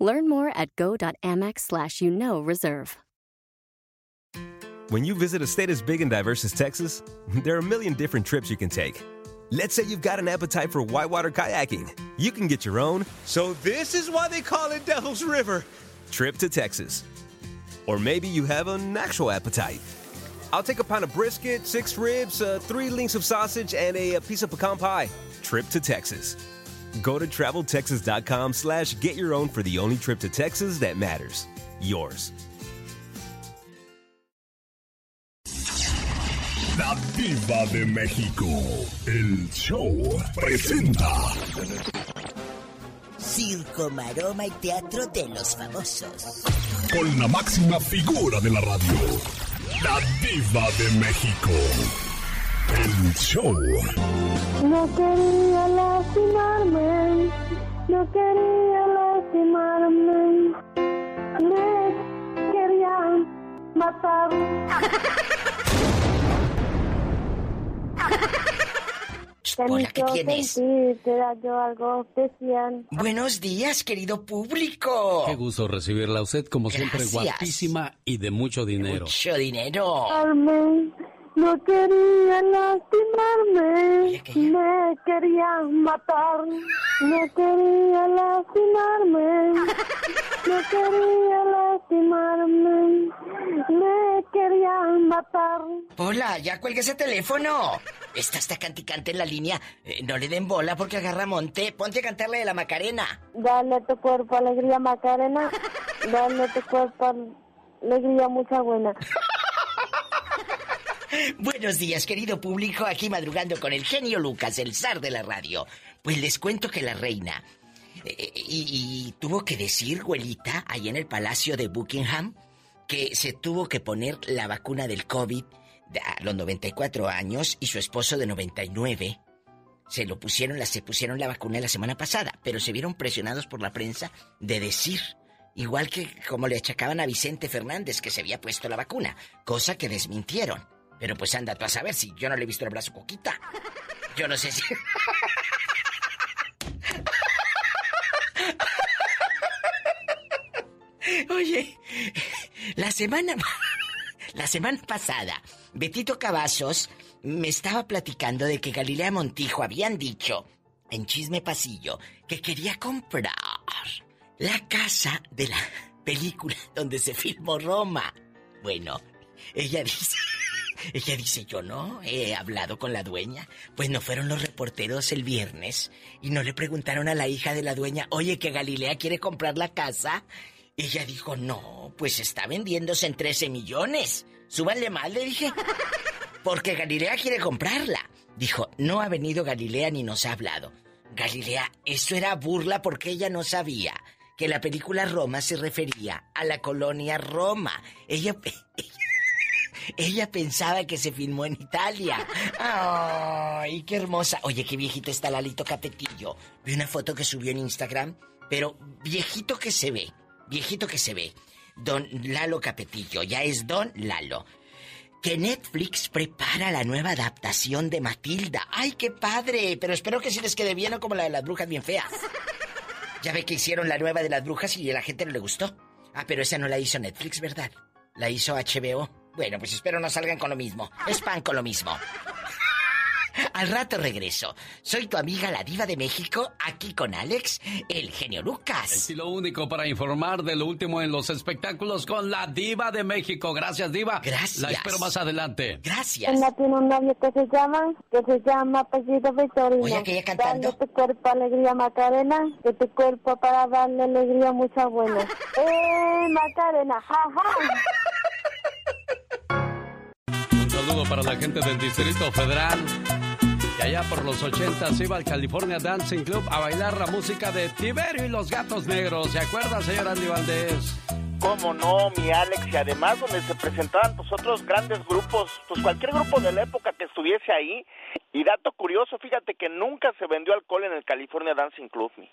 Learn more at go.amex slash you know reserve. When you visit a state as big and diverse as Texas, there are a million different trips you can take. Let's say you've got an appetite for whitewater kayaking. You can get your own. So this is why they call it Devil's River. Trip to Texas. Or maybe you have an actual appetite. I'll take a pound of brisket, six ribs, uh, three links of sausage, and a, a piece of pecan pie. Trip to Texas. Go to traveltexas.com slash get your own for the only trip to Texas that matters. Yours. La Diva de México. El show presenta. Circo, maroma y teatro de los famosos. Con la máxima figura de la radio. La Diva de México. El show. No quería lastimarme, no quería lastimarme, me querían matar. Hola, ¿qué tienes? Te da yo algo especial. Buenos días, querido público. Qué gusto recibirla. Usted, como siempre, Gracias. guapísima y de mucho dinero. Mucho dinero. Carmen, no quería lastimarme, que me querían matar, no quería lastimarme, no quería lastimarme, me querían matar. Hola, ya cuelgue ese teléfono. Está canticante en la línea. Eh, no le den bola porque agarra monte. Ponte a cantarle de la Macarena. Dale tu cuerpo alegría Macarena, dale tu cuerpo alegría mucha buena. Buenos días, querido público. Aquí madrugando con el genio Lucas, el zar de la radio. Pues les cuento que la reina. eh, y, y tuvo que decir, güelita, ahí en el palacio de Buckingham, que se tuvo que poner la vacuna del COVID a los 94 años y su esposo de 99. Se lo pusieron, la, se pusieron la vacuna la semana pasada, pero se vieron presionados por la prensa de decir, igual que como le achacaban a Vicente Fernández que se había puesto la vacuna, cosa que desmintieron. Pero pues anda tú a saber si yo no le he visto el brazo coquita. Yo no sé si. Oye, la semana. La semana pasada, Betito Cavazos me estaba platicando de que Galilea Montijo habían dicho, en Chisme Pasillo, que quería comprar la casa de la película donde se filmó Roma. Bueno, ella dice. Ella dice, yo no he hablado con la dueña. Pues no fueron los reporteros el viernes y no le preguntaron a la hija de la dueña, oye, que Galilea quiere comprar la casa. Ella dijo, no, pues está vendiéndose en 13 millones. Súbanle mal, le dije. Porque Galilea quiere comprarla. Dijo, no ha venido Galilea ni nos ha hablado. Galilea, eso era burla porque ella no sabía que la película Roma se refería a la colonia Roma. Ella, ella, ella pensaba que se filmó en Italia. ¡Ay, qué hermosa! Oye, qué viejito está Lalito Capetillo. Vi una foto que subió en Instagram, pero viejito que se ve. Viejito que se ve. Don Lalo Capetillo, ya es Don Lalo. Que Netflix prepara la nueva adaptación de Matilda. ¡Ay, qué padre! Pero espero que sí les quede bien, no como la de las brujas bien feas. Ya ve que hicieron la nueva de las brujas y a la gente no le gustó. Ah, pero esa no la hizo Netflix, ¿verdad? La hizo HBO. Bueno, pues espero no salgan con lo mismo. Es pan con lo mismo. Al rato regreso. Soy tu amiga la diva de México, aquí con Alex, el genio Lucas. Estilo único para informar de lo último en los espectáculos con la diva de México. Gracias, diva. Gracias. La espero más adelante. Gracias. Ella tiene un novio que se llama, que se llama apellido Victorino. Oye, aquella cantando. Dale tu cuerpo alegría Macarena, que tu cuerpo para darle alegría mucha buena. ¡Eh, Macarena! ¡Ja, ja! Saludo para la gente del Distrito Federal. Que allá por los 80 iba al California Dancing Club a bailar la música de Tiberio y los Gatos Negros. ¿Se acuerda, señor Andy Valdés? ¿Cómo no, mi Alex y además donde se presentaban pues otros grandes grupos, pues cualquier grupo de la época que estuviese ahí. Y dato curioso, fíjate que nunca se vendió alcohol en el California Dancing Club, mi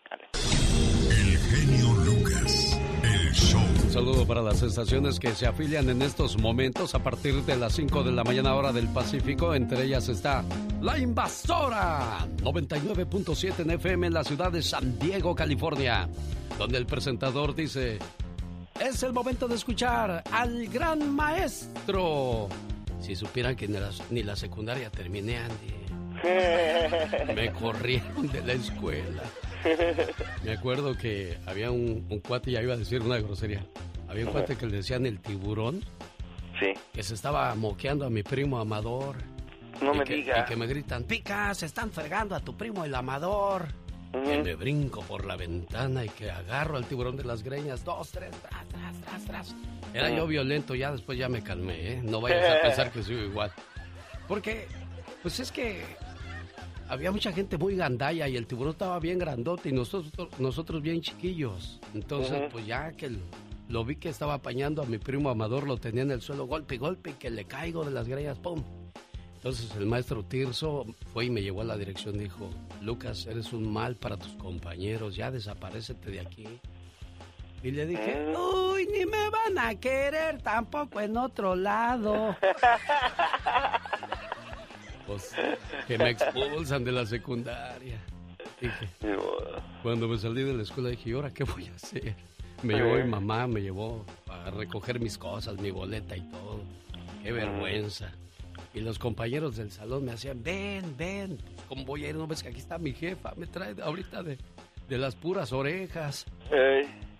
El genio Lucas, el show. Un saludo para las estaciones que se afilian en estos momentos a partir de las 5 de la mañana hora del Pacífico. Entre ellas está La Invasora, 99.7 en FM en la ciudad de San Diego, California, donde el presentador dice, es el momento de escuchar al gran maestro. Si supieran que ni la, ni la secundaria terminé, Andy. Me corrieron de la escuela. Me acuerdo que había un, cuate, ya iba a decir una grosería. Había un cuate que le decían el tiburón. Sí. Que se estaba moqueando a mi primo Amador. No me que, digas. Y que me gritan, pica, se están fregando a tu primo el Amador. Y me brinco por la ventana y que agarro al tiburón de las greñas. Dos, tres, tras, tras, tras, tras. Era yo violento, ya después ya me calmé, ¿eh? No vayas a pensar que soy igual. Porque, pues es que había mucha gente muy gandalla y el tiburón estaba bien grandote y nosotros, nosotros bien chiquillos. Entonces, pues ya que lo vi que estaba apañando a mi primo Amador, lo tenía en el suelo, golpe y golpe, y que le caigo de las greñas, ¡pum! Entonces el maestro Tirso fue y me llevó a la dirección, dijo, Lucas, eres un mal para tus compañeros, ya desaparecete de aquí. Y le dije, uy, ni me van a querer tampoco en otro lado. pues que me expulsan de la secundaria. Dije, cuando me salí de la escuela dije, ¿y ahora qué voy a hacer? Me llevó mi mamá, me llevó a recoger mis cosas, mi boleta y todo. Qué vergüenza. Y los compañeros del salón me hacían, ven, ven, ¿cómo voy a ir? ¿No ves que aquí está mi jefa? Me trae ahorita de, de las puras orejas.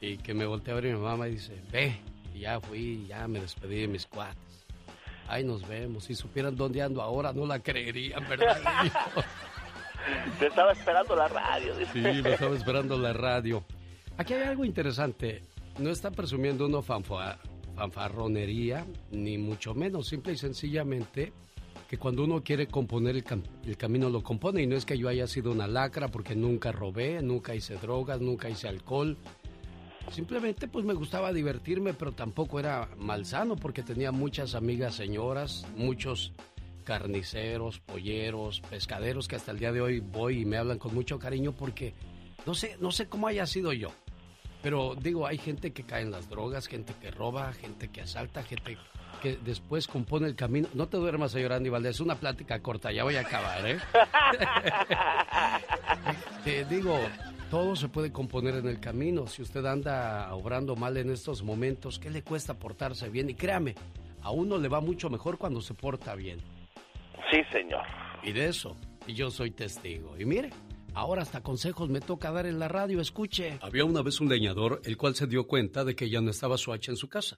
Y que me volteé a ver mi mamá y dice, ve. Y ya fui, ya me despedí de mis cuates. Ay, nos vemos. Si supieran dónde ando ahora, no la creerían, ¿verdad? Te estaba esperando la radio. Sí, me estaba esperando la radio. Aquí hay algo interesante. No está presumiendo uno fanfarronería, ni mucho menos. Simple y sencillamente que cuando uno quiere componer el, el, camino lo compone y no es que yo haya sido una lacra porque nunca robé, nunca hice drogas, nunca hice alcohol. Simplemente pues me gustaba divertirme, pero tampoco era malsano porque tenía muchas amigas señoras, muchos carniceros, polleros, pescaderos que hasta el día de hoy voy y me hablan con mucho cariño porque no sé, no sé cómo haya sido yo. Pero digo, hay gente que cae en las drogas, gente que roba, gente que asalta, gente que después compone el camino. No te duermas, señor Andy Valdés, es una plática corta, ya voy a acabar, ¿eh? te digo, todo se puede componer en el camino. Si usted anda obrando mal en estos momentos, ¿qué le cuesta portarse bien? Y créame, a uno le va mucho mejor cuando se porta bien. Sí, señor. Y de eso, y yo soy testigo. Y mire, ahora hasta consejos me toca dar en la radio, escuche. Había una vez un leñador, el cual se dio cuenta de que ya no estaba su hacha en su casa.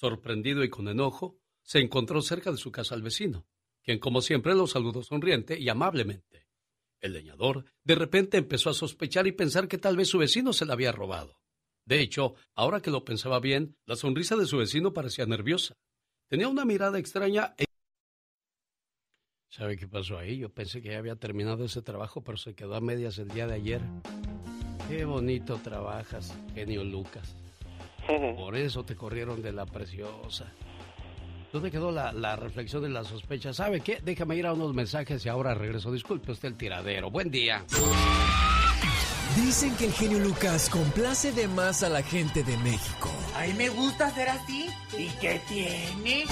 Sorprendido y con enojo, se encontró cerca de su casa al vecino, quien como siempre lo saludó sonriente y amablemente. El leñador de repente empezó a sospechar y pensar que tal vez su vecino se la había robado. De hecho, ahora que lo pensaba bien, la sonrisa de su vecino parecía nerviosa. Tenía una mirada extraña e... ¿Sabe qué pasó ahí? Yo pensé que ya había terminado ese trabajo, pero se quedó a medias el día de ayer. Qué bonito trabajas, genio Lucas. Por eso te corrieron de la preciosa. ¿Dónde quedó la, la, reflexión de la sospecha? ¿Sabe qué? Déjame ir a unos mensajes y ahora regreso. Disculpe usted el tiradero. Buen día. Dicen que el genio Lucas complace de más a la gente de México. Ay, me gusta ser así. ¿Y qué tiene?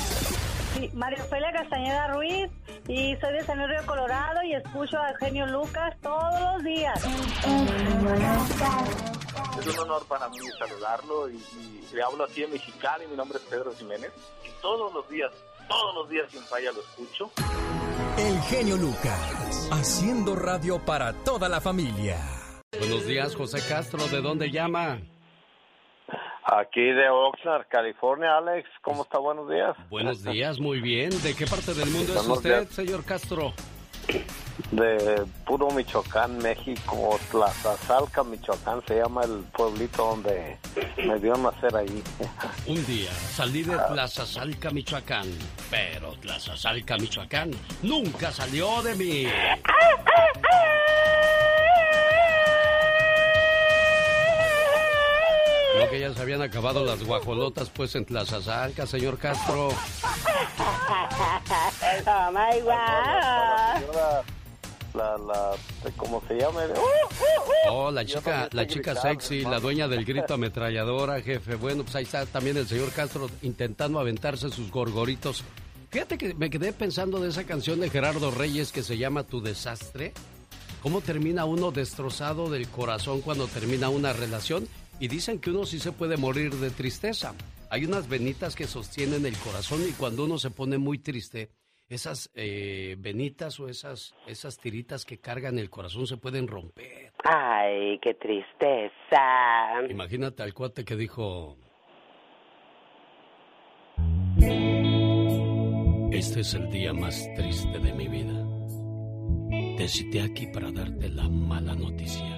Sí, María Ofelia Castañeda Ruiz y soy de San Río Colorado y escucho al genio Lucas todos los días. Es un honor para mí saludarlo y, y le hablo aquí en Mexicali. Mi nombre es Pedro Jiménez y todos los días, todos los días sin falla lo escucho. El genio Lucas, haciendo radio para toda la familia. Buenos días, José Castro. ¿De dónde llama? Aquí de Oxnard, California, Alex. ¿Cómo está? Buenos días. Buenos días, muy bien. ¿De qué parte del mundo es usted, señor Castro? De puro Michoacán, México, Tlazazalca, Michoacán, se llama el pueblito donde me dio nacer ahí. Un día salí de Tlazazalca, Michoacán, pero Tlazazalca, Michoacán nunca salió de mí. Lo que que ya se habían acabado las guajolotas pues en Tlazazalca, señor Castro. oh my God. La, la, ¿cómo se llama? Oh, la chica, la chica sexy, la dueña del grito ametralladora, jefe. Bueno, pues ahí está también el señor Castro intentando aventarse sus gorgoritos. Fíjate que me quedé pensando de esa canción de Gerardo Reyes que se llama Tu desastre. ¿Cómo termina uno destrozado del corazón cuando termina una relación? Y dicen que uno sí se puede morir de tristeza. Hay unas venitas que sostienen el corazón y cuando uno se pone muy triste, esas eh, venitas o esas, esas tiritas que cargan el corazón se pueden romper. Ay, qué tristeza. Imagínate al cuate que dijo... Este es el día más triste de mi vida. Te cité aquí para darte la mala noticia.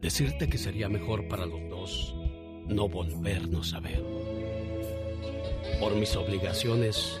Decirte que sería mejor para los dos no volvernos a ver. Por mis obligaciones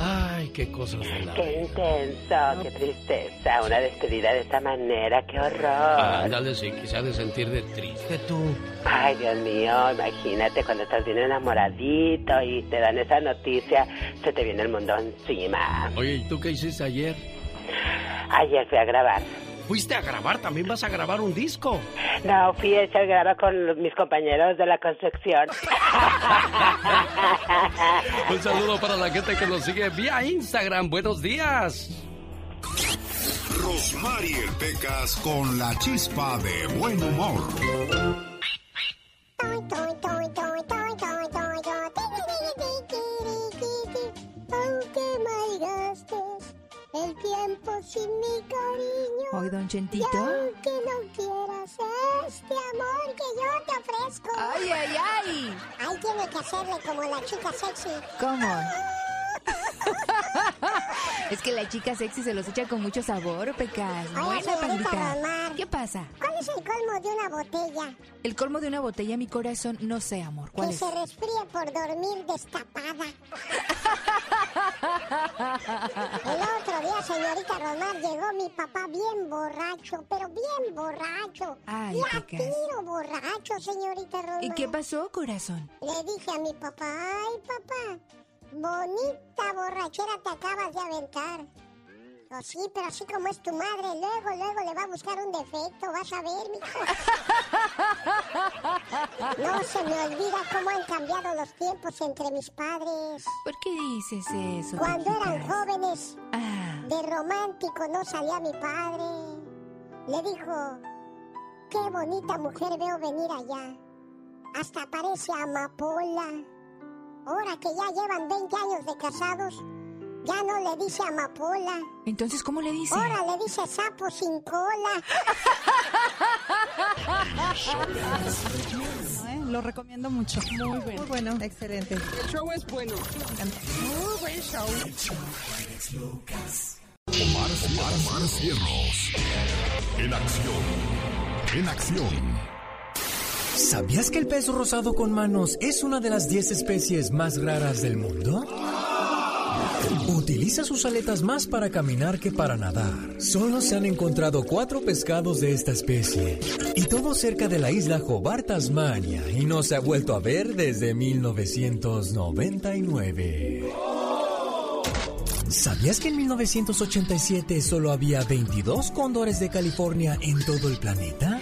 Ay, qué cosas de la Qué intenso, qué tristeza. Una despedida de esta manera, qué horror. Ándale, sí, quizá de sentir de triste tú. Ay, Dios mío, imagínate cuando estás bien enamoradito y te dan esa noticia, se te viene el mundo encima. Oye, ¿y tú qué hiciste ayer? Ayer fui a grabar. ¿Fuiste a grabar? ¿También vas a grabar un disco? No, fui a echar graba con mis compañeros de la construcción. un saludo para la gente que nos sigue vía Instagram. Buenos días. Rosmarie Pecas con la chispa de buen humor. El tiempo sin mi cariño. Hoy, don Chentito. Y aunque no quieras este amor que yo te ofrezco. ¡Ay, ay, ay! Ahí tiene que hacerle como la chica sexy. ¿Cómo? es que la chica sexy se los echa con mucho sabor, Pecas. Buena pandita. ¿Qué pasa? ¿Cuál es el colmo de una botella? El colmo de una botella, mi corazón, no sé, amor. ¿Cuál que es? se resfríe por dormir destapada. el otro día, señorita Romar, llegó mi papá bien borracho, pero bien borracho. Ay, y a Pecas. tiro borracho, señorita Romar. ¿Y qué pasó, corazón? Le dije a mi papá, ay papá, bonita borrachera te acabas de aventar. Oh, sí, pero así como es tu madre, luego, luego le va a buscar un defecto, vas a ver, mijo. No se me olvida cómo han cambiado los tiempos entre mis padres. ¿Por qué dices eso? Cuando eran jóvenes, Ah, de romántico no salía mi padre. Le dijo, qué bonita mujer veo venir allá. Hasta parece amapola. Ahora que ya llevan 20 años de casados, ya no le dice amapola. entonces, ¿cómo le dice? Ahora le dice sapo sin cola. Eh, Lo recomiendo mucho. Muy bueno. Muy bueno. Excelente. El show es bueno. Muy buen show. Omar, Omar, Omar Cierros. En acción. En acción. ¿Sabías que el pez rosado con manos es una de las 10 especies más raras del mundo? Utiliza sus aletas más para caminar que para nadar. Solo se han encontrado cuatro pescados de esta especie, y todo cerca de la isla Hobart, Tasmania, y no se ha vuelto a ver desde 1999. ¿Sabías que en 1987 solo había 22 cóndores de California en todo el planeta?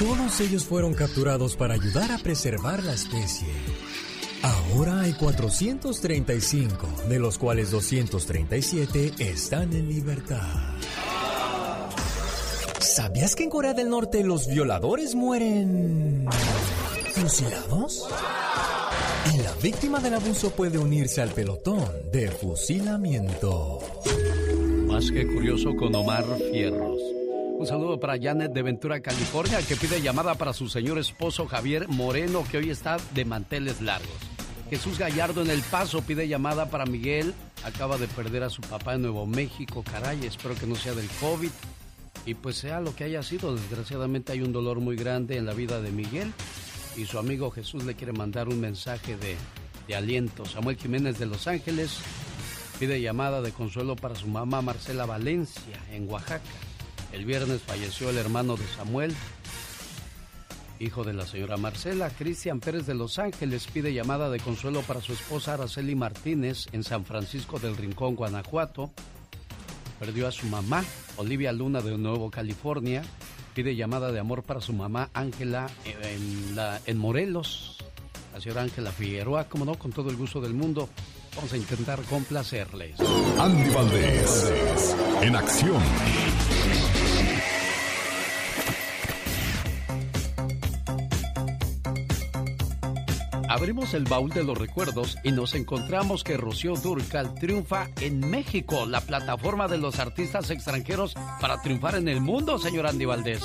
Todos ellos fueron capturados para ayudar a preservar la especie. Ahora hay 435, de los cuales 237 están en libertad. ¿Sabías que en Corea del Norte los violadores mueren fusilados? Y la víctima del abuso puede unirse al pelotón de fusilamiento. Más que curioso con Omar Fierros. Un saludo para Janet de Ventura, California, que pide llamada para su señor esposo Javier Moreno, que hoy está de manteles largos. Jesús Gallardo en El Paso pide llamada para Miguel. Acaba de perder a su papá en Nuevo México. Caray, espero que no sea del COVID. Y pues sea lo que haya sido, desgraciadamente hay un dolor muy grande en la vida de Miguel. Y su amigo Jesús le quiere mandar un mensaje de, de aliento. Samuel Jiménez de Los Ángeles pide llamada de consuelo para su mamá Marcela Valencia en Oaxaca. El viernes falleció el hermano de Samuel, hijo de la señora Marcela. Cristian Pérez de Los Ángeles pide llamada de consuelo para su esposa Araceli Martínez en San Francisco del Rincón, Guanajuato. Perdió a su mamá, Olivia Luna de Nuevo California. Pide llamada de amor para su mamá Ángela en, Morelos. La señora Ángela Figueroa, como no, con todo el gusto del mundo. Vamos a intentar complacerles. Andy Valdés, en acción. Abrimos el baúl de los recuerdos y nos encontramos que Rocío Durcal triunfa en México, la plataforma de los artistas extranjeros para triunfar en el mundo, señor Andy Valdés.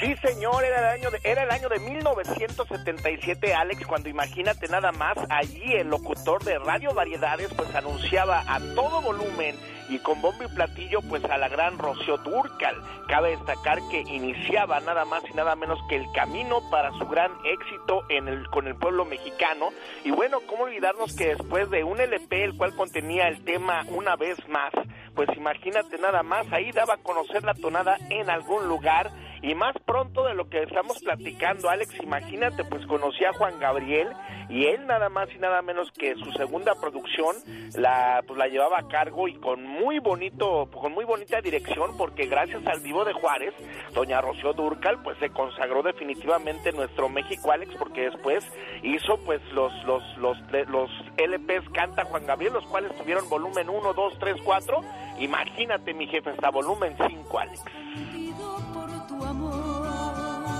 Sí, señor, era el año de, era el año de 1977, Alex, cuando imagínate nada más, allí el locutor de Radio Variedades pues anunciaba a todo volumen y con bombo y platillo pues a la gran Rocío Durcal. Cabe destacar que iniciaba nada más y nada menos que el camino para su gran éxito en el, con el pueblo mexicano. Y bueno, cómo olvidarnos que después de un LP el cual contenía el tema Una vez más, pues imagínate nada más, ahí daba a conocer la tonada en algún lugar y más pronto de lo que estamos platicando, Alex, imagínate, pues conocí a Juan Gabriel y él nada más y nada menos que su segunda producción la pues la llevaba a cargo y con muy bonito con muy bonita dirección porque gracias al vivo de Juárez doña Rocío Durcal pues se consagró definitivamente en nuestro México Alex porque después hizo pues los los los los LPs canta Juan Gabriel los cuales tuvieron volumen 1 2 3 4 imagínate mi jefe hasta volumen 5 Alex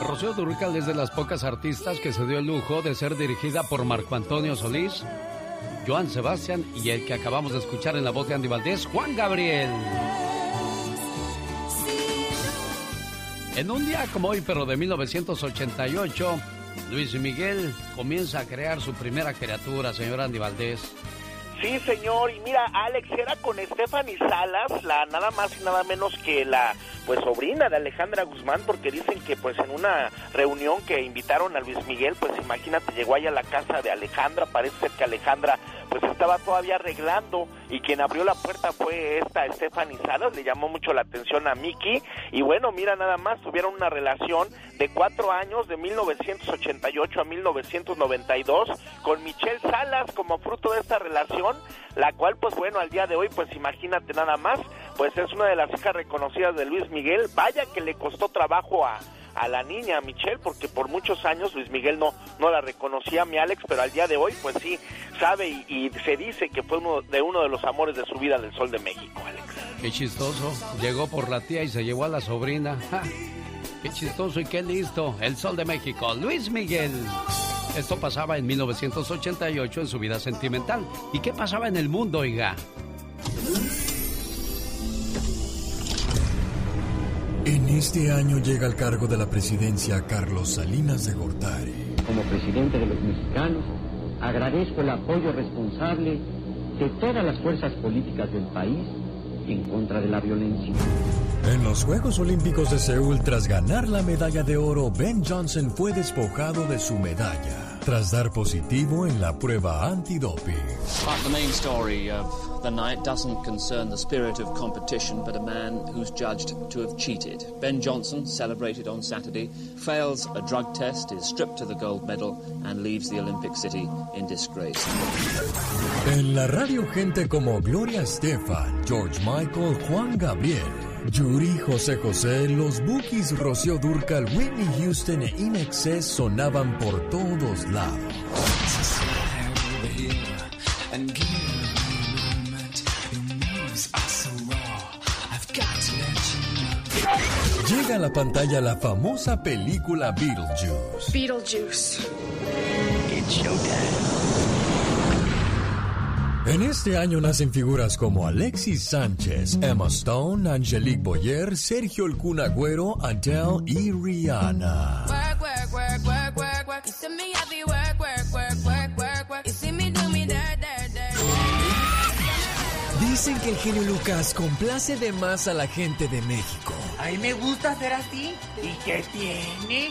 Rocío Durcal es de las pocas artistas que se dio el lujo de ser dirigida por Marco Antonio Solís, Joan Sebastián y el que acabamos de escuchar en la voz de Andy Valdés, Juan Gabriel. En un día como hoy, pero de 1988, Luis Miguel comienza a crear su primera criatura, señor Andy Valdés. Sí, señor, y mira, Alex era con Stephanie Salas, la nada más y nada menos que la pues sobrina de Alejandra Guzmán, porque dicen que pues en una reunión que invitaron a Luis Miguel, pues imagínate, llegó ahí a la casa de Alejandra, parece ser que Alejandra pues estaba todavía arreglando y quien abrió la puerta fue esta Stephanie Salas, le llamó mucho la atención a Miki y bueno, mira nada más, tuvieron una relación de cuatro años, de 1988 a 1992, con Michelle Salas como fruto de esta relación, la cual pues bueno, al día de hoy pues imagínate nada más, pues es una de las hijas reconocidas de Luis Miguel, vaya que le costó trabajo a a la niña, a Michelle, porque por muchos años Luis Miguel no, no la reconocía mi Alex, pero al día de hoy, pues sí, sabe y, se dice que fue uno de uno de los amores de su vida del Sol de México, Alex. Qué chistoso, llegó por la tía y se llevó a la sobrina. Qué chistoso y qué listo, el Sol de México, Luis Miguel. Esto pasaba en 1988 en su vida sentimental. ¿Y qué pasaba en el mundo, oiga? En este año llega al cargo de la presidencia Carlos Salinas de Gortari. Como presidente de los mexicanos, agradezco el apoyo responsable de todas las fuerzas políticas del país en contra de la violencia. En los Juegos Olímpicos de Seúl, tras ganar la medalla de oro, Ben Johnson fue despojado de su medalla tras dar positivo en la prueba antidoping. But the main story of the night doesn't concern the spirit of competition, but a man who's judged to have cheated. Ben Johnson, celebrated on Saturday, fails a drug test, is stripped to the gold medal, and leaves the Olympic City in disgrace. En la radio, gente como Gloria Estefan, George Michael, Juan Gabriel. Yuri, José José, los Bookies, Rocío Durcal, Whitney Houston e Inexcess sonaban por todos lados. Llega a la pantalla la famosa película Beetlejuice. Beetlejuice. It's showtime. En este año nacen figuras como Alexis Sánchez, Emma Stone, Angelique Boyer, Sergio El Cunagüero, Adele y Rihanna. Dicen que el genio Lucas complace de más a la gente de México. A mí me gusta ser así. ¿Y qué tiene?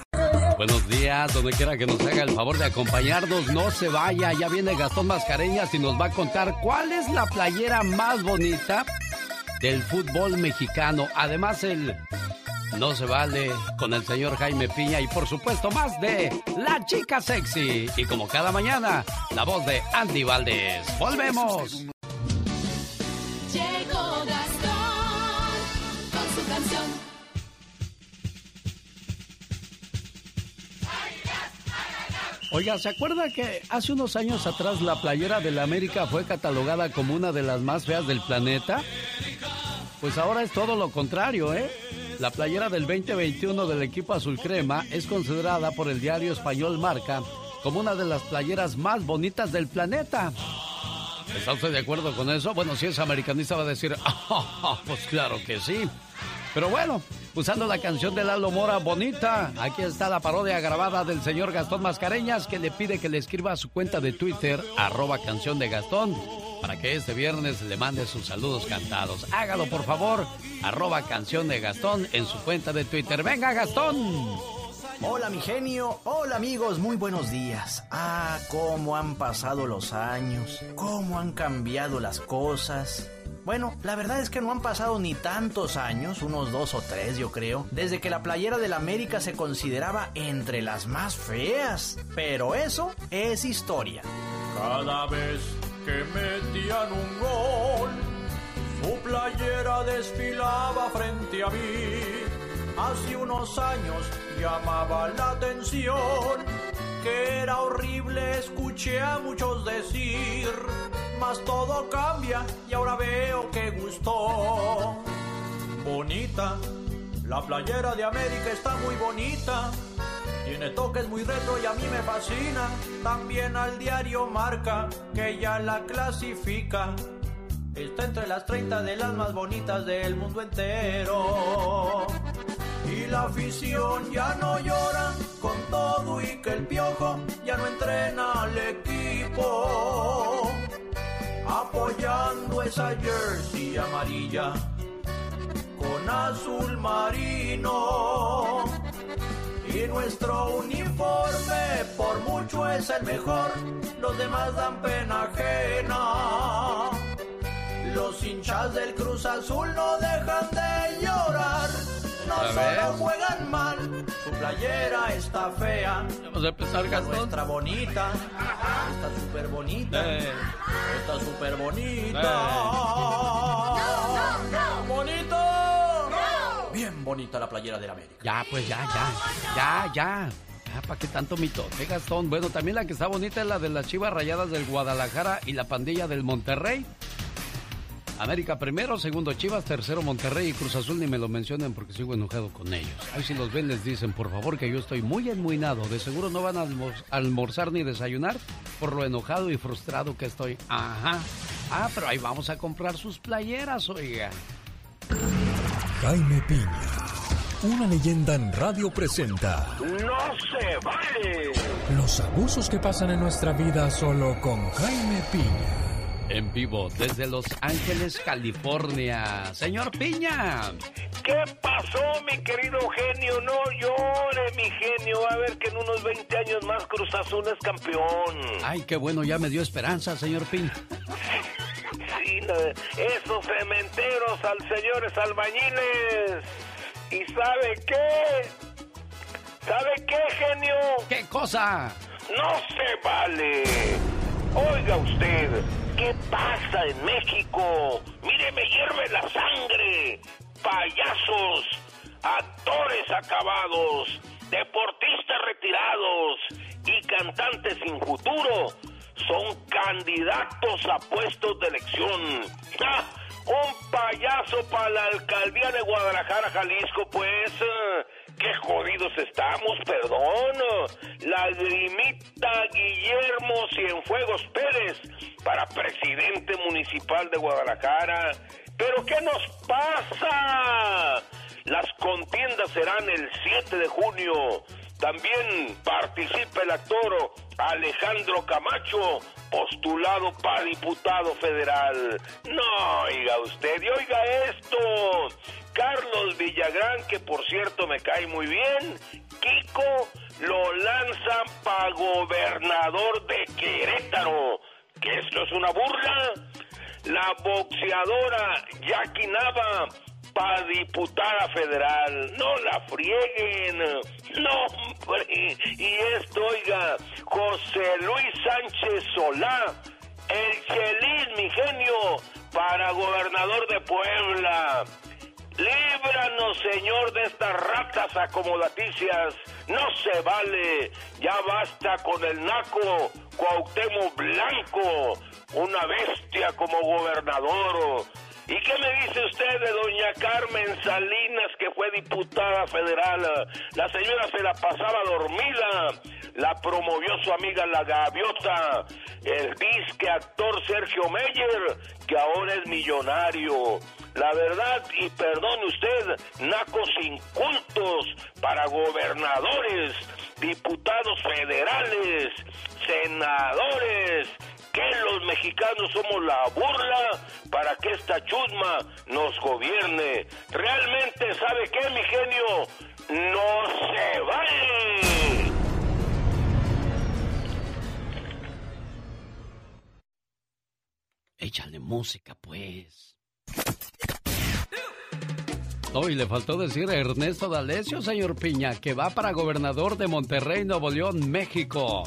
Buenos días, donde quiera que nos haga el favor de acompañarnos, no se vaya, ya viene Gastón Mascareñas y nos va a contar cuál es la playera más bonita del fútbol mexicano. Además, el No se vale con el señor Jaime Piña y por supuesto más de La Chica Sexy. Y como cada mañana, la voz de Andy Valdés. Volvemos. Oiga, ¿se acuerda que hace unos años atrás la playera de la América fue catalogada como una de las más feas del planeta? Pues ahora es todo lo contrario, ¿eh? La playera del 2021 del equipo azul crema es considerada por el diario español Marca como una de las playeras más bonitas del planeta. ¿Está usted de acuerdo con eso? Bueno, si es americanista va a decir, "Ah, pues claro que sí. Pero bueno, usando la canción de Lalo Mora bonita, aquí está la parodia grabada del señor Gastón Mascareñas que le pide que le escriba a su cuenta de Twitter, arroba canción de Gastón, para que este viernes le mande sus saludos cantados. Hágalo por favor, arroba canción de Gastón en su cuenta de Twitter. Venga Gastón. Hola mi genio, hola amigos, muy buenos días. Ah, cómo han pasado los años, cómo han cambiado las cosas. Bueno, la verdad es que no han pasado ni tantos años, unos dos o tres yo creo, desde que la playera del América se consideraba entre las más feas. Pero eso es historia. Cada vez que metían un gol, su playera desfilaba frente a mí. Hace unos años llamaba la atención que era horrible, escuché a muchos decir, mas todo cambia y ahora veo que gustó. Bonita, la playera de América está muy bonita. Tiene toques muy retro y a mí me fascina. También al diario marca que ya la clasifica. Está entre las 30 de las más bonitas del mundo entero. Y la afición ya no llora con todo y que el piojo ya no entrena al equipo. Apoyando esa jersey amarilla con azul marino. Y nuestro uniforme por mucho es el mejor, los demás dan pena ajena. Los hinchas del Cruz Azul no dejan de llorar, no ¿Ya solo juegan mal, su playera está fea. Vamos a empezar, Gastón. nuestra bonita, está súper bonita, Eh. está súper bonita. Eh. ¡Bonito! Bien bonita la playera de la América. Ya, pues ya, ya, ya, ya. Ya, ¿para qué tanto mitote, Gastón? Bueno, también la que está bonita es la de las chivas rayadas del Guadalajara y la pandilla del Monterrey. América primero, segundo Chivas, tercero Monterrey y Cruz Azul ni me lo mencionen porque sigo enojado con ellos. Ahí si los ven les dicen, por favor, que yo estoy muy enmuinado. De seguro no van a almor- almorzar ni desayunar por lo enojado y frustrado que estoy. Ajá. Ah, pero ahí vamos a comprar sus playeras, oiga. Jaime Piña, una leyenda en radio presenta ¡No se vale! los abusos que pasan en nuestra vida solo con Jaime Piña. En vivo desde Los Ángeles, California. Señor Piña. ¿Qué pasó, mi querido genio? No llore, mi genio. Va a ver que en unos 20 años más Cruz Azul es campeón. Ay, qué bueno, ya me dio esperanza, señor Piña. Sí, esos cementeros al señores albañiles. ¿Y sabe qué? ¿Sabe qué, genio? ¿Qué cosa? No se vale. Oiga usted, ¿qué pasa en México? Mire, me hierve la sangre. Payasos, actores acabados, deportistas retirados y cantantes sin futuro son candidatos a puestos de elección. Un payaso para la alcaldía de Guadalajara, Jalisco, pues. Qué jodidos estamos, perdón. Lagrimita Guillermo Cienfuegos Pérez para presidente municipal de Guadalajara. ¿Pero qué nos pasa? Las contiendas serán el 7 de junio. También participa el actor Alejandro Camacho, postulado para diputado federal. No, oiga usted, y oiga esto. Carlos Villagrán, que por cierto me cae muy bien, Kiko lo lanzan para gobernador de Querétaro. ¿Que esto es una burla? La boxeadora Jackie Nava para diputada federal. No la frieguen. No. Y esto, oiga, José Luis Sánchez Solá, el Chelis, mi genio, para gobernador de Puebla. Líbranos, Señor, de estas ratas acomodaticias. No se vale. Ya basta con el naco Cuauhtémoc Blanco, una bestia como gobernador. ¿Y qué me dice usted de doña Carmen Salinas, que fue diputada federal? La señora se la pasaba dormida, la promovió su amiga la gaviota, el disque actor Sergio Meyer, que ahora es millonario. La verdad, y perdone usted, nacos incultos para gobernadores, diputados federales, senadores, que los mexicanos somos la burla para que esta chusma nos gobierne. Realmente, ¿sabe qué, mi genio? No se vale. Échale música, pues. No, y le faltó decir a Ernesto D'Alessio, señor Piña, que va para gobernador de Monterrey, Nuevo León, México.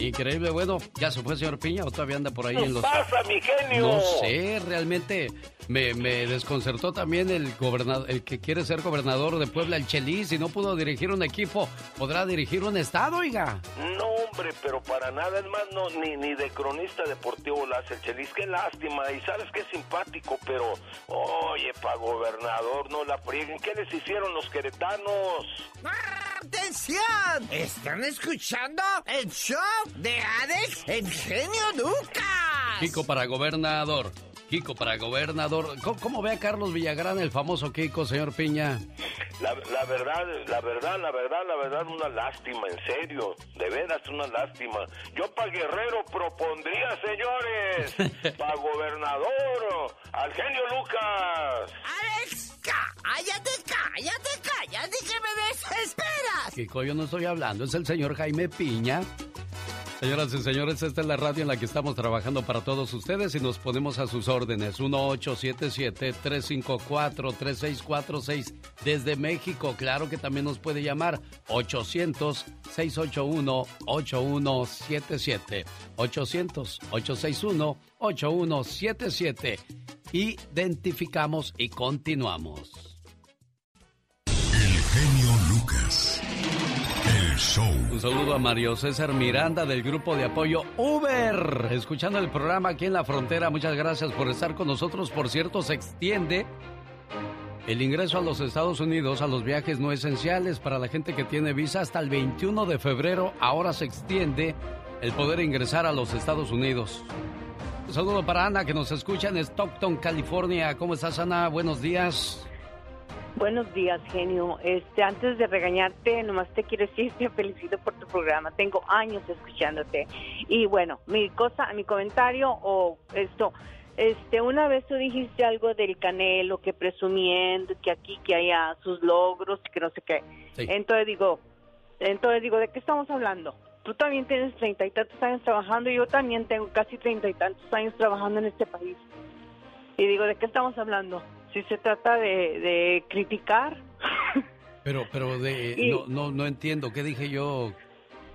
Increíble, bueno, ¿ya se fue, señor Piña, o todavía anda por ahí en los... pasa, mi genio? No sé, realmente me, me desconcertó también el gobernador, el que quiere ser gobernador de Puebla, el Chelis, y no pudo dirigir un equipo, ¿podrá dirigir un estado, oiga? No, hombre, pero para nada, es más, no, ni, ni de cronista deportivo la hace el Chelis. Qué lástima, y sabes que es simpático, pero, oye, para gobernador, no la frieguen. ¿Qué les hicieron los queretanos? ¡Atención! ¿Están escuchando el show de Alex el genio Lucas? Kiko para gobernador. Kiko para gobernador. ¿Cómo, cómo ve a Carlos Villagrán, el famoso Kiko, señor Piña? La, la verdad, la verdad, la verdad, la verdad, una lástima, en serio. De veras, una lástima. Yo para Guerrero propondría, señores, para gobernador, al genio Lucas. ¡Alex! ¡Cállate, cállate, cállate que me desesperas! Kiko, yo no estoy hablando, es el señor Jaime Piña. Señoras y señores, esta es la radio en la que estamos trabajando para todos ustedes y nos ponemos a sus órdenes. 1877-354-3646 desde México. Claro que también nos puede llamar 800-681-8177. 800-861-8177. Identificamos y continuamos. El genio Lucas. El show. Un saludo a Mario César Miranda del grupo de apoyo Uber. Escuchando el programa aquí en la frontera, muchas gracias por estar con nosotros. Por cierto, se extiende el ingreso a los Estados Unidos a los viajes no esenciales para la gente que tiene visa hasta el 21 de febrero. Ahora se extiende el poder ingresar a los Estados Unidos. Saludo para Ana que nos escucha en Stockton, California. ¿Cómo estás, Ana? Buenos días. Buenos días, genio. Este, antes de regañarte, nomás te quiero decir que felicito por tu programa. Tengo años escuchándote. Y bueno, mi cosa, mi comentario o esto, este, una vez tú dijiste algo del Canelo, que presumiendo que aquí que haya sus logros, que no sé qué. Entonces digo, entonces digo, ¿de qué estamos hablando? Tú también tienes treinta y tantos años trabajando y yo también tengo casi treinta y tantos años trabajando en este país. Y digo, ¿de qué estamos hablando? Si se trata de, de criticar. Pero, pero de, Y- no, no, no entiendo. ¿Qué dije yo?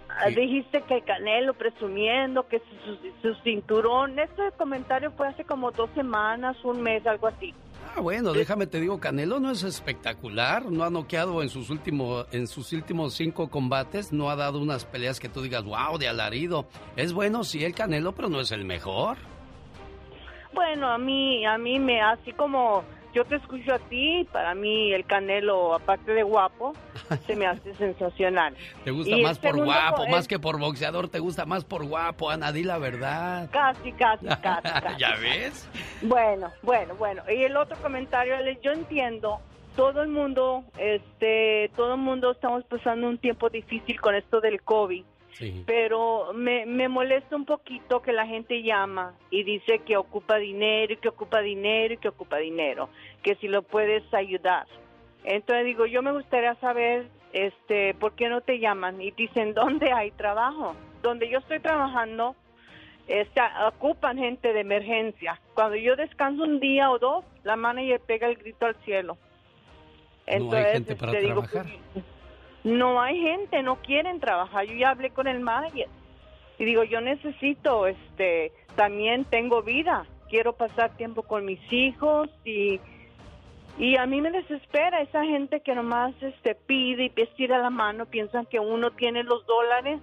Ah, Dijiste que el Canelo presumiendo que su, su, su cinturón, este comentario fue hace como dos semanas, un mes, algo así. Ah, bueno, déjame te digo, Canelo no es espectacular, no ha noqueado en sus últimos en sus últimos cinco combates, no ha dado unas peleas que tú digas, wow, de alarido. Es bueno, sí, el Canelo, pero no es el mejor. Bueno, a mí, a mí me, así como yo te escucho a ti, para mí el Canelo, aparte de guapo, se me hace sensacional. ¿Te gusta Y más el por guapo, más que por boxeador? ¿Te gusta más por guapo, Ana? Di la verdad. Casi, casi, casi, casi. ¿Ya ves? Bueno, bueno, bueno. Y el otro comentario, Alex, yo entiendo, todo el mundo, este, todo el mundo estamos pasando un tiempo difícil con esto del COVID. Sí. Pero me, me molesta un poquito que la gente llama y dice que ocupa dinero y que ocupa dinero y que ocupa dinero, que si lo puedes ayudar. Entonces digo, yo me gustaría saber, este, ¿por qué no te llaman? Y dicen, ¿dónde hay trabajo? Donde yo estoy trabajando, este, ocupan gente de emergencia. Cuando yo descanso un día o dos, la manager pega el grito al cielo. no hay gente para este, digo, trabajar. No hay gente, no quieren trabajar. Yo ya hablé con el manager y digo, yo necesito, este, también tengo vida, quiero pasar tiempo con mis hijos y y a mí me desespera esa gente que nomás este pide y estira la mano, piensan que uno tiene los dólares,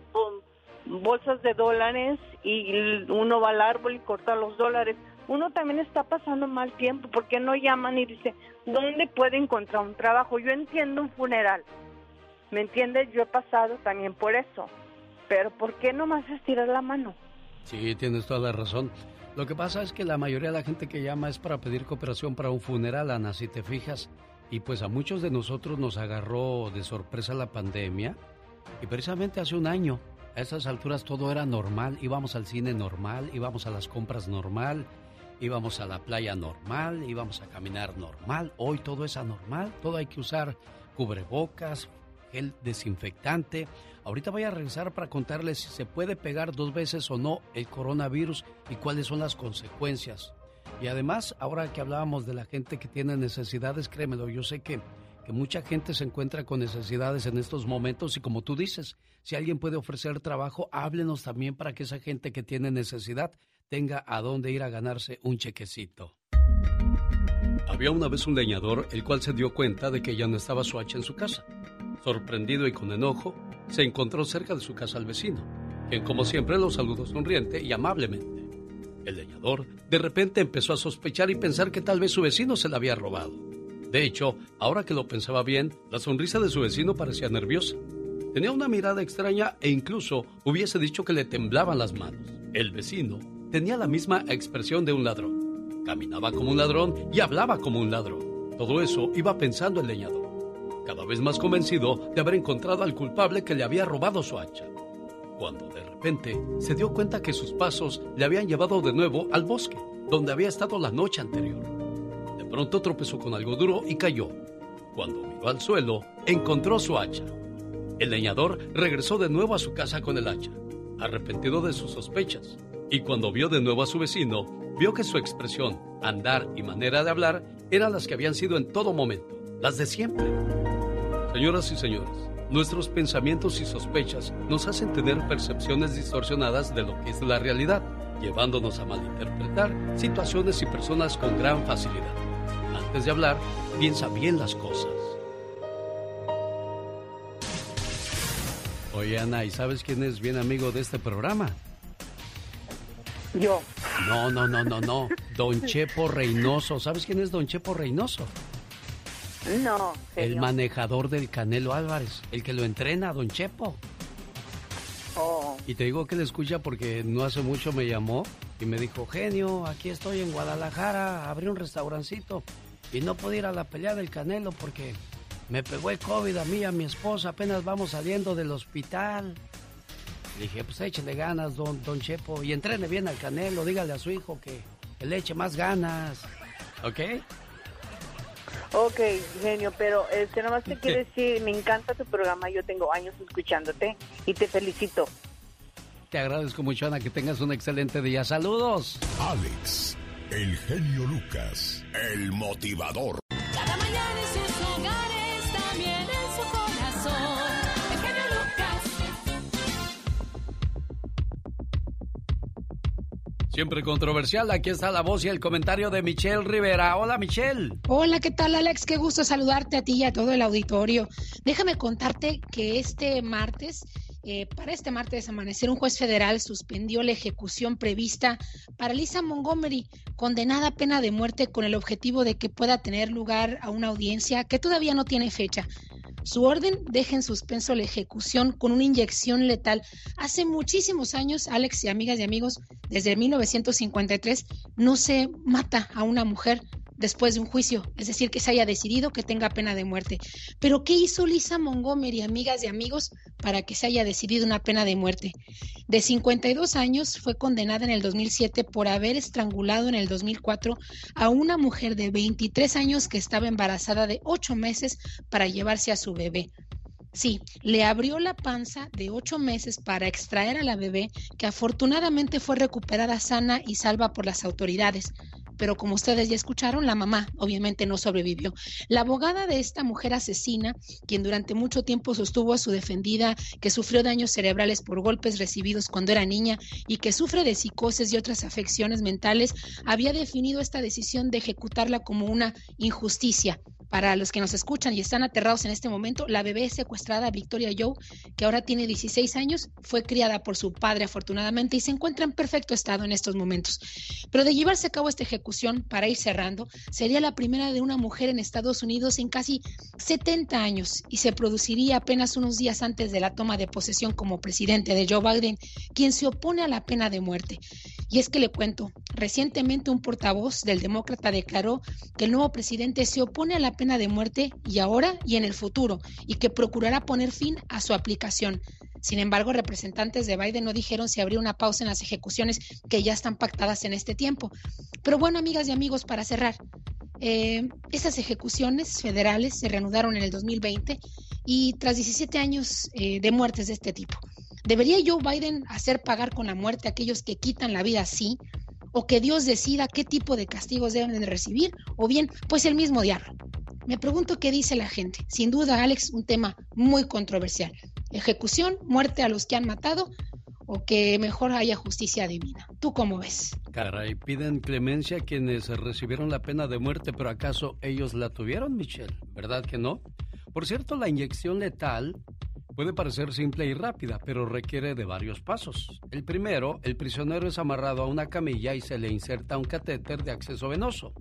bolsas de dólares y uno va al árbol y corta los dólares. Uno también está pasando mal tiempo, ¿por qué no llaman y dicen, ¿dónde puede encontrar un trabajo? Yo entiendo un funeral, ¿Me entiendes? Yo he pasado también por eso. Pero ¿por qué nomás estirar la mano? Sí, tienes toda la razón. Lo que pasa es que la mayoría de la gente que llama es para pedir cooperación para un funeral, Ana, si te fijas. Y pues a muchos de nosotros nos agarró de sorpresa la pandemia. Y precisamente hace un año, a esas alturas todo era normal. Íbamos al cine normal, íbamos a las compras normal, íbamos a la playa normal, íbamos a caminar normal. Hoy todo es anormal, todo hay que usar cubrebocas, gel desinfectante. Ahorita voy a regresar para contarles si se puede pegar dos veces o no el coronavirus y cuáles son las consecuencias. Y además, ahora que hablábamos de la gente que tiene necesidades, créemelo, yo sé que, que mucha gente se encuentra con necesidades en estos momentos y como tú dices, si alguien puede ofrecer trabajo, háblenos también para que esa gente que tiene necesidad tenga a dónde ir a ganarse un chequecito. Había una vez un leñador el cual se dio cuenta de que ya no estaba su hacha en su casa. Sorprendido y con enojo, se encontró cerca de su casa al vecino, quien como siempre lo saludó sonriente y amablemente. El leñador de repente empezó a sospechar y pensar que tal vez su vecino se la había robado. De hecho, ahora que lo pensaba bien, la sonrisa de su vecino parecía nerviosa. Tenía una mirada extraña e incluso hubiese dicho que le temblaban las manos. El vecino tenía la misma expresión de un ladrón. Caminaba como un ladrón y hablaba como un ladrón. Todo eso iba pensando el leñador cada vez más convencido de haber encontrado al culpable que le había robado su hacha, cuando de repente se dio cuenta que sus pasos le habían llevado de nuevo al bosque, donde había estado la noche anterior. De pronto tropezó con algo duro y cayó. Cuando miró al suelo, encontró su hacha. El leñador regresó de nuevo a su casa con el hacha, arrepentido de sus sospechas, y cuando vio de nuevo a su vecino, vio que su expresión, andar y manera de hablar eran las que habían sido en todo momento, las de siempre. Señoras y señores, nuestros pensamientos y sospechas nos hacen tener percepciones distorsionadas de lo que es la realidad, llevándonos a malinterpretar situaciones y personas con gran facilidad. Antes de hablar, piensa bien las cosas. Oye, Ana, ¿y sabes quién es bien amigo de este programa? Yo. No, no, no, no, no. Don Chepo Reynoso. ¿Sabes quién es Don Chepo Reynoso? No. El manejador del Canelo Álvarez, el que lo entrena, Don Chepo. Oh. Y te digo que le escucha porque no hace mucho me llamó y me dijo, genio, aquí estoy en Guadalajara, abrí un restaurancito y no puedo ir a la pelea del Canelo porque me pegó el COVID a mí y a mi esposa, apenas vamos saliendo del hospital. Le dije, pues échele ganas, don, don Chepo, y entrene bien al Canelo, dígale a su hijo que le eche más ganas. ¿Ok? Ok, genio, pero este nomás te quiero decir, me encanta tu programa, yo tengo años escuchándote y te felicito. Te agradezco mucho, Ana, que tengas un excelente día. Saludos. Alex, el genio Lucas, el motivador. Siempre controversial, aquí está la voz y el comentario de Michelle Rivera. Hola Michelle. Hola, ¿qué tal Alex? Qué gusto saludarte a ti y a todo el auditorio. Déjame contarte que este martes eh, para este martes amanecer, un juez federal suspendió la ejecución prevista para Lisa Montgomery, condenada a pena de muerte con el objetivo de que pueda tener lugar a una audiencia que todavía no tiene fecha. Su orden deja en suspenso la ejecución con una inyección letal. Hace muchísimos años, Alex y amigas y amigos, desde 1953, no se mata a una mujer después de un juicio, es decir, que se haya decidido que tenga pena de muerte. Pero ¿qué hizo Lisa Montgomery, amigas y amigos, para que se haya decidido una pena de muerte? De 52 años, fue condenada en el 2007 por haber estrangulado en el 2004 a una mujer de 23 años que estaba embarazada de 8 meses para llevarse a su bebé. Sí, le abrió la panza de ocho meses para extraer a la bebé, que afortunadamente fue recuperada sana y salva por las autoridades pero como ustedes ya escucharon, la mamá obviamente no sobrevivió. La abogada de esta mujer asesina, quien durante mucho tiempo sostuvo a su defendida que sufrió daños cerebrales por golpes recibidos cuando era niña y que sufre de psicosis y otras afecciones mentales, había definido esta decisión de ejecutarla como una injusticia. Para los que nos escuchan y están aterrados en este momento, la bebé secuestrada, Victoria Joe, que ahora tiene 16 años, fue criada por su padre afortunadamente y se encuentra en perfecto estado en estos momentos. Pero de llevarse a cabo esta ejecución, para ir cerrando, sería la primera de una mujer en Estados Unidos en casi 70 años y se produciría apenas unos días antes de la toma de posesión como presidente de Joe Biden, quien se opone a la pena de muerte. Y es que le cuento, recientemente un portavoz del demócrata declaró que el nuevo presidente se opone a la pena de muerte y ahora y en el futuro, y que procurará poner fin a su aplicación. Sin embargo, representantes de Biden no dijeron si habría una pausa en las ejecuciones que ya están pactadas en este tiempo. Pero bueno, amigas y amigos, para cerrar, eh, esas ejecuciones federales se reanudaron en el 2020 y tras 17 años eh, de muertes de este tipo. ¿Debería Joe Biden hacer pagar con la muerte a aquellos que quitan la vida así? ¿O que Dios decida qué tipo de castigos deben de recibir? ¿O bien, pues el mismo diablo? Me pregunto qué dice la gente. Sin duda, Alex, un tema muy controversial. Ejecución, muerte a los que han matado o que mejor haya justicia divina. ¿Tú cómo ves? Caray, piden clemencia a quienes recibieron la pena de muerte, pero ¿acaso ellos la tuvieron, Michelle? ¿Verdad que no? Por cierto, la inyección letal puede parecer simple y rápida, pero requiere de varios pasos. El primero, el prisionero es amarrado a una camilla y se le inserta un catéter de acceso venoso.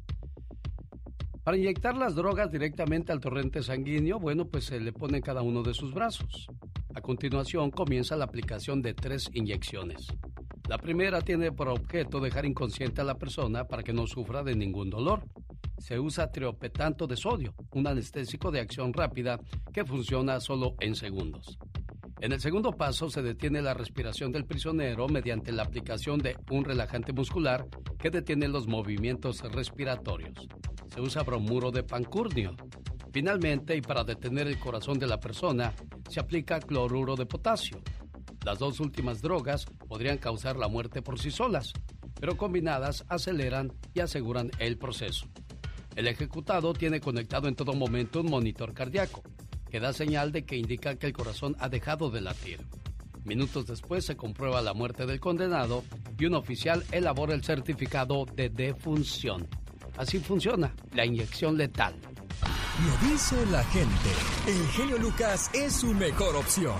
Para inyectar las drogas directamente al torrente sanguíneo, bueno, pues se le pone cada uno de sus brazos. A continuación comienza la aplicación de tres inyecciones. La primera tiene por objeto dejar inconsciente a la persona para que no sufra de ningún dolor. Se usa triopetanto de sodio, un anestésico de acción rápida que funciona solo en segundos. En el segundo paso se detiene la respiración del prisionero mediante la aplicación de un relajante muscular que detiene los movimientos respiratorios. Se usa bromuro de pancurnio. Finalmente, y para detener el corazón de la persona, se aplica cloruro de potasio. Las dos últimas drogas podrían causar la muerte por sí solas, pero combinadas aceleran y aseguran el proceso. El ejecutado tiene conectado en todo momento un monitor cardíaco que da señal de que indica que el corazón ha dejado de latir. Minutos después se comprueba la muerte del condenado y un oficial elabora el certificado de defunción. Así funciona la inyección letal. Lo dice la gente. El genio Lucas es su mejor opción.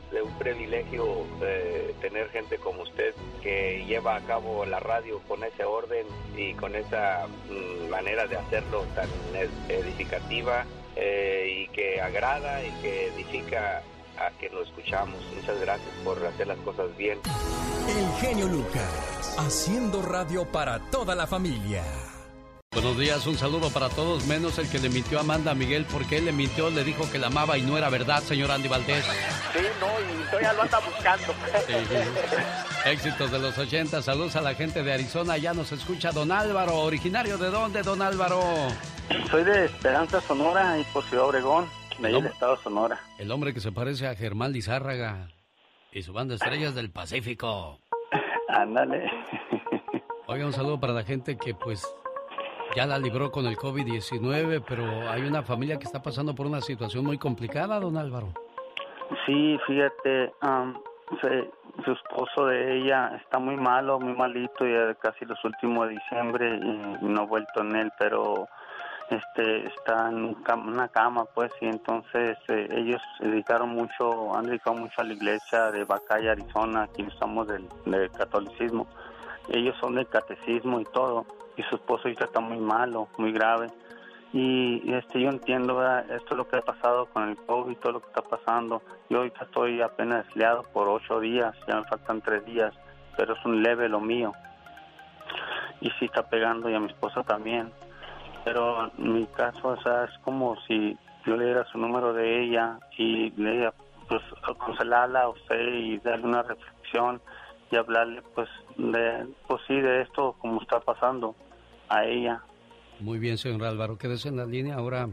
es un privilegio eh, tener gente como usted que lleva a cabo la radio con ese orden y con esa mm, manera de hacerlo tan edificativa eh, y que agrada y que edifica a quien lo escuchamos. Muchas gracias por hacer las cosas bien. El genio Lucas, haciendo radio para toda la familia. Buenos días, un saludo para todos, menos el que le mintió a Amanda Miguel, porque él le mintió, le dijo que la amaba y no era verdad, señor Andy Valdés. Sí, no, y todavía lo anda buscando. Éxitos de los 80, saludos a la gente de Arizona, ya nos escucha Don Álvaro, originario de dónde, Don Álvaro. Soy de Esperanza Sonora y por Ciudad Obregón. de del estado Sonora. El hombre que se parece a Germán Lizárraga y su banda Estrellas del Pacífico. Ándale. Oiga, un saludo para la gente que pues ya la libró con el COVID-19, pero hay una familia que está pasando por una situación muy complicada, don Álvaro. Sí, fíjate, su esposo de ella está muy malo, muy malito, ya casi los últimos de diciembre y no ha vuelto en él, pero este está en una cama pues y entonces eh, ellos dedicaron mucho han dedicado mucho a la iglesia de Bacaya Arizona aquí estamos del, del, catolicismo ellos son del catecismo y todo y su esposo ya está muy malo muy grave. Y este yo entiendo esto es lo que ha pasado con el COVID todo lo que está pasando. Yo ahorita estoy apenas desleado por ocho días ya me faltan tres días pero es un leve lo mío. Y sí está pegando y a mi esposa también. Pero en mi caso, o sea, es como si yo le diera su número de ella y le diera, pues, aconsejarla a usted y darle una reflexión y hablarle, pues, de, pues sí, de esto, como está pasando a ella. Muy bien, señor Álvaro, quédese en la línea ahora.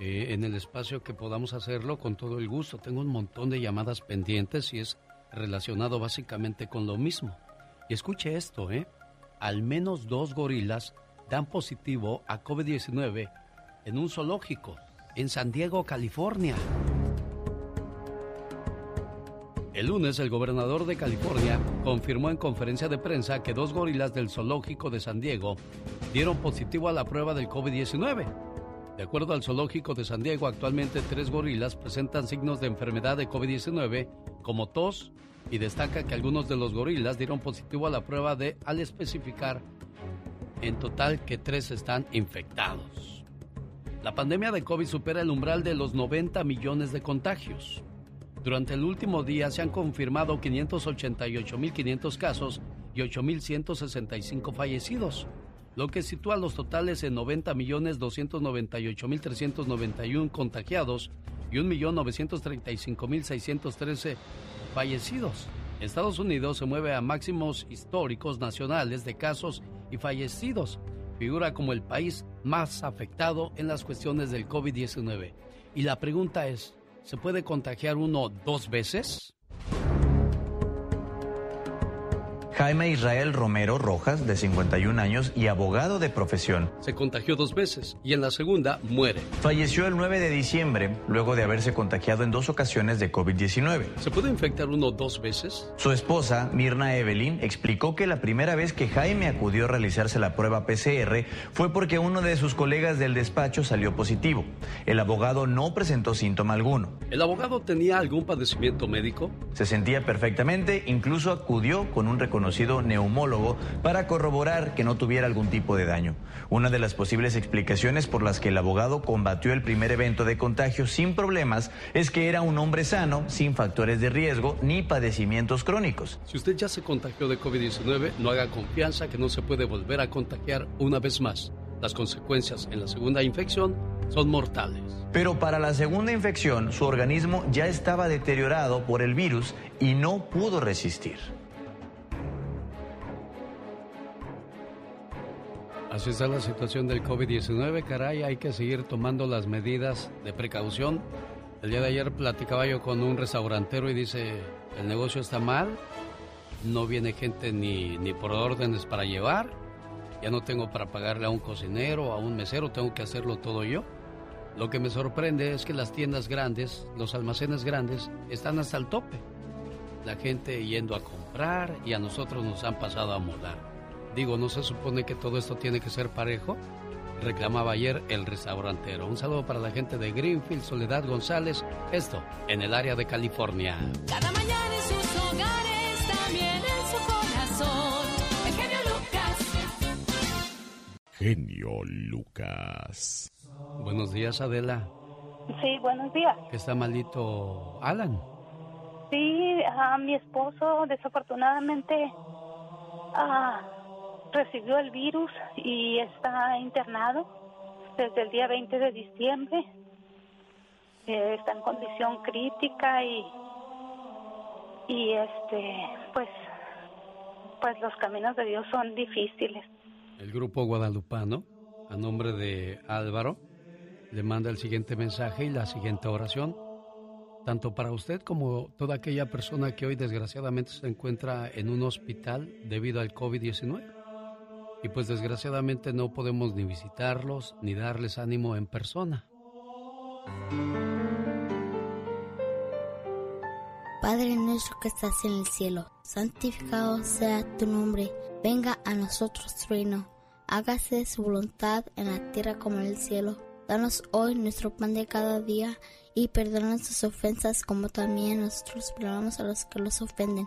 Eh, en el espacio que podamos hacerlo con todo el gusto. Tengo un montón de llamadas pendientes y es relacionado básicamente con lo mismo. Y escuche esto, ¿eh? Al menos dos gorilas dan positivo a COVID-19 en un zoológico en San Diego, California. El lunes, el gobernador de California confirmó en conferencia de prensa que dos gorilas del zoológico de San Diego dieron positivo a la prueba del COVID-19. De acuerdo al zoológico de San Diego, actualmente tres gorilas presentan signos de enfermedad de COVID-19 como tos y destaca que algunos de los gorilas dieron positivo a la prueba de al especificar en total que tres están infectados. La pandemia de COVID supera el umbral de los 90 millones de contagios. Durante el último día se han confirmado 588.500 casos y 8.165 fallecidos, lo que sitúa los totales en 90.298.391 contagiados y 1.935.613 fallecidos. Estados Unidos se mueve a máximos históricos nacionales de casos y fallecidos. Figura como el país más afectado en las cuestiones del COVID-19. Y la pregunta es, ¿se puede contagiar uno dos veces? Jaime Israel Romero Rojas, de 51 años y abogado de profesión. Se contagió dos veces y en la segunda muere. Falleció el 9 de diciembre luego de haberse contagiado en dos ocasiones de COVID-19. ¿Se puede infectar uno dos veces? Su esposa, Mirna Evelyn, explicó que la primera vez que Jaime acudió a realizarse la prueba PCR fue porque uno de sus colegas del despacho salió positivo. El abogado no presentó síntoma alguno. ¿El abogado tenía algún padecimiento médico? Se sentía perfectamente, incluso acudió con un reconocimiento conocido neumólogo para corroborar que no tuviera algún tipo de daño. Una de las posibles explicaciones por las que el abogado combatió el primer evento de contagio sin problemas es que era un hombre sano, sin factores de riesgo ni padecimientos crónicos. Si usted ya se contagió de COVID-19, no haga confianza que no se puede volver a contagiar una vez más. Las consecuencias en la segunda infección son mortales. Pero para la segunda infección, su organismo ya estaba deteriorado por el virus y no pudo resistir. Así está la situación del COVID-19, caray, hay que seguir tomando las medidas de precaución. El día de ayer platicaba yo con un restaurantero y dice, el negocio está mal, no viene gente ni, ni por órdenes para llevar, ya no tengo para pagarle a un cocinero, a un mesero, tengo que hacerlo todo yo. Lo que me sorprende es que las tiendas grandes, los almacenes grandes, están hasta el tope. La gente yendo a comprar y a nosotros nos han pasado a mudar. Digo, ¿no se supone que todo esto tiene que ser parejo? Reclamaba ayer el restaurantero. Un saludo para la gente de Greenfield, Soledad González, esto en el área de California. Cada mañana en sus hogares, también en su corazón. El genio Lucas. Genio Lucas. Buenos días, Adela. Sí, buenos días. ¿Que está malito Alan? Sí, a mi esposo desafortunadamente ah, recibió el virus y está internado desde el día 20 de diciembre. Eh, está en condición crítica y y este pues pues los caminos de Dios son difíciles. El grupo guadalupano, a nombre de Álvaro, le manda el siguiente mensaje y la siguiente oración, tanto para usted como toda aquella persona que hoy desgraciadamente se encuentra en un hospital debido al COVID-19. Y pues desgraciadamente no podemos ni visitarlos ni darles ánimo en persona. Padre nuestro que estás en el cielo, santificado sea tu nombre, venga a nosotros tu reino, hágase su voluntad en la tierra como en el cielo. Danos hoy nuestro pan de cada día y perdona nuestras ofensas como también nosotros perdonamos a los que los ofenden.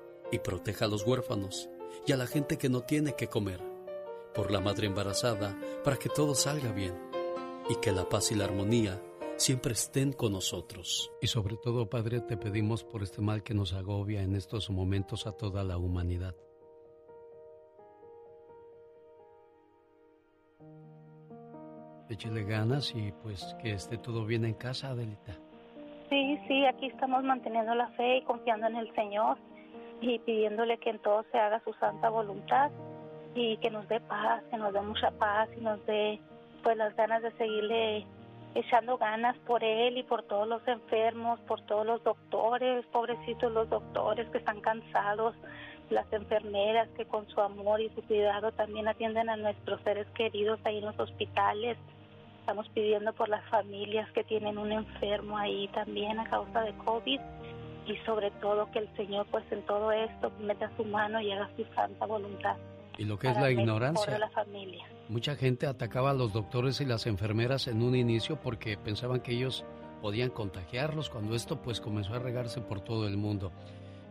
y proteja a los huérfanos y a la gente que no tiene que comer, por la madre embarazada, para que todo salga bien y que la paz y la armonía siempre estén con nosotros. Y sobre todo, Padre, te pedimos por este mal que nos agobia en estos momentos a toda la humanidad. Échele ganas y pues que esté todo bien en casa, Adelita. Sí, sí, aquí estamos manteniendo la fe y confiando en el Señor y pidiéndole que en todo se haga su santa voluntad y que nos dé paz, que nos dé mucha paz y nos dé pues las ganas de seguirle echando ganas por él y por todos los enfermos, por todos los doctores, pobrecitos los doctores que están cansados, las enfermeras que con su amor y su cuidado también atienden a nuestros seres queridos ahí en los hospitales. Estamos pidiendo por las familias que tienen un enfermo ahí también a causa de COVID y sobre todo que el Señor pues en todo esto meta su mano y haga su santa voluntad. Y lo que es la ignorancia. la familia. Mucha gente atacaba a los doctores y las enfermeras en un inicio porque pensaban que ellos podían contagiarlos cuando esto pues comenzó a regarse por todo el mundo.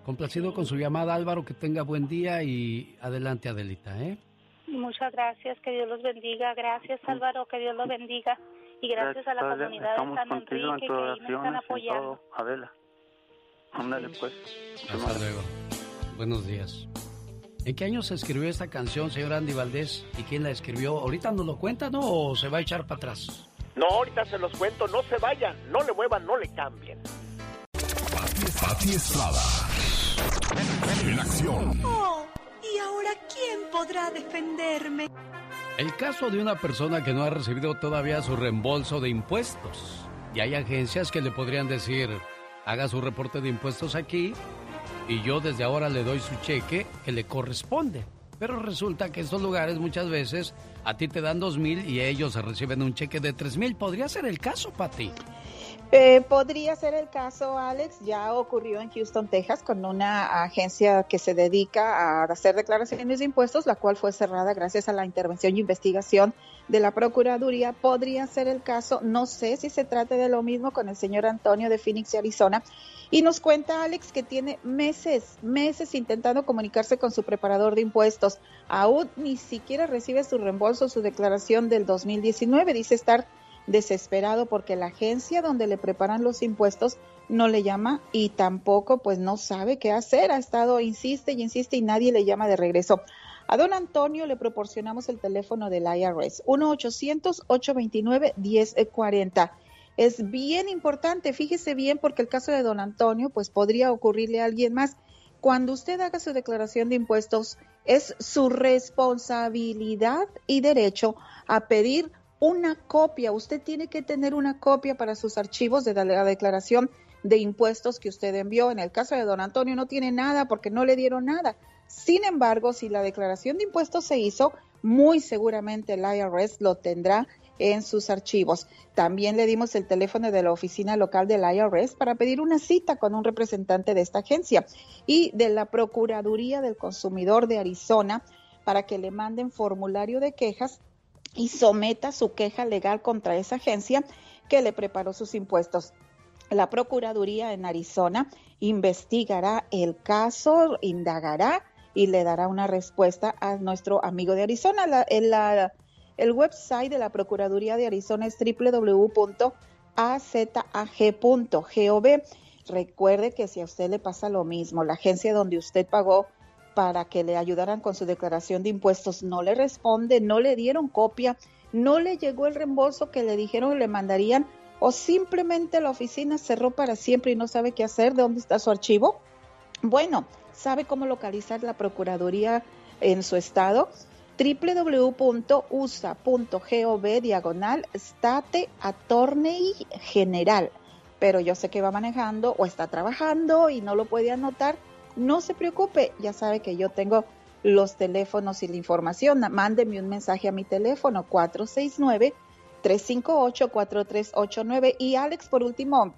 Complacido con su llamada Álvaro, que tenga buen día y adelante Adelita, ¿eh? Muchas gracias, que Dios los bendiga. Gracias Álvaro, que Dios los bendiga. Y gracias, a la comunidad de San Enrique en que ahí me están apoyando. todo. Adela. Ándale pues. Hasta luego. Buenos días. ¿En qué año se escribió esta canción, señor Andy Valdés? ¿Y quién la escribió? ¿Ahorita nos lo cuenta, no? ¿O se va a echar para atrás? No, ahorita se los cuento, no se vayan, no le muevan, no le cambien. Pati Estrada. En acción. Oh, ¿y ahora quién podrá defenderme? El caso de una persona que no ha recibido todavía su reembolso de impuestos. Y hay agencias que le podrían decir, haga su reporte de impuestos aquí y yo desde ahora le doy su cheque que le corresponde. Pero resulta que estos lugares muchas veces a ti te dan dos mil y ellos reciben un cheque de tres mil. ¿Podría ser el caso, Pati? Eh, podría ser el caso, Alex. Ya ocurrió en Houston, Texas, con una agencia que se dedica a hacer declaraciones de impuestos, la cual fue cerrada gracias a la intervención y investigación de la Procuraduría. Podría ser el caso, no sé si se trata de lo mismo con el señor Antonio de Phoenix, Arizona. Y nos cuenta Alex que tiene meses, meses intentando comunicarse con su preparador de impuestos. Aún ni siquiera recibe su reembolso, su declaración del 2019. Dice estar desesperado porque la agencia donde le preparan los impuestos no le llama y tampoco pues no sabe qué hacer. Ha estado, insiste y insiste y nadie le llama de regreso. A don Antonio le proporcionamos el teléfono del IRS, 1-800-829-1040. Es bien importante, fíjese bien, porque el caso de don Antonio, pues podría ocurrirle a alguien más. Cuando usted haga su declaración de impuestos, es su responsabilidad y derecho a pedir una copia. Usted tiene que tener una copia para sus archivos de la declaración de impuestos que usted envió. En el caso de don Antonio no tiene nada porque no le dieron nada. Sin embargo, si la declaración de impuestos se hizo, muy seguramente el IRS lo tendrá en sus archivos. También le dimos el teléfono de la oficina local del IRS para pedir una cita con un representante de esta agencia y de la Procuraduría del Consumidor de Arizona para que le manden formulario de quejas y someta su queja legal contra esa agencia que le preparó sus impuestos. La Procuraduría en Arizona investigará el caso, indagará y le dará una respuesta a nuestro amigo de Arizona. La- el, la- el website de la Procuraduría de Arizona es www.azag.gov. Recuerde que si a usted le pasa lo mismo, la agencia donde usted pagó para que le ayudaran con su declaración de impuestos no le responde, no le dieron copia, no le llegó el reembolso que le dijeron que le mandarían o simplemente la oficina cerró para siempre y no sabe qué hacer, de dónde está su archivo. Bueno, ¿sabe cómo localizar la Procuraduría en su estado? www.usa.gov diagonal state attorney general. Pero yo sé que va manejando o está trabajando y no lo puede anotar. No se preocupe, ya sabe que yo tengo los teléfonos y la información. Mándeme un mensaje a mi teléfono 469 358-4389. Y Alex, por último,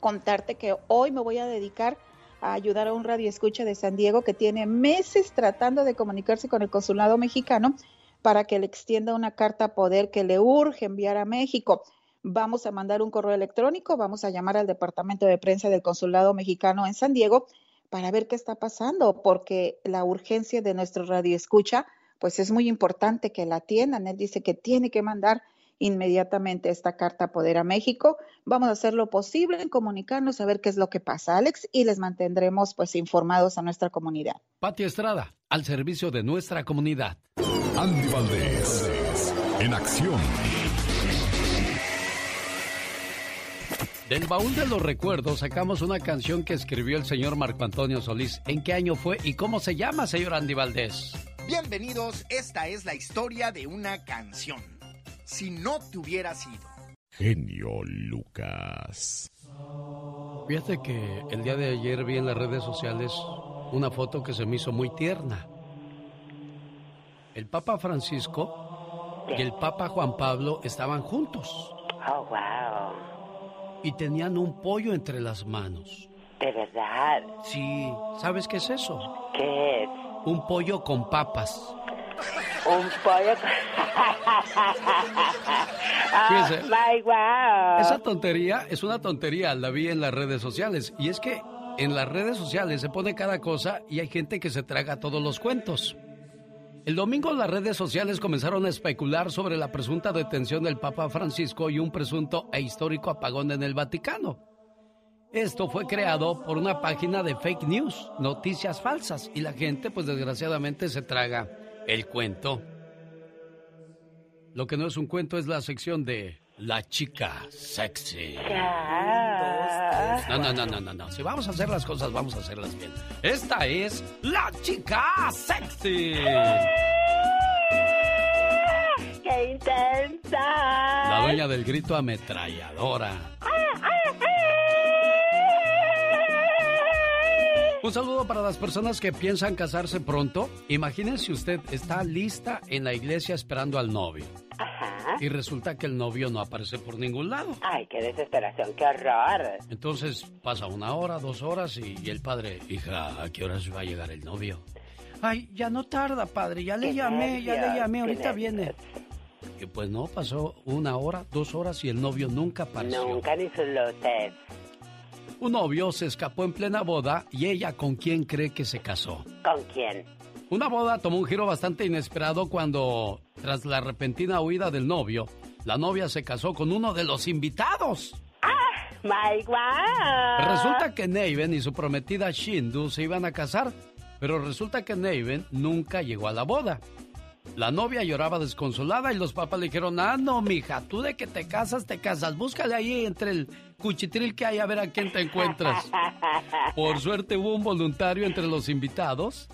contarte que hoy me voy a dedicar a ayudar a un radio escucha de San Diego que tiene meses tratando de comunicarse con el consulado mexicano para que le extienda una carta poder que le urge enviar a México. Vamos a mandar un correo electrónico, vamos a llamar al departamento de prensa del consulado mexicano en San Diego para ver qué está pasando, porque la urgencia de nuestro radio escucha, pues es muy importante que la atiendan. Él dice que tiene que mandar inmediatamente esta carta poder a México. Vamos a hacer lo posible en comunicarnos a ver qué es lo que pasa, Alex, y les mantendremos pues informados a nuestra comunidad. Pati Estrada, al servicio de nuestra comunidad. Andy Valdés, en acción. Del baúl de los recuerdos sacamos una canción que escribió el señor Marco Antonio Solís. ¿En qué año fue y cómo se llama, señor Andy Valdés? Bienvenidos, esta es la historia de una canción. Si no te hubiera sido. Genio Lucas. Fíjate que el día de ayer vi en las redes sociales una foto que se me hizo muy tierna. El Papa Francisco y el Papa Juan Pablo estaban juntos Oh, wow. y tenían un pollo entre las manos. ¿De verdad? Sí, ¿sabes qué es eso? ¿Qué es? Un pollo con papas. Un pollo. oh, Fíjese. my wow. Esa tontería es una tontería, la vi en las redes sociales. Y es que en las redes sociales se pone cada cosa y hay gente que se traga todos los cuentos. El domingo las redes sociales comenzaron a especular sobre la presunta detención del Papa Francisco y un presunto e histórico apagón en el Vaticano. Esto fue creado por una página de fake news, noticias falsas, y la gente pues desgraciadamente se traga el cuento. Lo que no es un cuento es la sección de La chica sexy. No, no, no, no, no, no. Si vamos a hacer las cosas, vamos a hacerlas bien. Esta es La chica sexy. ¡Qué intensa! La dueña del grito ametralladora. Un saludo para las personas que piensan casarse pronto. Imagínense usted está lista en la iglesia esperando al novio. Ajá. Y resulta que el novio no aparece por ningún lado. Ay, qué desesperación, qué horror. Entonces pasa una hora, dos horas y, y el padre, hija, ¿a qué horas va a llegar el novio? Ay, ya no tarda, padre, ya le llamé, ya le llamé, ahorita viene. Y pues no, pasó una hora, dos horas y el novio nunca apareció. Nunca ni sus luces. Un novio se escapó en plena boda y ella con quién cree que se casó. ¿Con quién? Una boda tomó un giro bastante inesperado cuando, tras la repentina huida del novio, la novia se casó con uno de los invitados. My wow. Resulta que Naven y su prometida Shindu se iban a casar, pero resulta que Naven nunca llegó a la boda. La novia lloraba desconsolada y los papás le dijeron, ah, no, mija, tú de que te casas, te casas. Búscale ahí entre el cuchitril que hay a ver a quién te encuentras. Por suerte hubo un voluntario entre los invitados.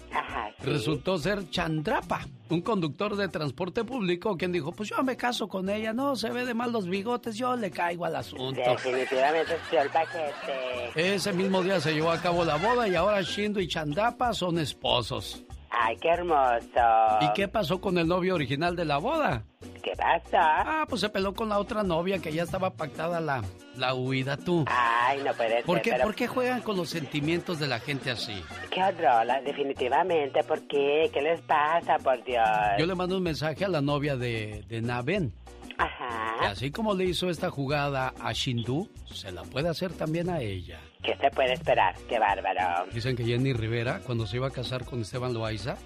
Resultó ser Chandrapa, un conductor de transporte público, quien dijo, pues yo me caso con ella, no, se ve de mal los bigotes, yo le caigo al asunto. Definitivamente es el paquete. Ese mismo día se llevó a cabo la boda y ahora Shindo y Chandapa son esposos. Ay, qué hermoso. ¿Y qué pasó con el novio original de la boda? ¿Qué pasó? Ah, pues se peló con la otra novia que ya estaba pactada la, la huida, tú. Ay, no puede ¿Por ser. qué, pero- ¿Por qué juegan con los sentimientos de la gente así? Qué horror, definitivamente. ¿Por qué? ¿Qué les pasa, por Dios? Yo le mando un mensaje a la novia de, de Naven. Ajá. Así como le hizo esta jugada a Shindu, se la puede hacer también a ella. ¿Qué se puede esperar? Qué bárbaro. Dicen que Jenny Rivera, cuando se iba a casar con Esteban Loaiza,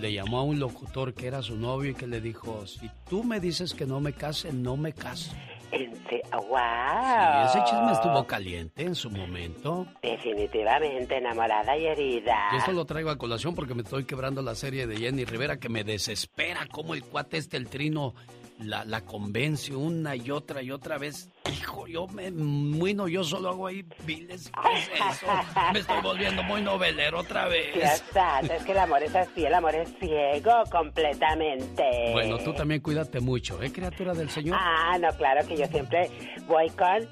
le llamó a un locutor que era su novio y que le dijo, si tú me dices que no me case, no me caso. En se- ¡Wow! Sí, ese chisme estuvo caliente en su momento. Definitivamente enamorada y herida. Y esto lo traigo a colación porque me estoy quebrando la serie de Jenny Rivera que me desespera cómo el cuate este, el trino, la, la convence una y otra y otra vez. Hijo, yo me muino, yo solo hago ahí viles. ¿Qué es eso? Me estoy volviendo muy novelero otra vez. Dios es que el amor es así, el amor es ciego completamente. Bueno, tú también cuídate mucho, ¿eh, criatura del Señor? Ah, no, claro que yo siempre voy con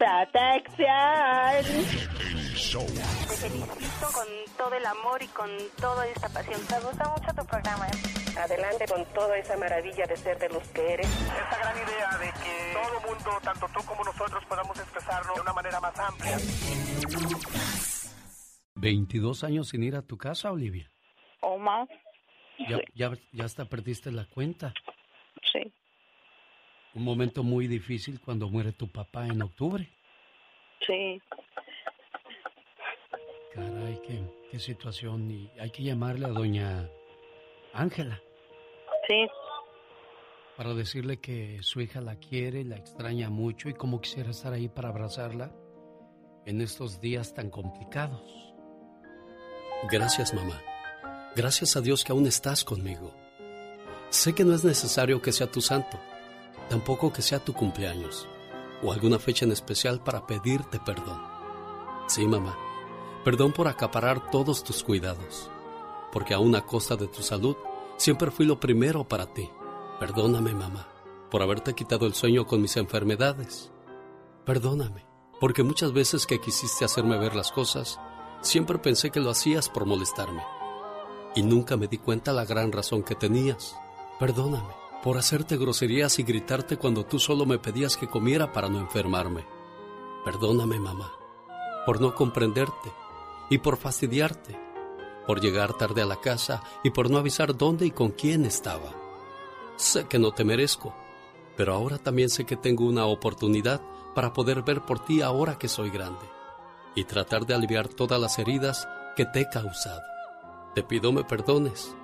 protección. Te felicito con todo el amor y con toda esta pasión. Me gusta mucho tu programa. Adelante con toda esa maravilla de ser de los que eres. Esta gran idea de que todo mundo, tanto tú como nosotros, podamos expresarlo de una manera más amplia. 22 años sin ir a tu casa, Olivia. ¿O más? Ya, ya, ya hasta perdiste la cuenta. Sí. Un momento muy difícil cuando muere tu papá en octubre. Sí. Caray, qué, qué situación. Y hay que llamarle a doña Ángela Sí. para decirle que su hija la quiere, la extraña mucho y cómo quisiera estar ahí para abrazarla en estos días tan complicados. Gracias, mamá. Gracias a Dios que aún estás conmigo. Sé que no es necesario que sea tu santo, tampoco que sea tu cumpleaños o alguna fecha en especial para pedirte perdón. Sí, mamá, perdón por acaparar todos tus cuidados, porque aún a costa de tu salud, siempre fui lo primero para ti. Perdóname, mamá, por haberte quitado el sueño con mis enfermedades. Perdóname, porque muchas veces que quisiste hacerme ver las cosas, siempre pensé que lo hacías por molestarme. Y nunca me di cuenta la gran razón que tenías. Perdóname por hacerte groserías y gritarte cuando tú solo me pedías que comiera para no enfermarme. Perdóname, mamá, por no comprenderte y por fastidiarte, por llegar tarde a la casa y por no avisar dónde y con quién estaba. Sé que no te merezco, pero ahora también sé que tengo una oportunidad para poder ver por ti ahora que soy grande y tratar de aliviar todas las heridas que te he causado. Te pido me perdones.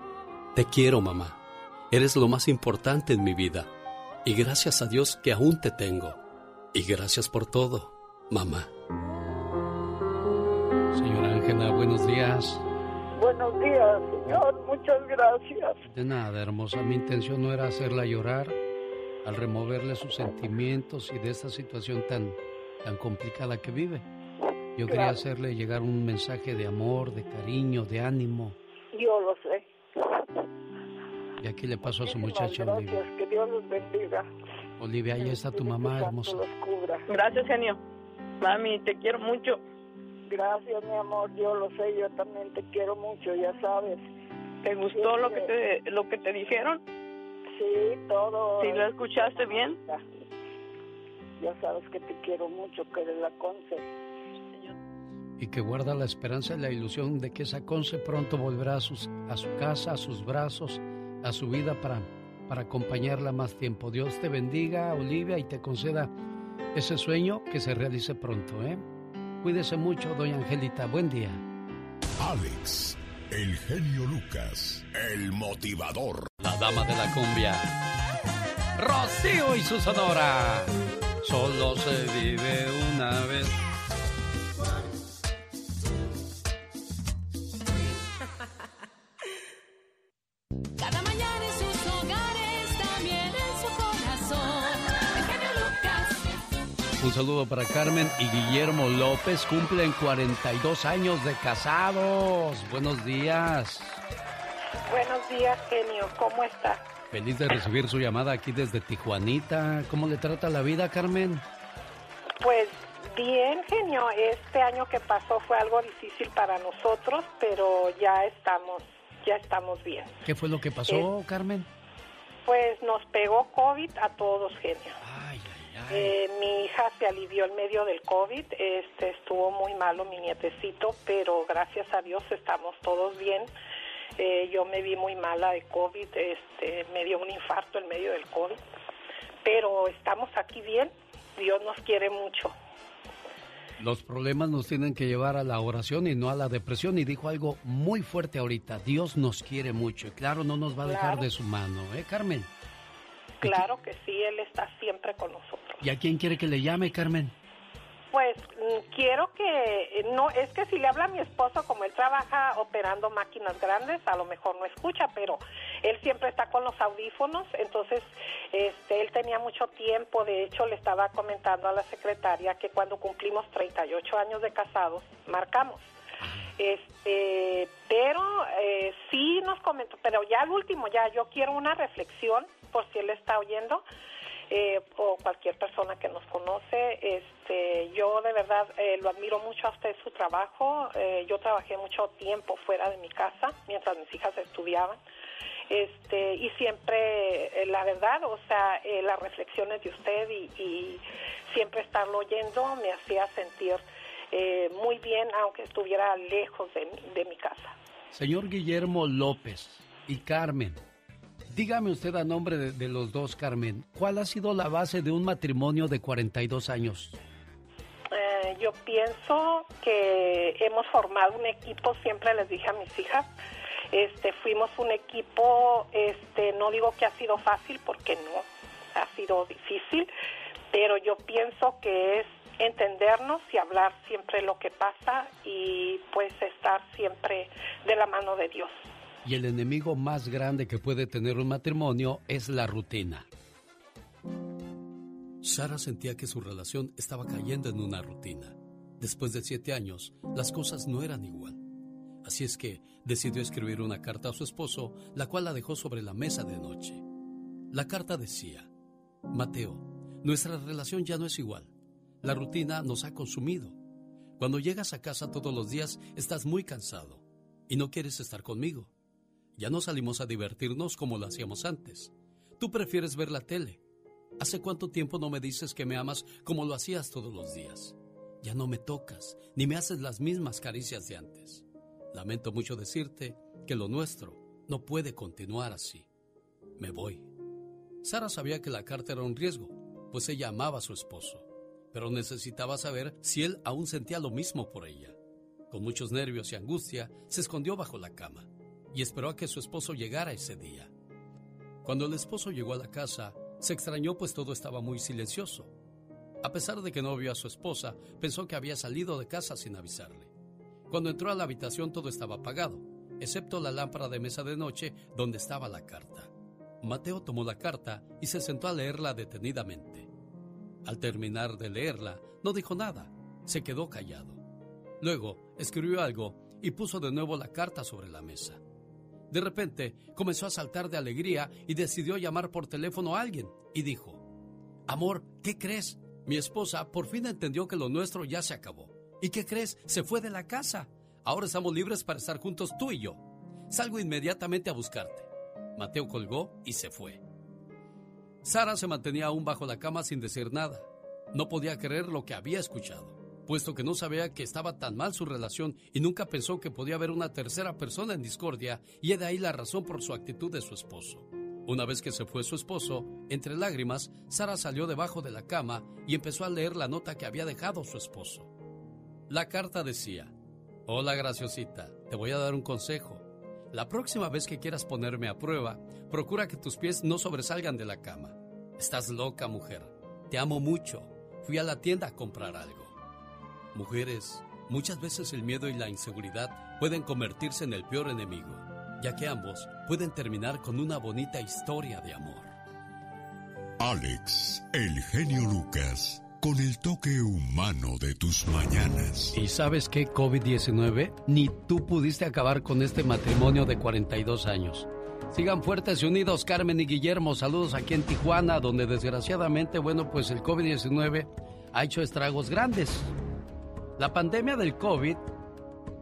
Te quiero, mamá. Eres lo más importante en mi vida. Y gracias a Dios que aún te tengo. Y gracias por todo, mamá. Señora Ángela, buenos días. Buenos días, señor. Muchas gracias. De nada, hermosa. Mi intención no era hacerla llorar al removerle sus sentimientos y de esta situación tan, tan complicada que vive. Yo quería Claro. hacerle llegar un mensaje de amor, de cariño, de ánimo. Yo lo sé. Y aquí le paso a su muchacha Olivia. Gracias. Que Dios los bendiga. Olivia, ahí está tu mamá hermosa. Gracias, genio. Mami, te quiero mucho. Gracias, mi amor. Yo lo sé. Yo también te quiero mucho, ya sabes. ¿Te gustó lo que te, lo que te dijeron? Sí, todo. ¿Sí lo escuchaste bien? Ya sabes que te quiero mucho, que eres la conce. y que guarda la esperanza y la ilusión de que esa Conce pronto volverá a, sus, a su casa, a sus brazos, a su vida para, para acompañarla más tiempo. Dios te bendiga, Olivia, y te conceda ese sueño que se realice pronto. ¿eh? Cuídese mucho, doña Angelita. Buen día. Alex, el genio Lucas, el motivador. La dama de la cumbia. Rocío y su sonora. Solo se vive una vez. Saludo para Carmen y Guillermo López. Cumplen 42 años de casados. Buenos días. Buenos días, genio. ¿Cómo está? Feliz de recibir su llamada aquí desde Tijuanita. ¿Cómo le trata la vida, Carmen? Pues bien, genio. Este año que pasó fue algo difícil para nosotros, pero ya estamos, ya estamos bien. ¿Qué fue lo que pasó, Carmen? Pues nos pegó COVID a todos, genio. Eh, mi hija se alivió en medio del COVID, este, estuvo muy malo mi nietecito, pero gracias a Dios estamos todos bien. Eh, yo me vi muy mala de COVID, este, me dio un infarto en medio del COVID, pero estamos aquí bien, Dios nos quiere mucho. Los problemas nos tienen que llevar a la oración y no a la depresión. Y dijo algo muy fuerte ahorita. Dios nos quiere mucho. Y claro, no nos va a dejar de su mano, ¿eh, Carmen? Claro que sí, Él está siempre con nosotros. ¿Y a quién quiere que le llame, Carmen? Pues mm, quiero que, eh, no, es que si le habla a mi esposo, como él trabaja operando máquinas grandes, a lo mejor no escucha, pero él siempre está con los audífonos, entonces este, él tenía mucho tiempo, de hecho le estaba comentando a la secretaria que cuando cumplimos 38 años de casados, marcamos. Este, pero eh, sí nos comentó, pero ya al último, ya yo quiero una reflexión, por si él está oyendo, eh, o cualquier persona que nos conoce. Este, yo de verdad eh, lo admiro mucho a usted su trabajo. Eh, yo trabajé mucho tiempo fuera de mi casa mientras mis hijas estudiaban. Este, y siempre, eh, la verdad, o sea, eh, las reflexiones de usted y, y siempre estarlo oyendo me hacía sentir muy bien, aunque estuviera lejos de, de mi casa. Señor Guillermo López y Carmen, dígame usted a nombre de, los dos, Carmen, ¿cuál ha sido la base de un matrimonio de 42 años? Eh, yo pienso que hemos formado un equipo, siempre les dije a mis hijas, este, fuimos un equipo, este, no digo que ha sido fácil porque no, ha sido difícil, pero yo pienso que es entendernos y hablar siempre lo que pasa y pues estar siempre de la mano de Dios. Y el enemigo más grande que puede tener un matrimonio es la rutina. Sara sentía que su relación estaba cayendo en una rutina. Después de siete años, las cosas no eran igual. Así es que decidió escribir una carta a su esposo, la cual la dejó sobre la mesa de noche. La carta decía, Mateo, nuestra relación ya no es igual. La rutina nos ha consumido. Cuando llegas a casa todos los días estás muy cansado y no quieres estar conmigo. Ya no salimos a divertirnos como lo hacíamos antes. Tú prefieres ver la tele. ¿Hace cuánto tiempo no me dices que me amas como lo hacías todos los días? Ya no me tocas, ni me haces las mismas caricias de antes. Lamento mucho decirte que lo nuestro no puede continuar así. Me voy. Sara sabía que la carta era un riesgo, pues ella amaba a su esposo, pero necesitaba saber si él aún sentía lo mismo por ella. Con muchos nervios y angustia, se escondió bajo la cama y esperó a que su esposo llegara ese día. Cuando el esposo llegó a la casa, se extrañó pues todo estaba muy silencioso. A pesar de que no vio a su esposa, pensó que había salido de casa sin avisarle. Cuando entró a la habitación todo estaba apagado, excepto la lámpara de mesa de noche donde estaba la carta. Mateo tomó la carta y se sentó a leerla detenidamente. Al terminar de leerla, no dijo nada, se quedó callado. Luego escribió algo y puso de nuevo la carta sobre la mesa. De repente comenzó a saltar de alegría y decidió llamar por teléfono a alguien y dijo, Amor, ¿qué crees? Mi esposa por fin entendió que lo nuestro ya se acabó. ¿Y qué crees? Se fue de la casa. Ahora estamos libres para estar juntos tú y yo. Salgo inmediatamente a buscarte. Mateo colgó y se fue. Sara se mantenía aún bajo la cama sin decir nada. No podía creer lo que había escuchado, puesto que no sabía que estaba tan mal su relación y nunca pensó que podía haber una tercera persona en discordia y he de ahí la razón por su actitud de su esposo. Una vez que se fue su esposo, entre lágrimas, Sara salió debajo de la cama y empezó a leer la nota que había dejado su esposo. La carta decía, Hola graciosita, te voy a dar un consejo. La próxima vez que quieras ponerme a prueba, procura que tus pies no sobresalgan de la cama. Estás loca, mujer. Te amo mucho. Fui a la tienda a comprar algo. Mujeres, muchas veces el miedo y la inseguridad pueden convertirse en el peor enemigo, ya que ambos pueden terminar con una bonita historia de amor. Alex, el genio Lucas, con el toque humano de tus mañanas. ¿Y sabes qué, COVID-19? Ni tú pudiste acabar con este matrimonio de 42 años. Sigan fuertes y unidos, Carmen y Guillermo. Saludos aquí en Tijuana, donde desgraciadamente, bueno, pues el COVID-19 ha hecho estragos grandes. La pandemia del COVID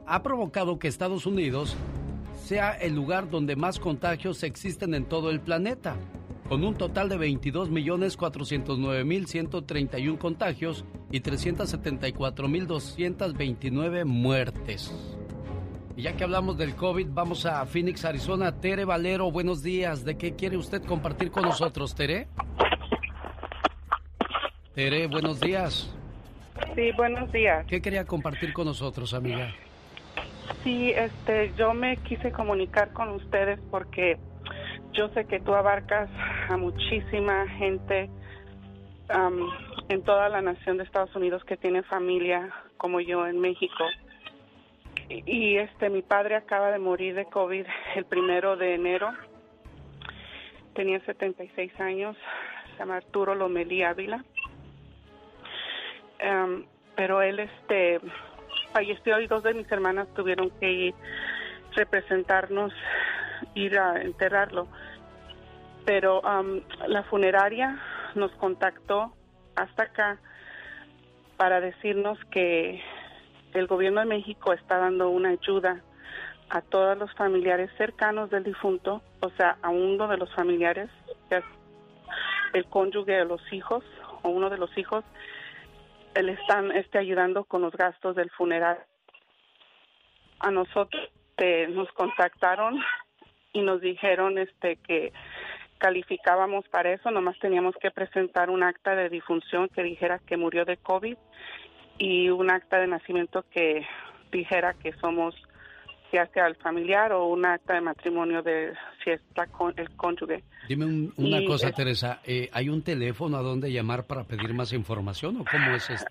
ha provocado que Estados Unidos sea el lugar donde más contagios existen en todo el planeta. con un total de 22.409.131 contagios y 374.229 muertes. Y ya que hablamos del COVID, vamos a Phoenix, Arizona. Tere Valero, buenos días. ¿De qué quiere usted compartir con nosotros, Tere? Tere, buenos días. Sí, buenos días. ¿Qué quería compartir con nosotros, amiga? Sí, este, yo me quise comunicar con ustedes porque yo sé que tú abarcas a muchísima gente en toda la nación de Estados Unidos que tiene familia como yo en México. Y, y, este, mi padre acaba de morir de COVID el primero de enero. Tenía 76 años. Se llama Arturo Lomelí Ávila. Am, pero él, este, falleció y dos de mis hermanas tuvieron que ir representarnos, ir a enterrarlo. Pero um, la funeraria nos contactó hasta acá para decirnos que el gobierno de México está dando una ayuda a todos los familiares cercanos del difunto, o sea, a uno de los familiares, ya el cónyuge de los hijos o uno de los hijos, le están este, ayudando con los gastos del funeral. A nosotros este, nos contactaron y nos dijeron este que calificábamos para eso, nomás teníamos que presentar un acta de difunción que dijera que murió de COVID y un acta de nacimiento que dijera que somos ya sea el familiar o un acta de matrimonio de si está con el cónyuge. Dime un- una Y cosa, es- Teresa. eh, ¿Hay un teléfono a donde llamar para pedir más información o cómo es esto?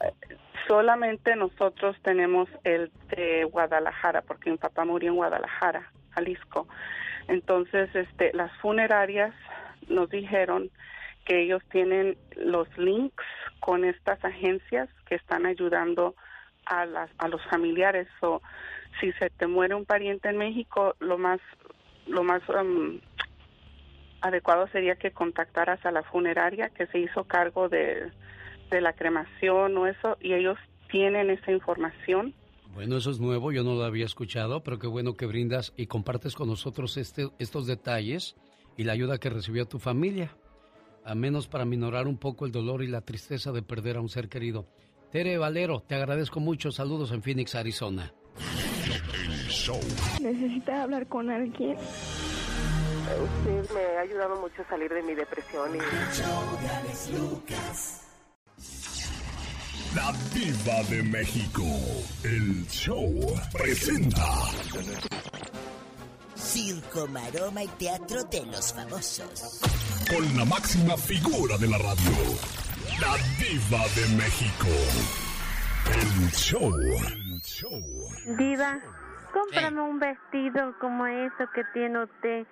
Solamente nosotros tenemos el de Guadalajara, porque mi papá murió en Guadalajara, Jalisco. Entonces, este, las funerarias nos dijeron que ellos tienen los links con estas agencias que están ayudando a, las, a los familiares. O si se te muere un pariente en México, lo más, lo más um, adecuado sería que contactaras a la funeraria que se hizo cargo de, de la cremación o eso, y ellos tienen esa información. Bueno, eso es nuevo, yo no lo había escuchado, pero qué bueno que brindas y compartes con nosotros este, estos detalles y la ayuda que recibió tu familia, a menos para minorar un poco el dolor y la tristeza de perder a un ser querido. Tere Valero, te agradezco mucho. Saludos en Phoenix, Arizona. Necesita hablar con alguien. Usted me ha ayudado mucho a salir de mi depresión y... La diva de México. El show presenta. Circo, maroma y teatro de los famosos. Con la máxima figura de la radio. La diva de México. El show. El show. Diva, cómprame un vestido como eso que tiene usted,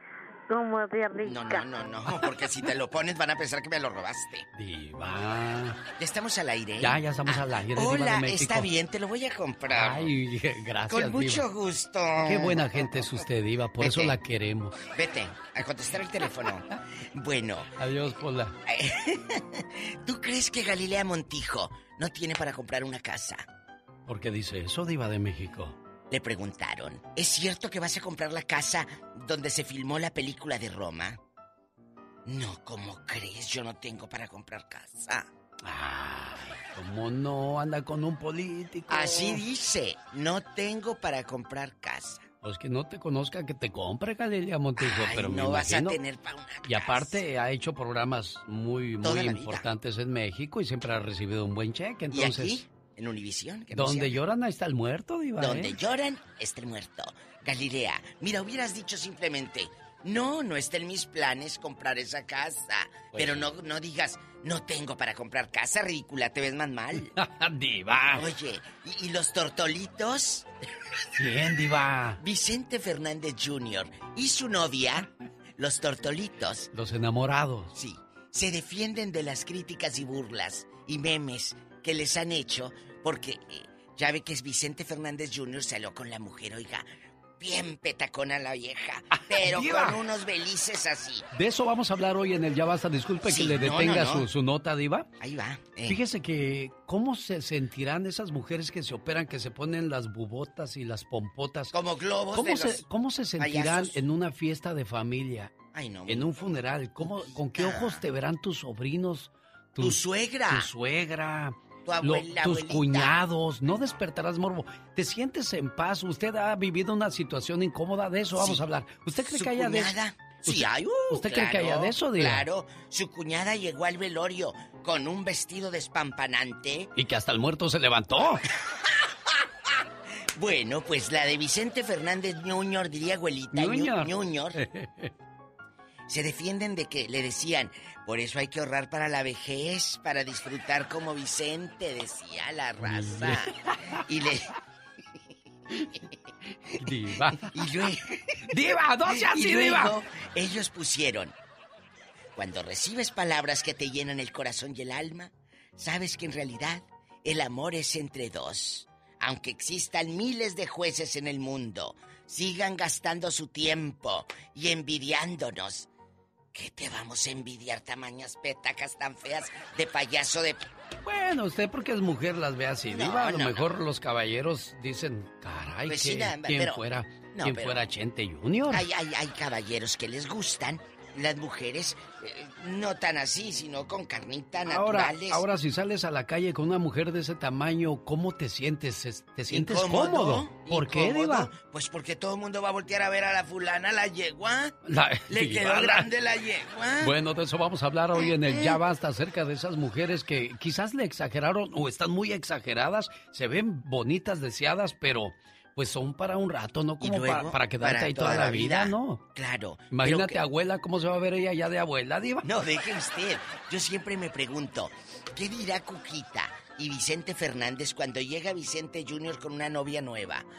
como de No, rica. no, no, no, porque si te lo pones van a pensar que me lo robaste. Diva. ¿Ya estamos al aire? Ya, ya estamos al aire, Diva Hola, de está bien, te lo voy a comprar. Ay, gracias, Con mucho Diva. gusto. Qué buena gente es usted, Diva, por eso la queremos. Vete, a contestar el teléfono. Bueno, Adiós, Pola. ¿tú crees que Galilea Montijo no tiene para comprar una casa? ¿Por qué dice eso, Diva de México? Le preguntaron, ¿es cierto que vas a comprar la casa donde se filmó la película de Roma? No, ¿cómo crees? Yo no tengo para comprar casa. ¿Cómo no? Anda con un político. Así dice, no tengo para comprar casa. Pues que no te conozca, que te compre Galilea Montijo, Ay, pero me no vas a tener para una Y aparte ha hecho programas muy, muy importantes en México y siempre ha recibido un buen cheque. ¿Y Entonces, aquí? En Univisión. donde lloran ahí está el muerto, Diva. Donde ¿eh? lloran, está el muerto. Galilea, mira, hubieras dicho simplemente, no, no está en mis planes comprar esa casa. Pues Pero no, no digas, no tengo para comprar casa, ridícula, te ves más mal. Diva. Oye, ¿y, y los tortolitos? Bien, Diva. Vicente Fernández Jr. y su novia, los tortolitos, Los enamorados. Sí, se defienden de las críticas y burlas y memes que les han hecho porque eh, ya ve que es Vicente Fernández Jr. salió con la mujer, oiga, bien petacona la vieja, pero Diva. con unos belices así. De eso vamos a hablar hoy en el Ya Basta. Disculpe Sí, que le no, detenga no, no. Su, su nota, Diva. Ahí va. eh. Fíjese que, ¿cómo se sentirán esas mujeres que se operan, que se ponen las bubotas y las pompotas? Como globos ¿Cómo de se, los ¿Cómo se sentirán payasos. en una fiesta de familia Ay, no. En un funeral, ¿cómo, ¿con qué ojos te verán tus sobrinos? Tu suegra. Tu suegra. Tu abuela, tus cuñados. No despertarás morbo. Te sientes en paz. Usted ha vivido una situación incómoda. De eso vamos Sí. a hablar. ¿Usted cree Su que haya de cuñada. Sí, ¿Usted- hay. uh, ¿Usted cree que haya de eso, Diva? Claro. Su cuñada llegó al velorio con un vestido despampanante. Y que hasta el muerto se levantó. Bueno, pues la de Vicente Fernández Jr., diría abuelita. Ñu- Junior. Junior. Se defienden de que le decían, por eso hay que ahorrar para la vejez, para disfrutar como Vicente, decía la raza. Y le. Diva. Y luego. Diva, no y así, luego, Diva. Ellos pusieron. Cuando recibes palabras que te llenan el corazón y el alma, sabes que en realidad el amor es entre dos. Aunque existan miles de jueces en el mundo, sigan gastando su tiempo y envidiándonos. ¿Qué te vamos a envidiar tamañas petacas tan feas de payaso de... Bueno, usted porque es mujer las ve así, No, Diva. A lo no, mejor los caballeros dicen, caray, Pues que sí, quién pero- fuera, no, quién pero- fuera Chente Junior. Hay, hay, hay caballeros que les gustan, las mujeres eh, no tan así, sino con carnita Ahora, naturales. ahora si sales a la calle con una mujer de ese tamaño, ¿cómo te sientes? Es- ¿Te sientes ¿Incómodo? cómodo? ¿Por qué. Diva? Pues porque todo el mundo va a voltear a ver a la fulana, la yegua. La- Le Diva, quedó la- grande la yegua. Bueno, de eso vamos a hablar hoy en el Ya Basta acerca de esas mujeres que quizás le exageraron o están muy exageradas, se ven bonitas, deseadas, pero pues son para un rato, no como luego, para, para quedarte para ahí toda, la vida, ¿no? Claro. Imagínate, que- abuela, cómo se va a ver ella ya de abuela, diva. No, deje usted. Yo siempre me pregunto, ¿qué dirá Cuquita y Vicente Fernández cuando llega Vicente Junior con una novia nueva?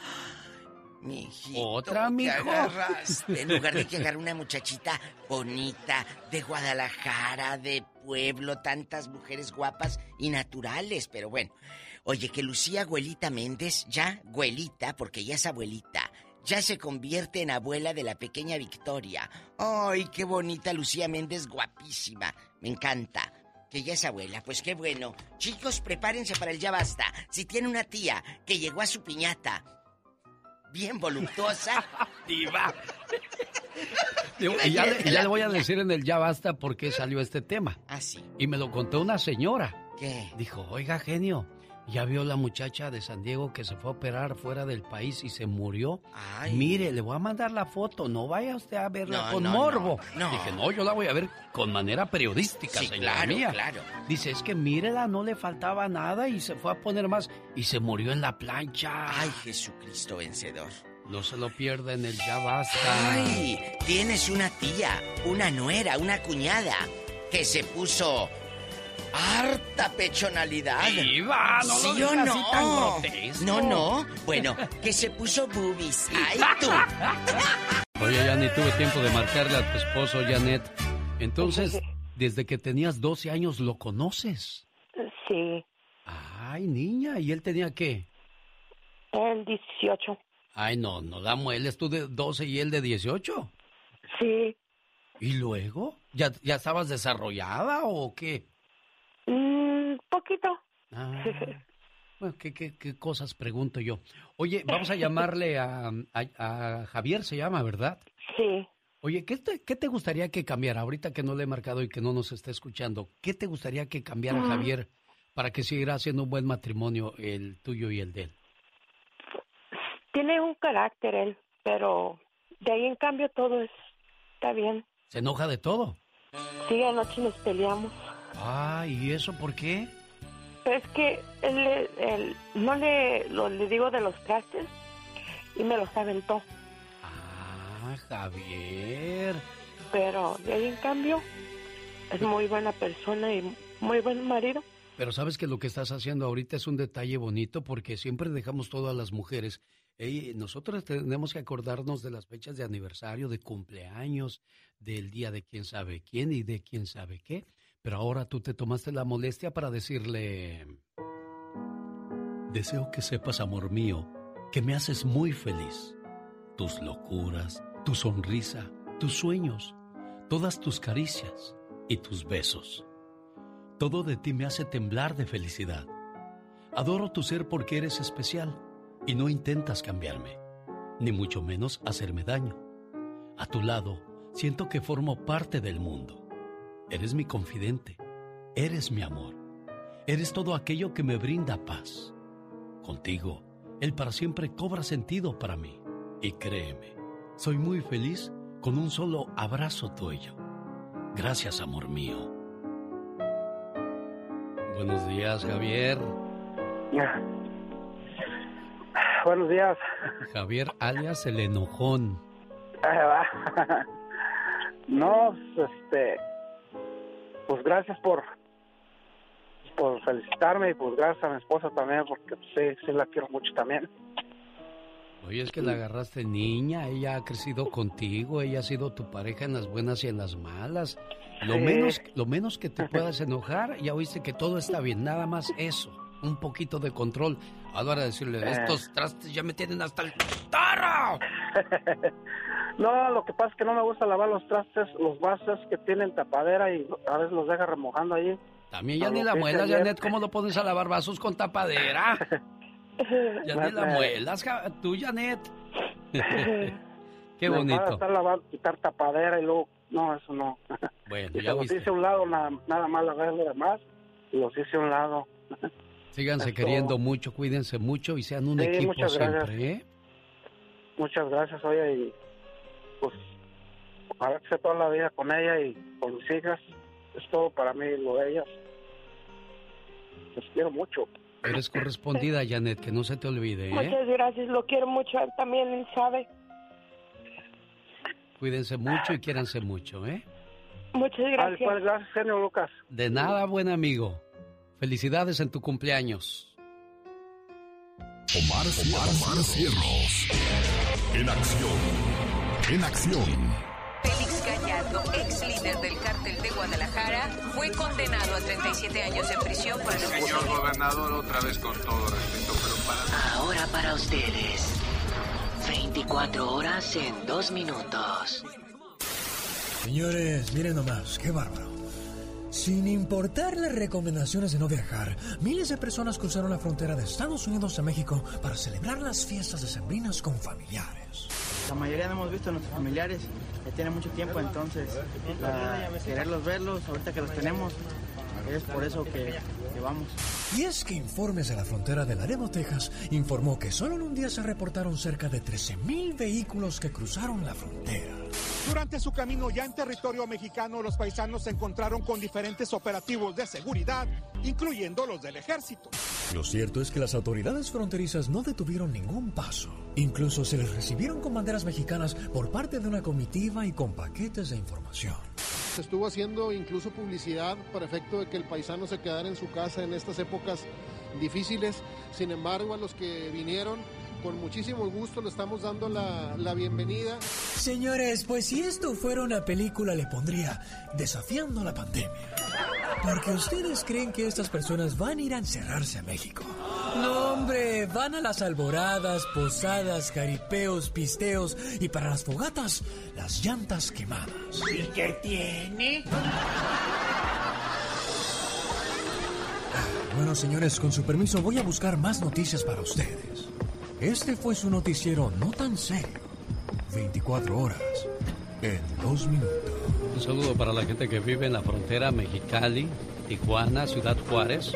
Mi hijito, Otra, ¿qué mijo. agarraste? En lugar de que agarre una muchachita bonita, de Guadalajara, de pueblo, tantas mujeres guapas y naturales, pero bueno. Oye, que Lucía Abuelita Méndez, ya abuelita, porque ya es abuelita, ya se convierte en abuela de la pequeña Victoria. ¡Ay, qué bonita Lucía Méndez, guapísima! Me encanta. Que ya es abuela, pues qué bueno. Chicos, prepárense para el ya basta. Si tiene una tía que llegó a su piñata bien voluptuosa, diva. Digo, y ya, le, y ya le voy a decir en el Ya Basta por qué salió este tema. Ah, sí. Y me lo contó una señora. ¿Qué? Dijo, oiga, genio, ¿ya vio la muchacha de San Diego que se fue a operar fuera del país y se murió? Ay. Mire, le voy a mandar la foto, no vaya usted a verla No, con no, morbo. no, no. Dije, no, yo la voy a ver con manera periodística, Sí, señora claro, mía. claro. Dice, es que mírela, no le faltaba nada y se fue a poner más y se murió en la plancha. Ay, Jesucristo vencedor. No se lo pierda en el Ya Basta. Ay, tienes una tía, una nuera, una cuñada que se puso harta pechonalidad. Diva, no lo ¿Sí o no? así tan grotesco. No, no. Bueno, que se puso boobies. Ay, tú. Oye, ya ni tuve tiempo de marcarle a tu esposo, Janet. Entonces, desde que tenías 12 años, ¿lo conoces? Sí, Ay, niña, ¿y él tenía qué? el 18. Ay, no, no da mueles, tú de 12 y él de 18. Sí. ¿Y luego? ¿Ya, ya estabas desarrollada o qué? Un poquito. Ah, bueno, ¿qué, qué, qué cosas pregunto yo? Oye, vamos a llamarle a, a- a Javier, se llama, ¿verdad? Sí. Oye, ¿qué te, ¿qué te gustaría que cambiara? Ahorita que no le he marcado y que no nos está escuchando, ¿qué te gustaría que cambiara Mm. Javier para que siguiera siendo un buen matrimonio el tuyo y el de él? Tiene un carácter él, pero de ahí en cambio todo es, está bien. ¿Se enoja de todo? Sí, anoche nos peleamos. Ah, ¿y eso por qué? Es que él- no le, lo, le digo de los trastes y me los aventó. Ah, Javier. Pero de ahí en cambio es muy buena persona y muy buen marido. Pero sabes que lo que estás haciendo ahorita es un detalle bonito porque siempre dejamos todo a las mujeres. Ey, nosotros tenemos que acordarnos de las fechas de aniversario, de cumpleaños, del día de quién sabe quién y de quién sabe qué. Pero ahora tú te tomaste la molestia para decirle... Deseo que sepas, amor mío, que me haces muy feliz. Tus locuras, tu sonrisa, tus sueños, todas tus caricias y tus besos. Todo de ti me hace temblar de felicidad. Adoro tu ser porque eres especial y no intentas cambiarme, ni mucho menos hacerme daño. A tu lado, Siento que formo parte del mundo. Eres mi confidente. Eres mi amor. Eres todo aquello que me brinda paz. Contigo, el para siempre cobra sentido para mí. Y créeme, soy muy feliz con un solo abrazo tuyo. Gracias, amor mío. Buenos días, Javier. Buenos días. Javier alias el enojón. No, este, pues gracias por por felicitarme y pues gracias a mi esposa también porque pues, sí, sí la quiero mucho también. Oye, es que la agarraste niña, ella ha crecido contigo, ella ha sido tu pareja en las buenas y en las malas. Lo Sí. menos, lo menos que te puedas enojar, ya oíste que todo está bien, nada más eso, un poquito de control. Ahora decirle, Eh. estos trastes ya me tienen hasta el tarro. No, lo que pasa es que no me gusta lavar los trastes, los vasos que tienen tapadera y a veces los deja remojando ahí. También ya ni la muelas, ayer. Janet, ¿cómo lo pones a lavar vasos con tapadera? Ya ni la muelas, tú, Janet. Qué bonito. enfada estar lavando, quitar tapadera y luego, no, eso no. Bueno, Y ya los viste. hice a un lado, nada, nada más lavar lo demás, y los hice a un lado. Síganse Eso. queriendo mucho, cuídense mucho y sean un Sí, equipo gracias. siempre, ¿eh? Muchas gracias, oye, y pues ojalá que sea toda la vida con ella y con mis hijas. Es todo para mí lo de ellas. Les quiero mucho. Eres correspondida, Janet, que no se te olvide, ¿eh? Muchas gracias, lo quiero mucho, él también él sabe. Cuídense mucho y quiéranse mucho, ¿eh? Muchas Vale, pues, gracias, genio Lucas. De nada, buen amigo. Felicidades en tu cumpleaños. Omar, Omar, Cierros. En acción. En acción. Félix Gallardo, ex líder del cártel de Guadalajara, fue condenado a 37 años de prisión por el Señor gobernador, otra vez con todo respeto, pero para... Ahora para ustedes. 24 horas en 2 minutos. Señores, miren nomás, qué bárbaro. Sin importar las recomendaciones de no viajar, miles de personas cruzaron la frontera de Estados Unidos a México para celebrar las fiestas decembrinas con familiares. La mayoría no hemos visto a nuestros familiares, ya tiene mucho tiempo, entonces quererlos verlos, ahorita que los tenemos, es por eso que, que vamos. Y es que Informes de la Frontera de Laredo, Texas, informó que solo en un día se reportaron cerca de 13.000 vehículos que cruzaron la frontera. Durante su camino ya en territorio mexicano, los paisanos se encontraron con diferentes operativos de seguridad, incluyendo los del ejército. Lo cierto es que las autoridades fronterizas no detuvieron ningún paso. Incluso se les recibieron con banderas mexicanas por parte de una comitiva y con paquetes de información. Se estuvo haciendo incluso publicidad para efecto de que el paisano se quedara en su casa en estas épocas difíciles. Sin embargo, a los que vinieron, con muchísimo gusto le estamos dando la, la bienvenida. Señores, pues si esto fuera una película le pondría desafiando la pandemia. Porque ustedes creen que estas personas van a ir a encerrarse a México. No, hombre, van a las alboradas, posadas, jaripeos, pisteos y para las fogatas, las llantas quemadas. ¿Y qué tiene? Bueno, señores, con su permiso voy a buscar más noticias para ustedes. Este fue su noticiero no tan serio. 24 horas en 2 minutos. Un saludo para la gente que vive en la frontera Mexicali, Tijuana, Ciudad Juárez.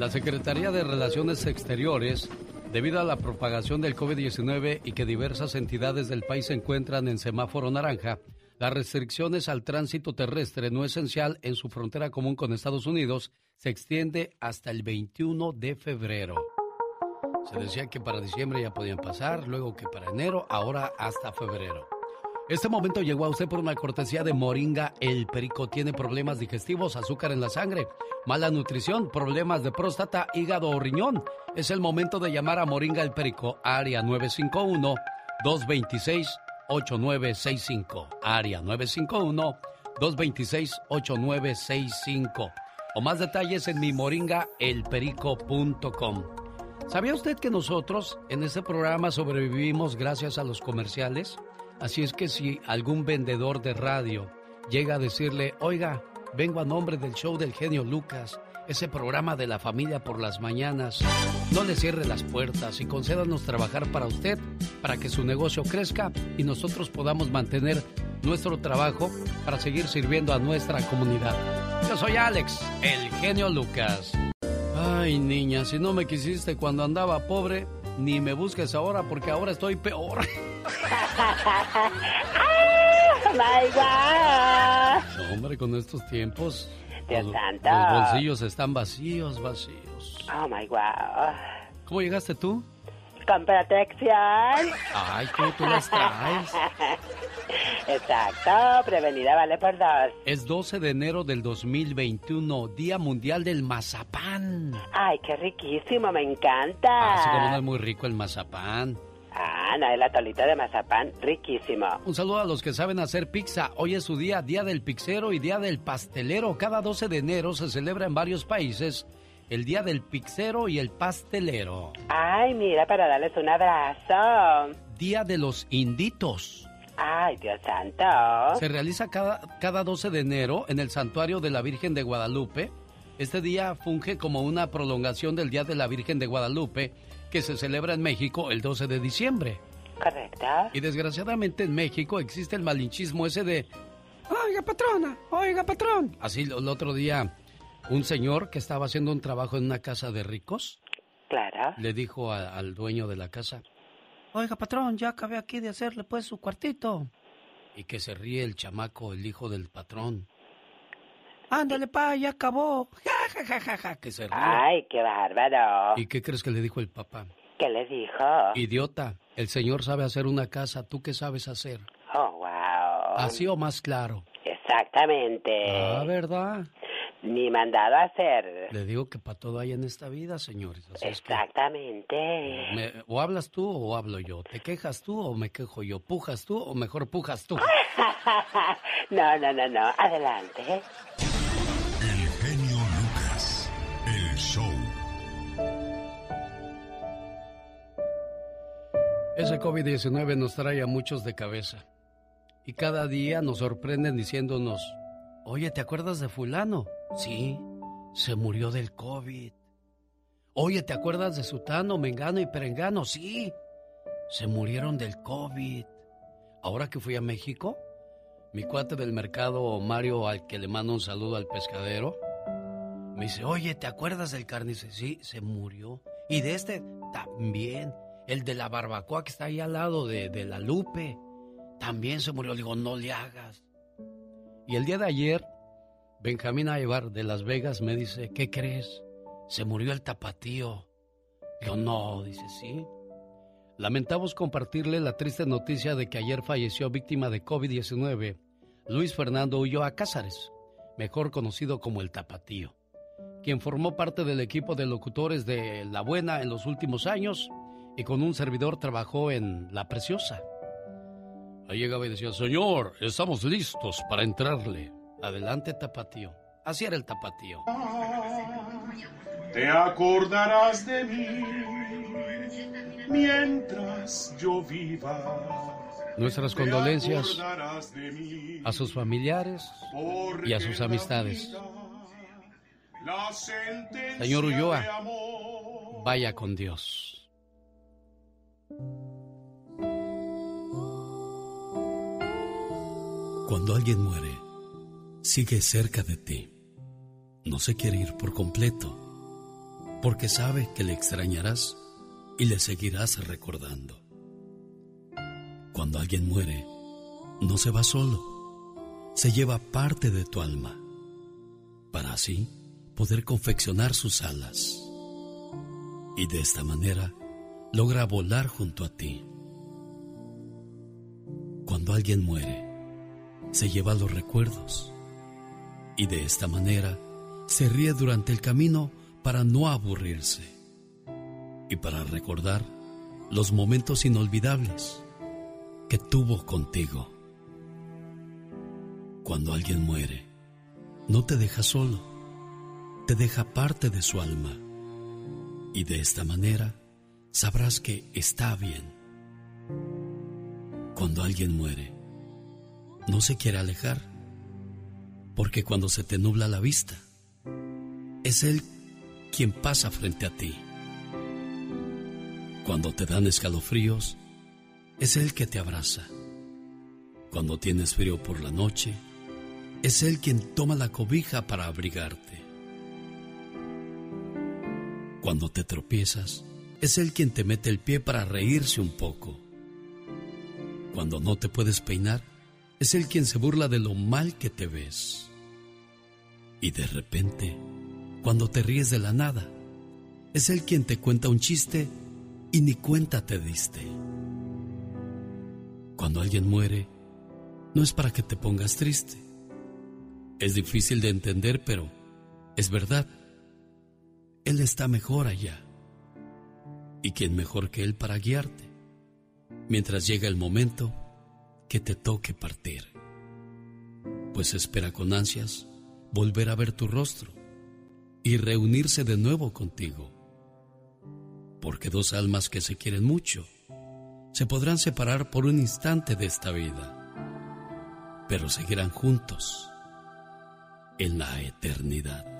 La Secretaría de Relaciones Exteriores, debido a la propagación del COVID-19 y que diversas entidades del país se encuentran en semáforo naranja, las restricciones al tránsito terrestre no esencial en su frontera común con Estados Unidos se extiende hasta el 21 de febrero. Se decía que para diciembre ya podían pasar, luego que para enero, ahora hasta febrero. Este momento llegó a usted por una cortesía de Moringa El Perico. Tiene problemas digestivos, azúcar en la sangre, mala nutrición, problemas de próstata, hígado o riñón. Es el momento de llamar a Moringa El Perico, área 951-226-8965. Área 951-226-8965. O más detalles en mi moringaelperico.com. ¿Sabía usted que nosotros en este programa sobrevivimos gracias a los comerciales? Así es que si algún vendedor de radio llega a decirle, oiga, vengo a nombre del show del genio Lucas, ese programa de la familia por las mañanas, no le cierre las puertas y concédanos trabajar para usted, para que su negocio crezca y nosotros podamos mantener nuestro trabajo para seguir sirviendo a nuestra comunidad. Yo soy Alex, el genio Lucas. Ay, niña, si no me quisiste cuando andaba pobre, ni me busques ahora porque ahora estoy peor. my God. Hombre, con estos tiempos, Dios los, santo. los bolsillos están vacíos, vacíos. Oh my God. ¿Cómo llegaste tú? Con protección. Ay, ¿cómo tú las traes? Exacto, prevenida vale por dos. Es 12 de enero del 2021, Día Mundial del Mazapán. Ay, qué riquísimo, me encanta. Así como no es muy rico el mazapán. Ah, no, el atolito de mazapán, riquísimo. Un saludo a los que saben hacer pizza. Hoy es su día, Día del Pixero y Día del Pastelero. Cada 12 de enero se celebra en varios países el Día del Pixero y el Pastelero. Ay, mira, para darles un abrazo. Día de los Inditos. Ay, Dios santo. Se realiza cada, cada 12 de enero en el Santuario de la Virgen de Guadalupe. Este día funge como una prolongación del Día de la Virgen de Guadalupe que se celebra en México el 12 de diciembre. Correcto. Y desgraciadamente en México existe el malinchismo ese de, oiga patrona, oiga patrón. Así el otro día un señor que estaba haciendo un trabajo en una casa de ricos Claro. le dijo a- al dueño de la casa, oiga patrón, ya acabé aquí de hacerle pues su cuartito. Y que se ríe el chamaco, el hijo del patrón. Ándale pa, ya acabó. Ja, ja, ja, ja, ja, que se ríe. Ay, qué bárbaro. ¿Y qué crees que le dijo el papá? ¿Qué le dijo? Idiota, el señor sabe hacer una casa, ¿tú qué sabes hacer? Oh, wow. Así o más claro. Exactamente. Ah, ¿verdad? Ni mandado a hacer. Le digo que para todo hay en esta vida, señores. Así es que, Exactamente. me- o hablas tú o hablo yo. ¿Te quejas tú o me quejo yo? ¿Pujas tú o mejor pujas tú? no, no, no, no. Adelante. Ese COVID-19 nos trae a muchos de cabeza. Y cada día nos sorprenden diciéndonos, oye, ¿te acuerdas de fulano? Sí, se murió del COVID. Oye, ¿te acuerdas de Sutano, Mengano y Perengano? Sí, se murieron del COVID. Ahora que fui a México, mi cuate del mercado, Mario, al que le mando un saludo al pescadero, me dice, oye, ¿te acuerdas del carnice? Sí, se murió. Y de este también. El de la barbacoa que está ahí al lado de, de la Lupe. También se murió. Le digo, no le hagas. Y el día de ayer, Benjamín Aybar de Las Vegas me dice, ¿qué crees? Se murió el tapatío. Yo no, dice, sí. Lamentamos compartirle la triste noticia de que ayer falleció víctima de COVID-19 Luis Fernando Ulloa Cázares, mejor conocido como el Tapatío, quien formó parte del equipo de locutores de La Buena en los últimos años y con un servidor trabajó en La Preciosa. Ahí llegaba y decía, señor, estamos listos para entrarle. Adelante, Tapatío. Así era el Tapatío. Te acordarás de mí mientras yo viva. Nuestras condolencias a sus familiares y a sus amistades. Señor Ulloa, vaya con Dios. Cuando alguien muere, sigue cerca de ti. No se quiere ir por completo, porque sabe que le extrañarás y le seguirás recordando. Cuando alguien muere, no se va solo, se lleva parte de tu alma, para así poder confeccionar sus alas. Y de esta manera logra volar junto a ti. Cuando alguien muere, se lleva los recuerdos y de esta manera se ríe durante el camino para no aburrirse y para recordar los momentos inolvidables que tuvo contigo. Cuando alguien muere, no te deja solo, te deja parte de su alma y de esta manera sabrás que está bien. Cuando alguien muere, no se quiere alejar, porque cuando se te nubla la vista, es Él quien pasa frente a ti. Cuando te dan escalofríos, es Él que te abraza. Cuando tienes frío por la noche, es Él quien toma la cobija para abrigarte. Cuando te tropiezas, es Él quien te mete el pie para reírse un poco. Cuando no te puedes peinar, es Él quien se burla de lo mal que te ves. Y de repente, cuando te ríes de la nada, es Él quien te cuenta un chiste y ni cuenta te diste. Cuando alguien muere, no es para que te pongas triste. Es difícil de entender, pero es verdad. Él está mejor allá. ¿Y quién mejor que Él para guiarte? Mientras llega el momento que te toque partir. Pues espera con ansias volver a ver tu rostro y reunirse de nuevo contigo. Porque dos almas que se quieren mucho se podrán separar por un instante de esta vida, pero seguirán juntos en la eternidad.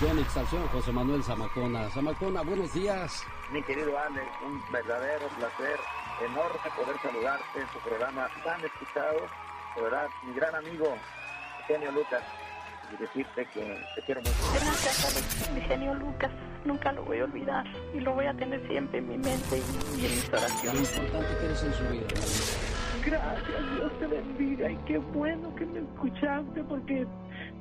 Yonix al señor José Manuel Zamacona. Zamacona, buenos días. Mi querido Alex, un verdadero placer, enorme poder saludarte en tu programa tan escuchado. De verdad, mi gran amigo, Genio Lucas, y decirte que te quiero mucho. Gracias, Alex. Mi genio Lucas. Nunca lo voy a olvidar. Y lo voy a tener siempre en mi mente y, y en mis Lo oraciones. importante que eres en su vida. Gracias, Dios te bendiga. Y qué bueno que me escuchaste porque,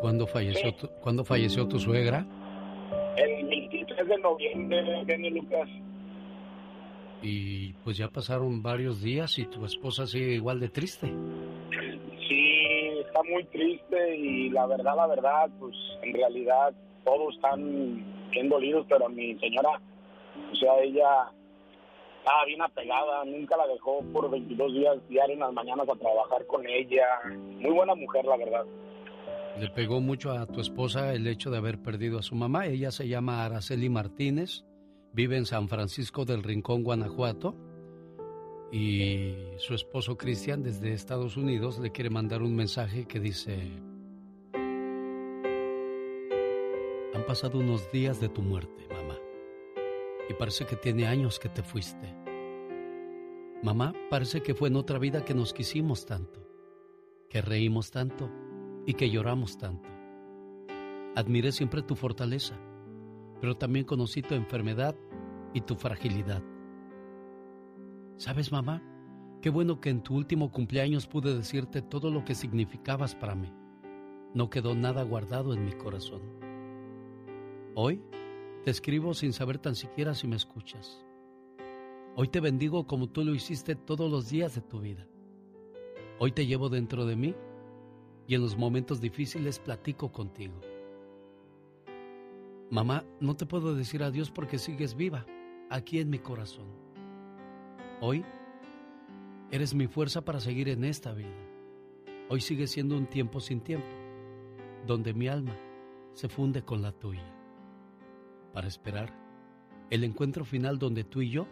¿cuándo falleció, tu, ¿cuándo falleció tu suegra? El 23 de noviembre, Genio Lucas. Y pues ya pasaron varios días y tu esposa sigue igual de triste. Sí, está muy triste y la verdad, la verdad, pues en realidad todos están bien dolidos, pero mi señora, o sea, ella estaba bien apegada, nunca la dejó por 22 días diarios en las mañanas a trabajar con ella. Muy buena mujer, la verdad. Le pegó mucho a tu esposa el hecho de haber perdido a su mamá. Ella se llama Araceli Martínez, vive en San Francisco del Rincón, Guanajuato. Y su esposo Cristian desde Estados Unidos le quiere mandar un mensaje que dice, han pasado unos días de tu muerte, mamá. Y parece que tiene años que te fuiste. Mamá, parece que fue en otra vida que nos quisimos tanto, que reímos tanto y que lloramos tanto. Admiré siempre tu fortaleza, pero también conocí tu enfermedad y tu fragilidad. ¿Sabes, mamá? Qué bueno que en tu último cumpleaños pude decirte todo lo que significabas para mí. No quedó nada guardado en mi corazón. Hoy te escribo sin saber tan siquiera si me escuchas. Hoy te bendigo como tú lo hiciste todos los días de tu vida. Hoy te llevo dentro de mí y en los momentos difíciles platico contigo. Mamá, no te puedo decir adiós porque sigues viva, aquí en mi corazón. Hoy eres mi fuerza para seguir en esta vida. Hoy sigue siendo un tiempo sin tiempo, donde mi alma se funde con la tuya. Para esperar el encuentro final donde tú y yo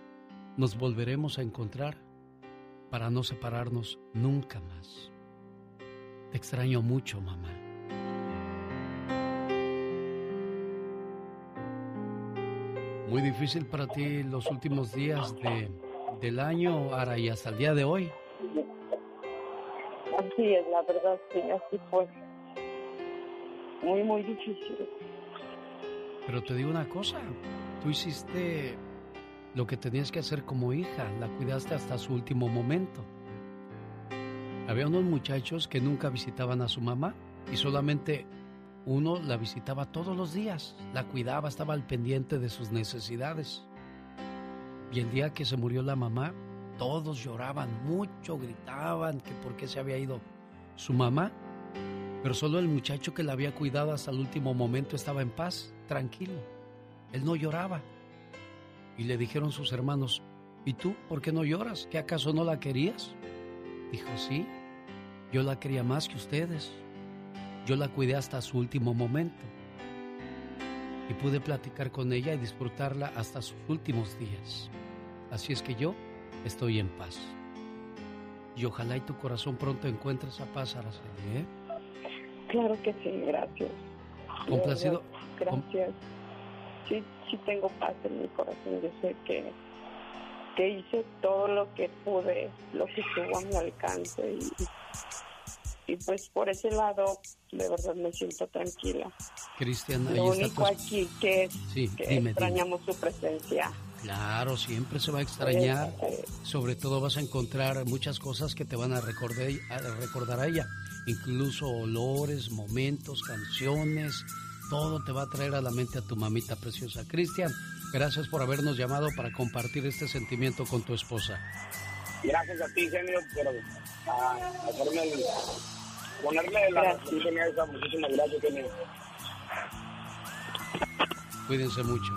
nos volveremos a encontrar para no separarnos nunca más. Te extraño mucho, mamá. Muy difícil para ti los últimos días de, del año, Ara, y hasta el día de hoy. Así es, la verdad, sí, así fue. Muy, muy difícil. Pero te digo una cosa, tú hiciste lo que tenías que hacer como hija, la cuidaste hasta su último momento. Había unos muchachos que nunca visitaban a su mamá y solamente uno la visitaba todos los días, la cuidaba, estaba al pendiente de sus necesidades. Y el día que se murió la mamá, Todos lloraban mucho, gritaban que por qué se había ido su mamá. Pero solo el muchacho que la había cuidado hasta el último momento estaba en paz, tranquilo. Él no lloraba. Y le dijeron sus hermanos, ¿y tú por qué no lloras? ¿Que acaso no la querías? Dijo, sí, yo la quería más que ustedes. Yo la cuidé hasta su último momento. Y pude platicar con ella y disfrutarla hasta sus últimos días. Así es que yo estoy en paz. Y ojalá y tu corazón pronto encuentre esa paz, Araceli, ¿eh? Claro que sí, gracias. Complacido. Gracias. Sí, sí tengo paz en mi corazón. Yo sé que, que hice todo lo que pude, lo que estuvo a mi alcance. Y, y pues por ese lado, de verdad me siento tranquila. Cristian, ahí Lo único tu... aquí que, Sí, que dime, dime. extrañamos su presencia. Claro, siempre se va a extrañar. Eh, Sobre todo vas a encontrar muchas cosas que te van a recordar, a recordar a ella. Incluso olores, momentos, canciones. Todo te va a traer a la mente a tu mamita preciosa. Cristian, gracias por habernos llamado para compartir este sentimiento con tu esposa. Gracias a ti, genio, por ah, hacerme el- ponerme la atención en esa. Muchísimas gracias, genio. Cuídense mucho.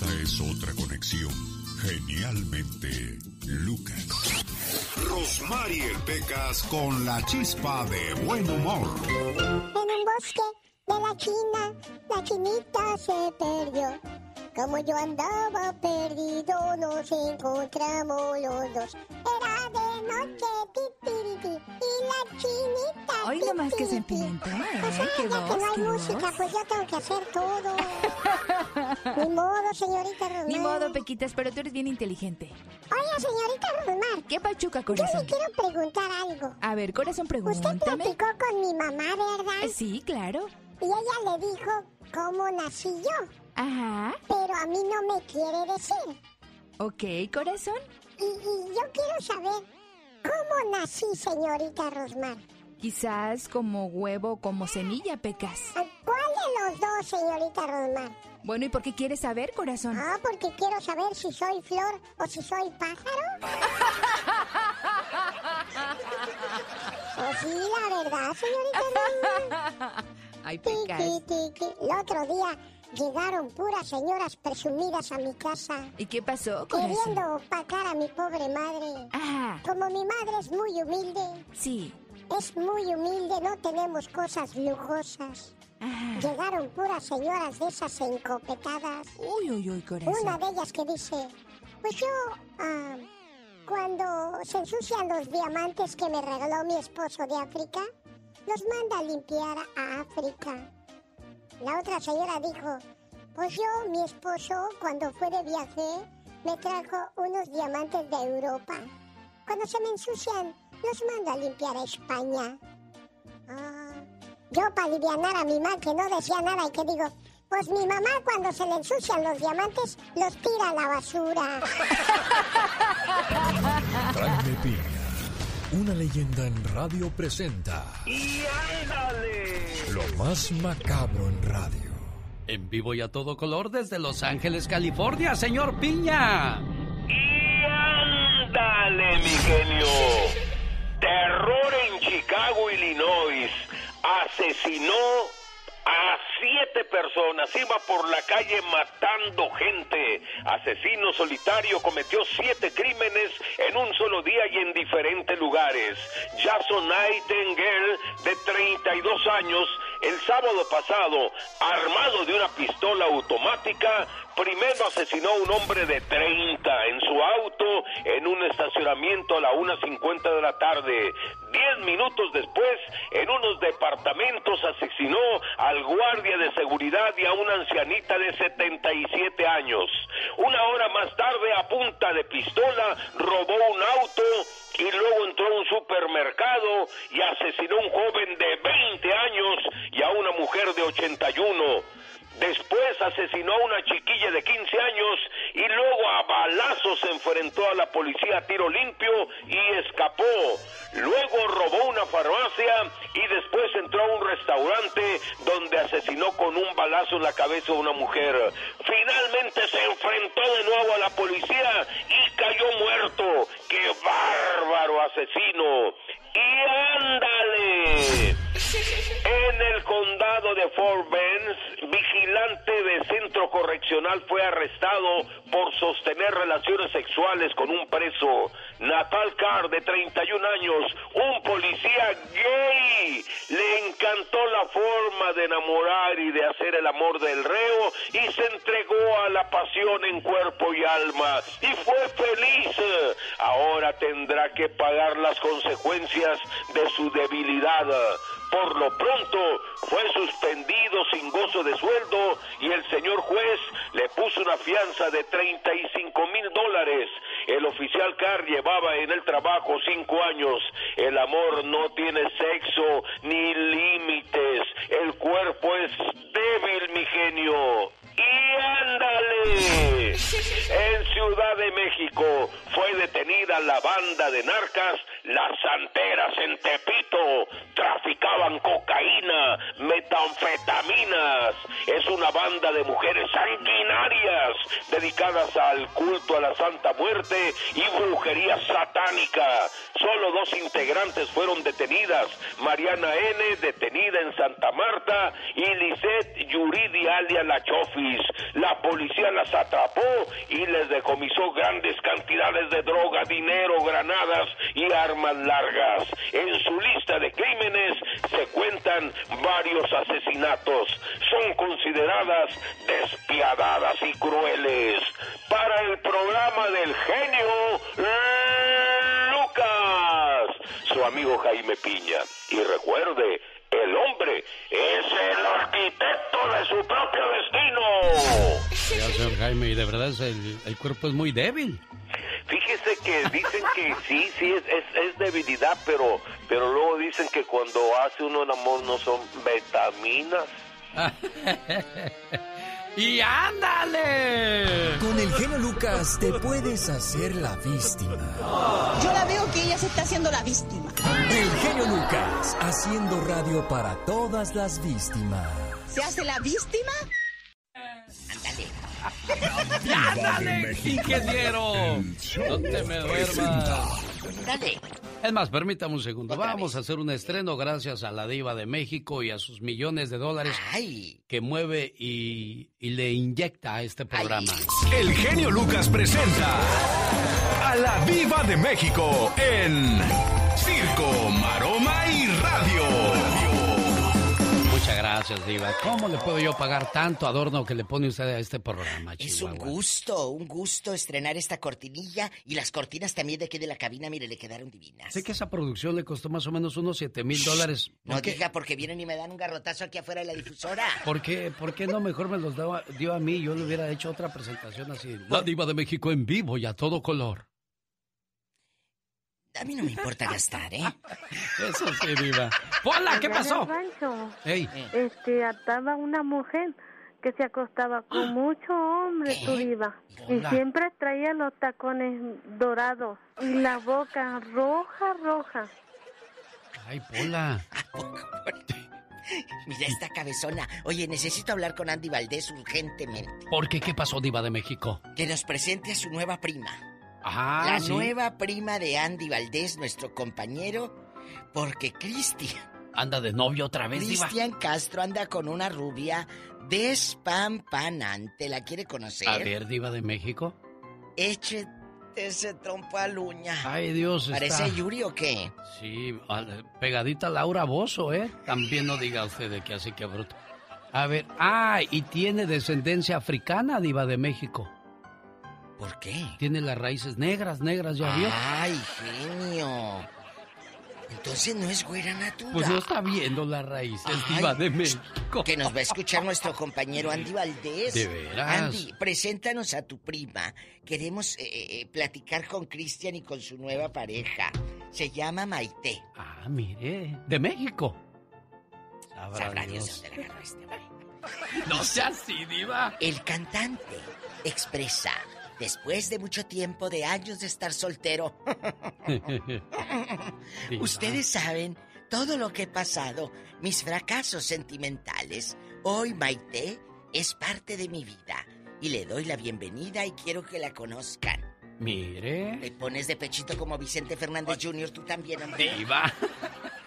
Esta es otra conexión. Genialmente, Lucas. Rosmarie Pecas con la chispa de buen humor. En un bosque de la China, la chinita se perdió. Como yo andaba perdido, nos encontramos los dos. Era de noche, y la chinita. Hoy nomás que sentimiento, ti. ¿eh? O sea, Qué ya que no hay música, pues yo tengo que hacer todo. Ni modo, señorita Román. Ni modo, Pequitas, pero tú eres bien inteligente. Oiga, señorita Román. ¿Qué pachuca, Yo corazón? le quiero preguntar algo. A ver, corazón, Usted pregúntame. platicó con mi mamá, ¿verdad? Eh, Sí, claro. Y ella le dijo cómo nací yo. Ajá. Pero a mí no me quiere decir. Ok, corazón. Y, y yo quiero saber cómo nací, señorita Rosmar. Quizás como huevo, como semilla, Pecas. ¿Cuál de los dos, señorita Rosmar? Bueno, ¿y por qué quieres saber, corazón? Ah, porque quiero saber si soy flor o si soy pájaro. ¿O sí, la verdad, señorita Rosmar? Ay, Pecas. tiqui. El otro día llegaron puras señoras presumidas a mi casa. ¿Y qué pasó, corazón? Queriendo opacar a mi pobre madre. Ajá. Como mi madre es muy humilde. Sí. Es muy humilde, no tenemos cosas lujosas. Llegaron puras señoras de esas encopetadas. Uy, uy, uy, corazón. Una de ellas que dice, pues yo, ah, cuando se ensucian los diamantes que me regaló mi esposo de África, los manda a limpiar a África. La otra señora dijo, pues yo, mi esposo, cuando fue de viaje, me trajo unos diamantes de Europa. Cuando se me ensucian, los manda a limpiar a España. Ah, yo para alivianar a mi mamá que no decía nada y que digo, pues mi mamá cuando se le ensucian los diamantes los tira a la basura. Una leyenda en radio presenta ¡Y ándale! lo más macabro en radio. En vivo y a todo color desde Los Ángeles, California, señor Piña. ¡Y ándale, mi genio! Terror en Chicago, Illinois. Asesinó a siete personas. Iba por la calle matando gente. Asesino solitario cometió siete crímenes en un solo día y en diferentes lugares. Jason Nightingale, de 32 años, el sábado pasado, armado de una pistola automática, primero asesinó a un hombre de 30 en su auto en un estacionamiento a la 1.50 de la tarde. Diez minutos después, en unos departamentos asesinó al guardia de seguridad y a una ancianita de 77 años. Una hora más tarde, a punta de pistola, robó un auto y luego entró a un supermercado y asesinó a un joven de 20 años y a una mujer de 81. Después asesinó a una chiquilla de 15 años y luego a balazos enfrentó a la policía a tiro limpio y escapó. Luego robó una farmacia y después entró a un restaurante donde asesinó con un balazo en la cabeza a una mujer. Finalmente se enfrentó de nuevo a la policía y cayó muerto. ¡Qué bárbaro asesino! ¡Y ándale! En el condado de Fort Bend, vigilante de centro correccional fue arrestado por sostener relaciones sexuales con un preso. Natal Carr, de 31 años, un policía gay. Le encantó la forma de enamorar y de hacer el amor del reo y se entregó a la pasión en cuerpo y alma. Y fue feliz. Ahora tendrá que pagar las consecuencias de su debilidad. Por lo pronto fue suspendido sin gozo de sueldo y el señor juez le puso una fianza de 35 mil dólares. El oficial Carr llevaba en el trabajo cinco años. El amor no tiene sexo ni límites. El cuerpo es débil, mi genio. Y ándale. En Ciudad de México fue detenida la banda de narcas Las Santeras en Tepito. Cocaína, metanfetaminas. Es una banda de mujeres sanguinarias dedicadas al culto a la Santa Muerte y brujería satánica. Solo dos integrantes fueron detenidas. Mariana N., detenida en Santa Marta, y Lisette Yuridi alia La Chofis. La policía las atrapó y les decomisó grandes cantidades de droga, dinero, granadas y armas largas. En su lista de crímenes se cuentan varios asesinatos. Son consideradas despiadadas y crueles. Para el programa del genio Lucas, su amigo Jaime Piña. Y recuerde, el hombre es el arquitecto de su propio destino. Señor Jaime, y de verdad el, el cuerpo es muy débil. Fíjese que dicen que sí, sí, es, es, es, debilidad, pero, pero luego dicen que cuando hace uno el amor no son vitaminas. ¡Y ándale! Con el genio Lucas te puedes hacer la víctima. Yo la veo que ella se está haciendo la víctima. El genio Lucas, haciendo radio para todas las víctimas. ¿Se hace la víctima? Ándale. ¡Ándale, ingeniero! No te me duermas. Dale. Es más, permítame un segundo. Vamos a hacer un estreno gracias a la diva de México y a sus millones de dólares Ay. que mueve y, y le inyecta a este programa. El genio Lucas presenta a la diva de México en Circo, Maroma y Radio. Muchas gracias, Diva. ¿Cómo le puedo yo pagar tanto adorno que le pone usted a este programa, Es un Chihuahua? gusto, un gusto estrenar esta cortinilla y las cortinas también de aquí de la cabina, mire, le quedaron divinas. Sé que esa producción le costó más o menos unos 7 mil dólares. No ¿Por qué, diga porque vienen y me dan un garrotazo aquí afuera de la difusora. ¿Por qué, por qué no mejor me los daba- dio a mí? Yo le hubiera hecho otra presentación así. La Diva de México en vivo y a todo color. A mí no me importa gastar, ¿eh? Eso sí, Diva. ¡Hola! ¿Qué pasó? el rancho, Ey. este, ataba una mujer que se acostaba con mucho hombre, tu diva. Y Hola. siempre traía los tacones dorados y la boca roja, roja. Ay, Pola. Mira esta cabezona. Oye, necesito hablar con Andy Valdés urgentemente. ¿Por qué? ¿Qué pasó, Diva de México? Que nos presente a su nueva prima. Ah, la sí. nueva prima de Andy Valdés, nuestro compañero, porque Cristian, Anda de novio otra vez. Cristian Castro anda con una rubia despampanante. ¿La quiere conocer? A ver, Diva de México. Échete ese trompo al uña. Ay, Dios, ¿Parece está... Yuri o qué? Sí, pegadita a Laura Bozo, ¿eh? También no diga usted de que así que bruto. A ver, ah, y tiene descendencia africana, Diva de México. ¿Por qué? Tiene las raíces negras, negras, ¿ya vio? Ay, genio. Entonces no es güera natural. Pues no está viendo las raíces, Diva de México. Que nos va a escuchar nuestro compañero Andy Valdés. ¿De veras? Andy, preséntanos a tu prima. Queremos eh, eh, platicar con Cristian y con su nueva pareja. Se llama Maite. Ah, mire, de México. Sabrá Sabrá Dios dónde la agarró este. No sea así, Diva. El cantante expresa después de mucho tiempo, de años de estar soltero, ustedes saben todo lo que he pasado, mis fracasos sentimentales. Hoy Maite es parte de mi vida y le doy la bienvenida y quiero que la conozcan. Mire. Le pones de pechito como Vicente Fernández Jr., tú también, hombre. Diva.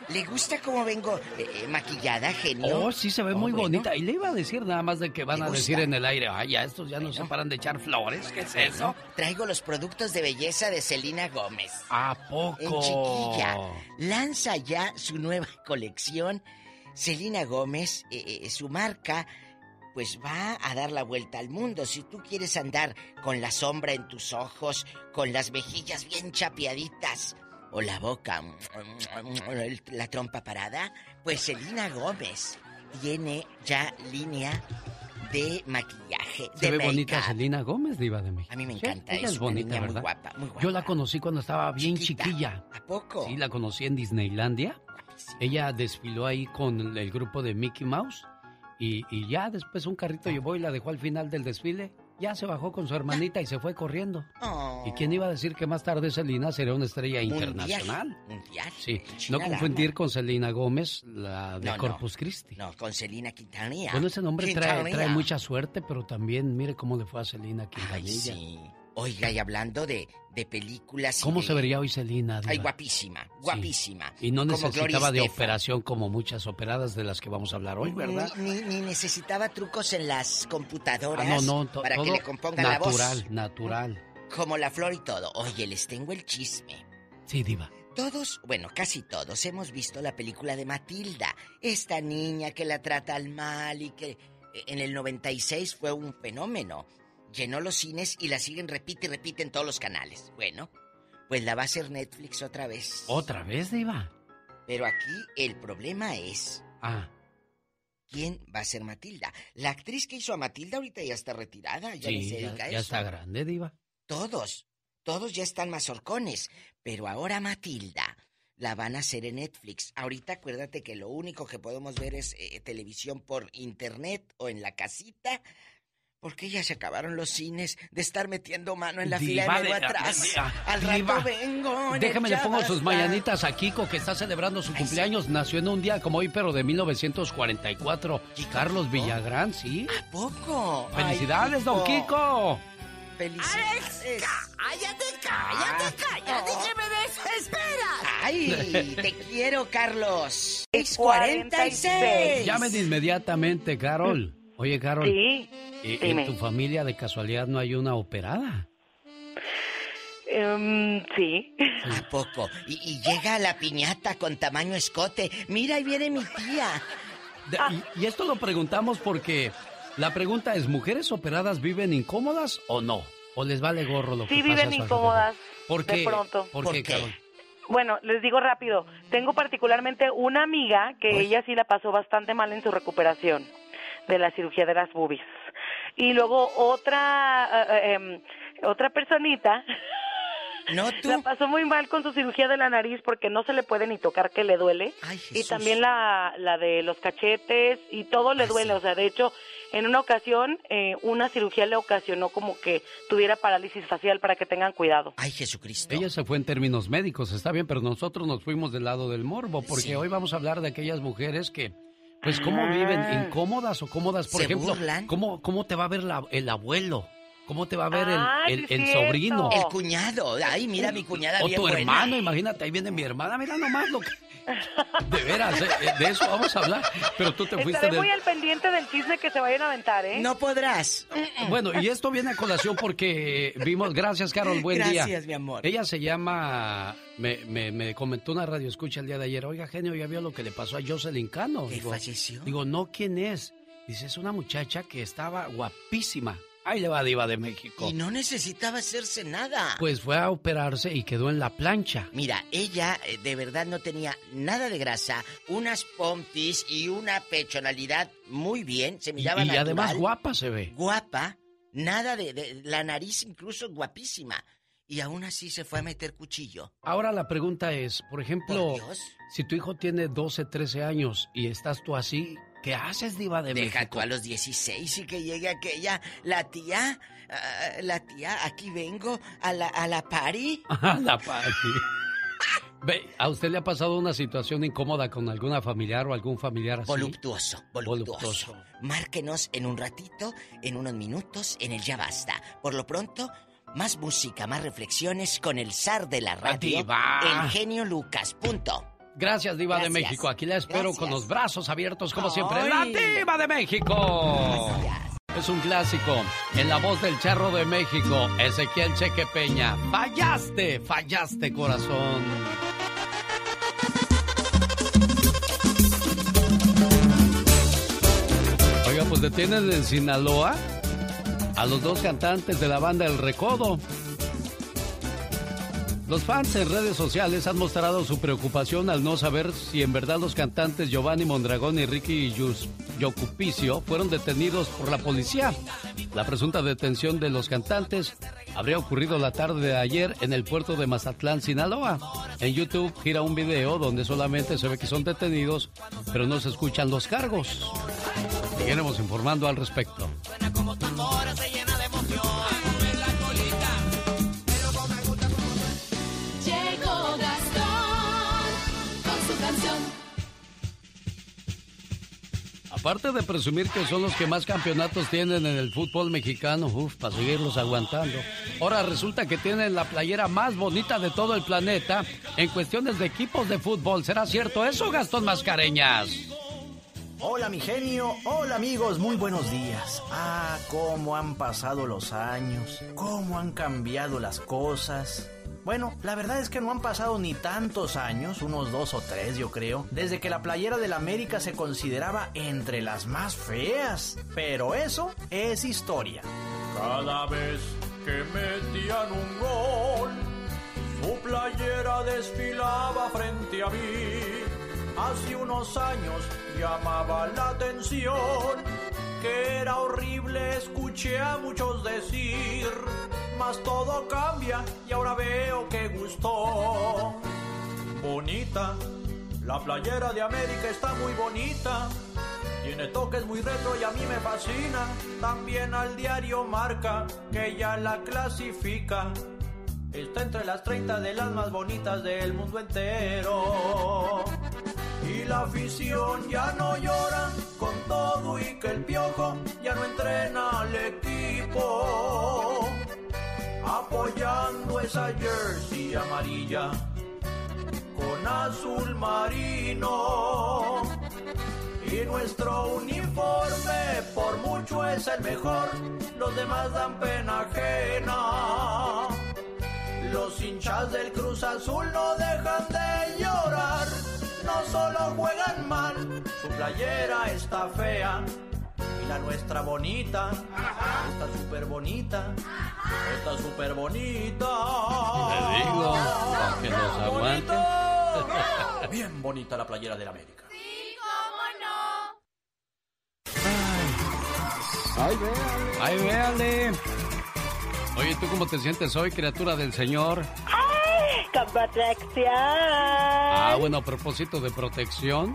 ¿Le gusta cómo vengo eh, eh, maquillada, genio? Oh, sí se ve Oh, muy bueno. bonita. Y le iba a decir nada más de que van ¿Le a gusta? decir en el aire, ay, ya estos ya no se paran de echar flores. ¿Qué es eso? Traigo los productos de belleza de Selena Gómez. ¿A poco? En chiquilla. Lanza ya su nueva colección. Selena Gómez, eh, eh, su marca, pues va a dar la vuelta al mundo. Si tú quieres andar con la sombra en tus ojos, con las mejillas bien chapeaditas, o la boca, la trompa parada, pues Selena Gómez tiene ya línea de maquillaje, Se de ve bonita. Selena Gómez, Diva de México. A mí me Sí, encanta, ella es es una bonita, niña muy ¿verdad? guapa, muy guapa. Yo la conocí cuando estaba bien chiquilla. ¿A poco? Sí, la conocí en Disneylandia. Ella desfiló ahí con el grupo de Mickey Mouse. Y, y ya después un carrito llevó y la dejó al final del desfile. Ya se bajó con su hermanita y se fue corriendo. Oh. ¿Y quién iba a decir que más tarde Selena sería una estrella internacional? Mundial. Sí, no confundir con Selena Gómez, la de No, no. Corpus Christi. No, con Selena Quintanilla. Bueno, ese nombre trae, trae mucha suerte, pero también mire cómo le fue a Selena Ay, Quintanilla. sí. Oiga, y hablando de, de películas... ¿Cómo de- se vería hoy Selena? Ay, guapísima, guapísima. Y no necesitaba de operación como muchas operadas de las que vamos a hablar hoy, ¿verdad? Ni, ni- ni necesitaba trucos en las computadoras Ah, no, no, para que todo le compongan la voz. natural, natural. Como la flor y todo. Oye, les tengo el chisme. Sí, diva. Todos, bueno, casi todos hemos visto la película de Matilda. Esta niña que la trata al mal y que eh, en el 96 fue un fenómeno. Llenó los cines y la siguen repite y repite en todos los canales. Bueno, pues la va a hacer Netflix otra vez. ¿Otra vez, diva? Pero aquí el problema es Ah, quién va a ser Matilda. La actriz que hizo a Matilda ahorita ya está retirada, ya sí, se ya, dedica a ya eso. está grande, diva. Todos, todos ya están mazorcones. Pero ahora Matilda la van a hacer en Netflix. Ahorita acuérdate que lo único que podemos ver es eh, televisión por internet o en la casita. Porque ya se acabaron los cines de estar metiendo mano en la fila de de- atrás. ah, Al diva. rato vengo. en Déjame le pongo sus mañanitas a Kiko, que está celebrando su cumpleaños. Nació en un día como hoy, pero de 1944. Carlos Villagrán, ¿sí? ¿A poco? ¡Felicidades, Ay, don Kiko! ¡Felicidades! ¡Cállate, cállate, cállate, que me desesperas! ¡Ay! Te quiero, Carlos. 646. Llamen inmediatamente, Carol. Oye, Carol. Sí, ¿y- dime. ¿En tu familia de casualidad no hay una operada? Em, sí. ¿A poco? Y, y llega la piñata con tamaño escote. Mira, ahí viene mi tía. De- y, y esto lo preguntamos porque la pregunta es, ¿mujeres operadas viven incómodas o no? ¿O les vale gorro lo que Sí pasa a viven incómodas. ¿Por de qué? pronto. ¿Por, ¿Por qué, qué? Carol? Bueno, les digo rápido. Tengo particularmente una amiga que ella sí la pasó bastante mal en su recuperación de la cirugía de las boobies. Y luego otra eh, eh, em, otra personita No la pasó muy mal con su cirugía de la nariz porque no se le puede ni tocar que le duele. y Jesús. también la, la de los cachetes y todo le duele. O sea, de hecho, en una ocasión eh, una cirugía le ocasionó como que tuviera parálisis facial para que tengan cuidado. Ay, Jesucristo. Ella se fue en términos médicos, está bien, pero nosotros nos fuimos del lado del morbo, porque Sí. hoy vamos a hablar de aquellas mujeres que, pues, ¿cómo viven? Ah. ¿Incómodas o cómodas? Por ¿Se ejemplo, burlan? ¿cómo, ¿cómo te va a ver la- el abuelo? ¿Cómo te va a ver el- Ah, el, el sobrino? El cuñado. Ay, mira mi cuñada O bien tu buena. hermano, imagínate, ahí viene mi hermana, mira nomás lo que... De veras, eh, eh, de eso vamos a hablar, pero tú te fuiste Estaré del... muy al pendiente del chisme que se vayan a aventar, ¿eh? No podrás. Bueno, y esto viene a colación porque vimos, gracias Carol, buen día. Gracias, mi amor. Ella se llama, me, me, me comentó una radio escucha el día de ayer, oiga genio, ya vio lo que le pasó a Jocelyn Cano. ¿Que Digo, falleció? digo, no, ¿quién es? Dice, es una muchacha que estaba guapísima. Ahí le va Diva de México. Y no necesitaba hacerse nada. Pues fue a operarse y quedó en la plancha. Mira, ella eh, de verdad no tenía nada de grasa, unas pompis y una pechonalidad muy bien, se Y, miraba y natural. además guapa se ve. Guapa, nada de, de- la nariz incluso guapísima. Y aún así se fue a meter cuchillo. Ahora la pregunta es, por ejemplo, Por si tu hijo tiene 12, 13 años y estás tú así, ¿Qué haces, Diva de Deja México? tú a los 16 y que llegue aquella, la tía, ah, la tía, aquí vengo a la, a la party. A la party. Ve, ¿a usted le ha pasado una situación incómoda con alguna familiar o algún familiar así? Voluptuoso, voluptuoso. Márquenos en un ratito, en unos minutos, en el Ya Basta. Por lo pronto, más música, más reflexiones con el zar de la radio, diva. el genio Lucas. Punto. Gracias, Diva de. México. Aquí la espero Gracias. con los brazos abiertos, como siempre. Ay. ¡La Diva de México! Es un clásico. En la voz del charro de México, Ezequiel Cheque Peña. Fallaste, fallaste, corazón. Oiga, pues detienen en Sinaloa a los dos cantantes de la banda El Recodo. Los fans en redes sociales han mostrado su preocupación al no saber si en verdad los cantantes Giovanni Mondragón y Ricky Yocupicio fueron detenidos por la policía. La presunta detención de los cantantes habría ocurrido la tarde de ayer en el puerto de Mazatlán, Sinaloa. En YouTube gira un video donde solamente se ve que son detenidos, pero no se escuchan los cargos. Seguiremos informando al respecto. Aparte de presumir que son los que más campeonatos tienen en el fútbol mexicano, uff, para seguirlos aguantando. Ahora resulta que tienen la playera más bonita de todo el planeta en cuestiones de equipos de fútbol. ¿Será cierto eso, Gastón Mascareñas? Hola mi genio, hola amigos, muy buenos días. Ah, cómo han pasado los años, cómo han cambiado las cosas. Bueno, la verdad es que no han pasado ni tantos años, unos dos o tres yo creo, desde que la playera del América se consideraba entre las más feas. Pero eso es historia. Cada vez que metían un gol, su playera desfilaba frente a mí. Hace unos años llamaba la atención que era horrible, escuché a muchos decir, mas todo cambia y ahora veo que gustó. Bonita, la playera de América está muy bonita. Tiene toques muy retro y a mí me fascina. También al diario marca que ya la clasifica. Está entre las 30 de las más bonitas del mundo entero. Y la afición ya no llora con todo y que el piojo ya no entrena al equipo. Apoyando esa jersey amarilla con azul marino. Y nuestro uniforme por mucho es el mejor, los demás dan pena ajena. Los hinchas del Cruz Azul no dejan de llorar, no solo juegan mal, su playera está fea y la nuestra bonita, está súper bonita, está súper bonita. Te digo, para que los aguanten. Bien bonita la playera del América. Ay, véale. Ay, véale. Oye, ¿tú cómo te sientes hoy, criatura del Señor? ¡Ay! ¡Con protección! Ah, bueno, a propósito de protección,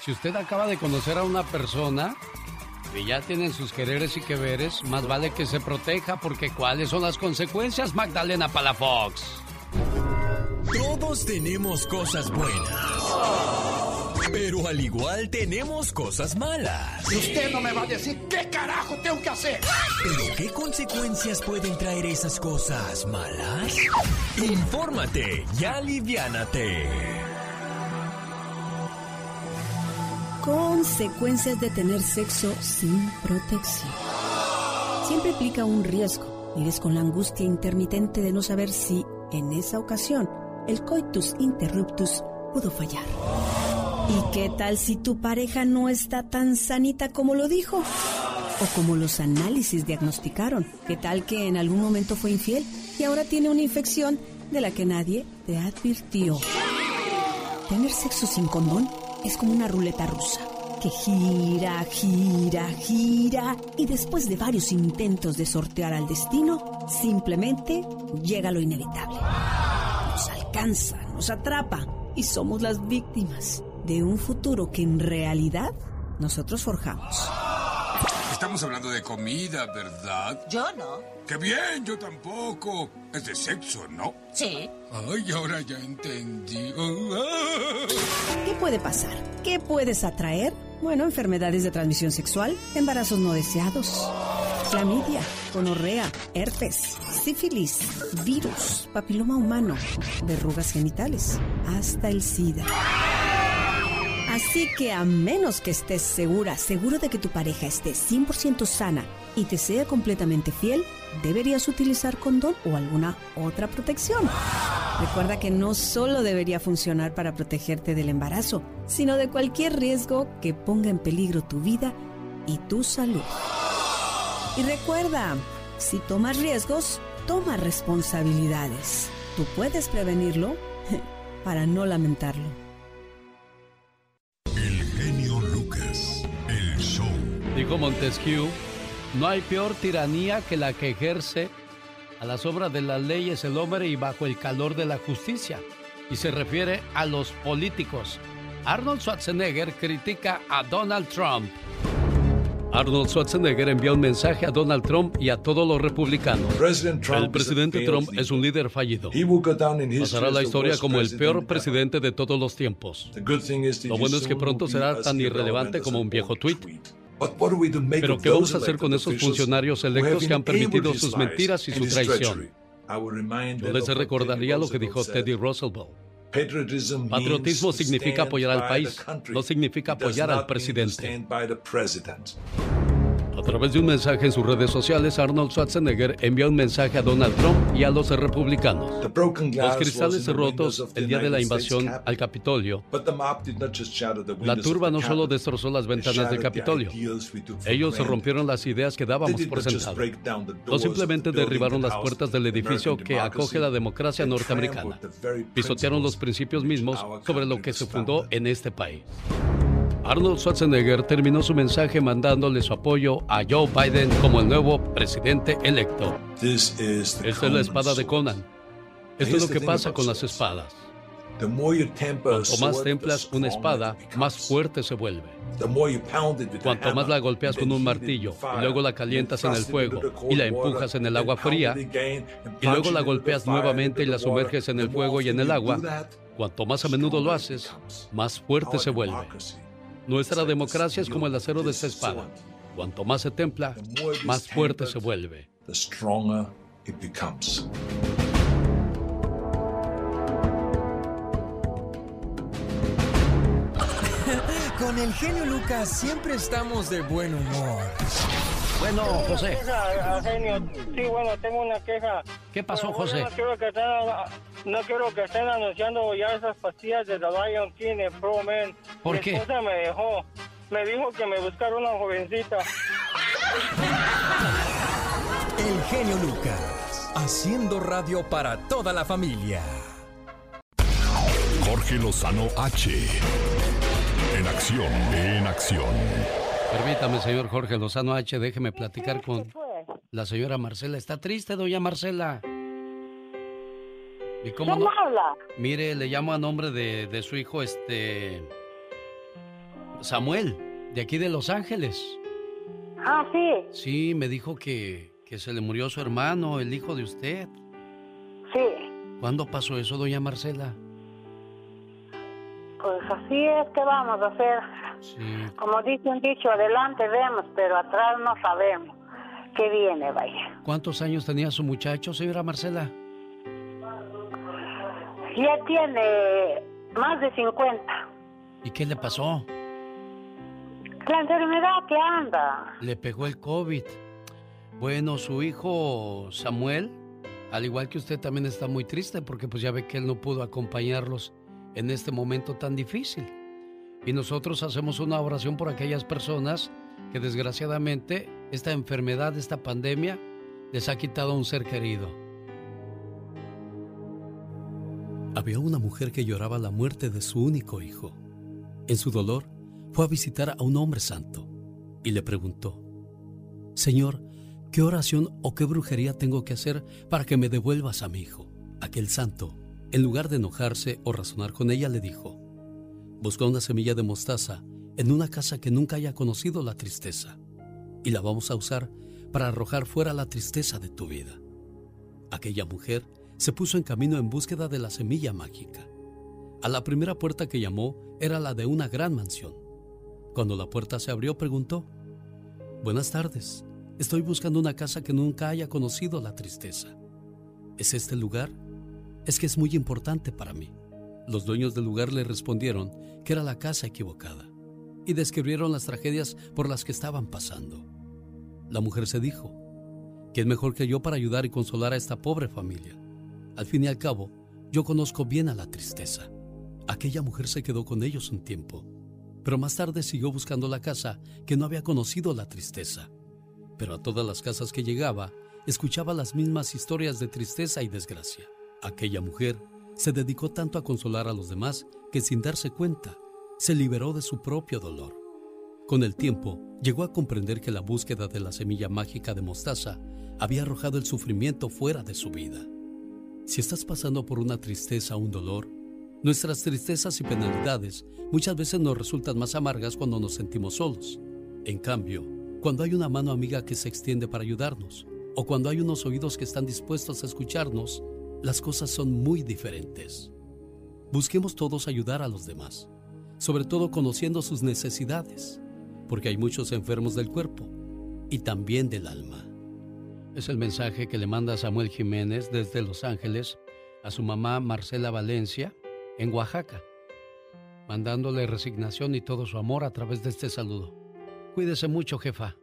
si usted acaba de conocer a una persona y ya tienen sus quereres y que veres, más vale que se proteja porque ¿cuáles son las consecuencias, Magdalena Palafox? Todos tenemos cosas buenas. Pero al igual tenemos cosas malas. Y usted no me va a decir qué carajo tengo que hacer. ¿Pero qué consecuencias pueden traer esas cosas malas? Infórmate y aliviánate. Consecuencias de tener sexo sin protección. Siempre implica un riesgo. Vives con la angustia intermitente de no saber si, en esa ocasión, el coitus interruptus pudo fallar. ¿Y qué tal si tu pareja no está tan sanita como lo dijo? O como los análisis diagnosticaron. ¿Qué tal que en algún momento fue infiel y ahora tiene una infección de la que nadie te advirtió? Tener sexo sin condón es como una ruleta rusa que gira, gira, gira y después de varios intentos de sortear al destino, simplemente llega lo inevitable. Nos alcanza, nos atrapa y somos las víctimas de un futuro que en realidad nosotros forjamos. Estamos hablando de comida, ¿verdad? Yo no. ¡Qué bien! Yo tampoco. Es de sexo, ¿no? Sí. Ay, ahora ya entendí. ¿Qué puede pasar? ¿Qué puedes atraer? Bueno, enfermedades de transmisión sexual, embarazos no deseados, clamidia, gonorrea, herpes, sífilis, virus, papiloma humano, verrugas genitales, hasta el SIDA. Así que a menos que estés segura, seguro de que tu pareja esté 100% sana y te sea completamente fiel, deberías utilizar condón o alguna otra protección. Recuerda que no solo debería funcionar para protegerte del embarazo, sino de cualquier riesgo que ponga en peligro tu vida y tu salud. Y recuerda, si tomas riesgos, toma responsabilidades. Tú puedes prevenirlo para no lamentarlo. Dijo Montesquieu, no hay peor tiranía que la que ejerce a la sombra de las leyes el hombre y bajo el calor de la justicia. Y se refiere a los políticos. Arnold Schwarzenegger critica a Donald Trump. Arnold Schwarzenegger envió un mensaje a Donald Trump y a todos los republicanos. el presidente Trump es un líder fallido. Pasará la historia como el peor presidente de todos los tiempos. Lo bueno es que pronto será tan irrelevante como un viejo tuit. Pero ¿qué vamos a hacer con esos funcionarios electos que han permitido sus mentiras y su traición? Yo les recordaría lo que dijo Teddy Roosevelt. Patriotismo significa apoyar al país, no significa apoyar al presidente. A través de un mensaje en sus redes sociales, Arnold Schwarzenegger envió un mensaje a Donald Trump y a los republicanos. Los cristales rotos el día de la invasión al Capitolio. La turba no solo destrozó las ventanas del Capitolio, ellos rompieron las ideas que dábamos por sentado. No simplemente derribaron las puertas del edificio que acoge la democracia norteamericana. Pisotearon los principios mismos sobre lo que se fundó en este país. Arnold Schwarzenegger terminó su mensaje mandándole su apoyo a Joe Biden como el nuevo presidente electo. Esta es la espada de Conan. Esto es lo que pasa con las espadas. Cuanto más templas una espada, más fuerte se vuelve. Cuanto más la golpeas con un martillo y luego la calientas en el fuego y la empujas en el agua fría y luego la golpeas nuevamente y la sumerges en el fuego y en el agua, cuanto más a menudo lo haces, más fuerte se vuelve. Nuestra democracia es como el acero de esta espada. Cuanto más se templa, más fuerte se vuelve. Con el genio Lucas siempre estamos de buen humor. Bueno, José. Sí, bueno, tengo una queja. ¿Qué pasó, Bueno, José? No quiero, que estén, no quiero que estén anunciando ya esas pastillas de The Lion King en Pro Man. ¿Por Mi qué? esposa me dejó. Me dijo que me buscara una jovencita. El genio Lucas, haciendo radio para toda la familia. Jorge Lozano H. En acción, en acción. Permítame, señor Jorge Lozano H, déjeme platicar con la señora Marcela. ¿Está triste, doña Marcela? ¿Y cómo habla? Mire, le llamo a nombre de, de su hijo, este... Samuel, de aquí de Los Ángeles. Ah, sí. Sí, me dijo que, que se le murió su hermano, el hijo de usted. Sí. ¿Cuándo pasó eso, doña Marcela? Pues así es que vamos a hacer. Como dice un dicho, adelante vemos, pero atrás no sabemos qué viene, vaya. ¿Cuántos años tenía su muchacho, señora Marcela? Ya tiene más de 50. ¿Y qué le pasó? La enfermedad que anda. Le pegó el COVID. Bueno, su hijo Samuel, al igual que usted, también está muy triste porque pues ya ve que él no pudo acompañarlos en este momento tan difícil. Y nosotros hacemos una oración por aquellas personas que desgraciadamente esta enfermedad, esta pandemia, les ha quitado a un ser querido. Había una mujer que lloraba la muerte de su único hijo. En su dolor, fue a visitar a un hombre santo y le preguntó, Señor, ¿qué oración o qué brujería tengo que hacer para que me devuelvas a mi hijo? Aquel santo, en lugar de enojarse o razonar con ella, le dijo, busca una semilla de mostaza en una casa que nunca haya conocido la tristeza y la vamos a usar para arrojar fuera la tristeza de tu vida. Aquella mujer se puso en camino en búsqueda de la semilla mágica. A la primera puerta que llamó era la de una gran mansión. Cuando la puerta se abrió preguntó, Buenas tardes, estoy buscando una casa que nunca haya conocido la tristeza. ¿Es este el lugar? Es que es muy importante para mí. Los dueños del lugar le respondieron que era la casa equivocada y describieron las tragedias por las que estaban pasando. La mujer se dijo, ¿quién mejor que yo para ayudar y consolar a esta pobre familia? Al fin y al cabo, yo conozco bien a la tristeza. Aquella mujer se quedó con ellos un tiempo, pero más tarde siguió buscando la casa que no había conocido la tristeza. Pero a todas las casas que llegaba, escuchaba las mismas historias de tristeza y desgracia. Aquella mujer se dedicó tanto a consolar a los demás que sin darse cuenta, se liberó de su propio dolor. Con el tiempo, llegó a comprender que la búsqueda de la semilla mágica de mostaza había arrojado el sufrimiento fuera de su vida. Si estás pasando por una tristeza o un dolor, nuestras tristezas y penalidades muchas veces nos resultan más amargas cuando nos sentimos solos. En cambio, cuando hay una mano amiga que se extiende para ayudarnos, o cuando hay unos oídos que están dispuestos a escucharnos, las cosas son muy diferentes. Busquemos todos ayudar a los demás sobre todo conociendo sus necesidades, porque hay muchos enfermos del cuerpo y también del alma. Es el mensaje que le manda Samuel Jiménez desde Los Ángeles a su mamá Marcela Valencia en Oaxaca, mandándole resignación y todo su amor a través de este saludo. Cuídese mucho, jefa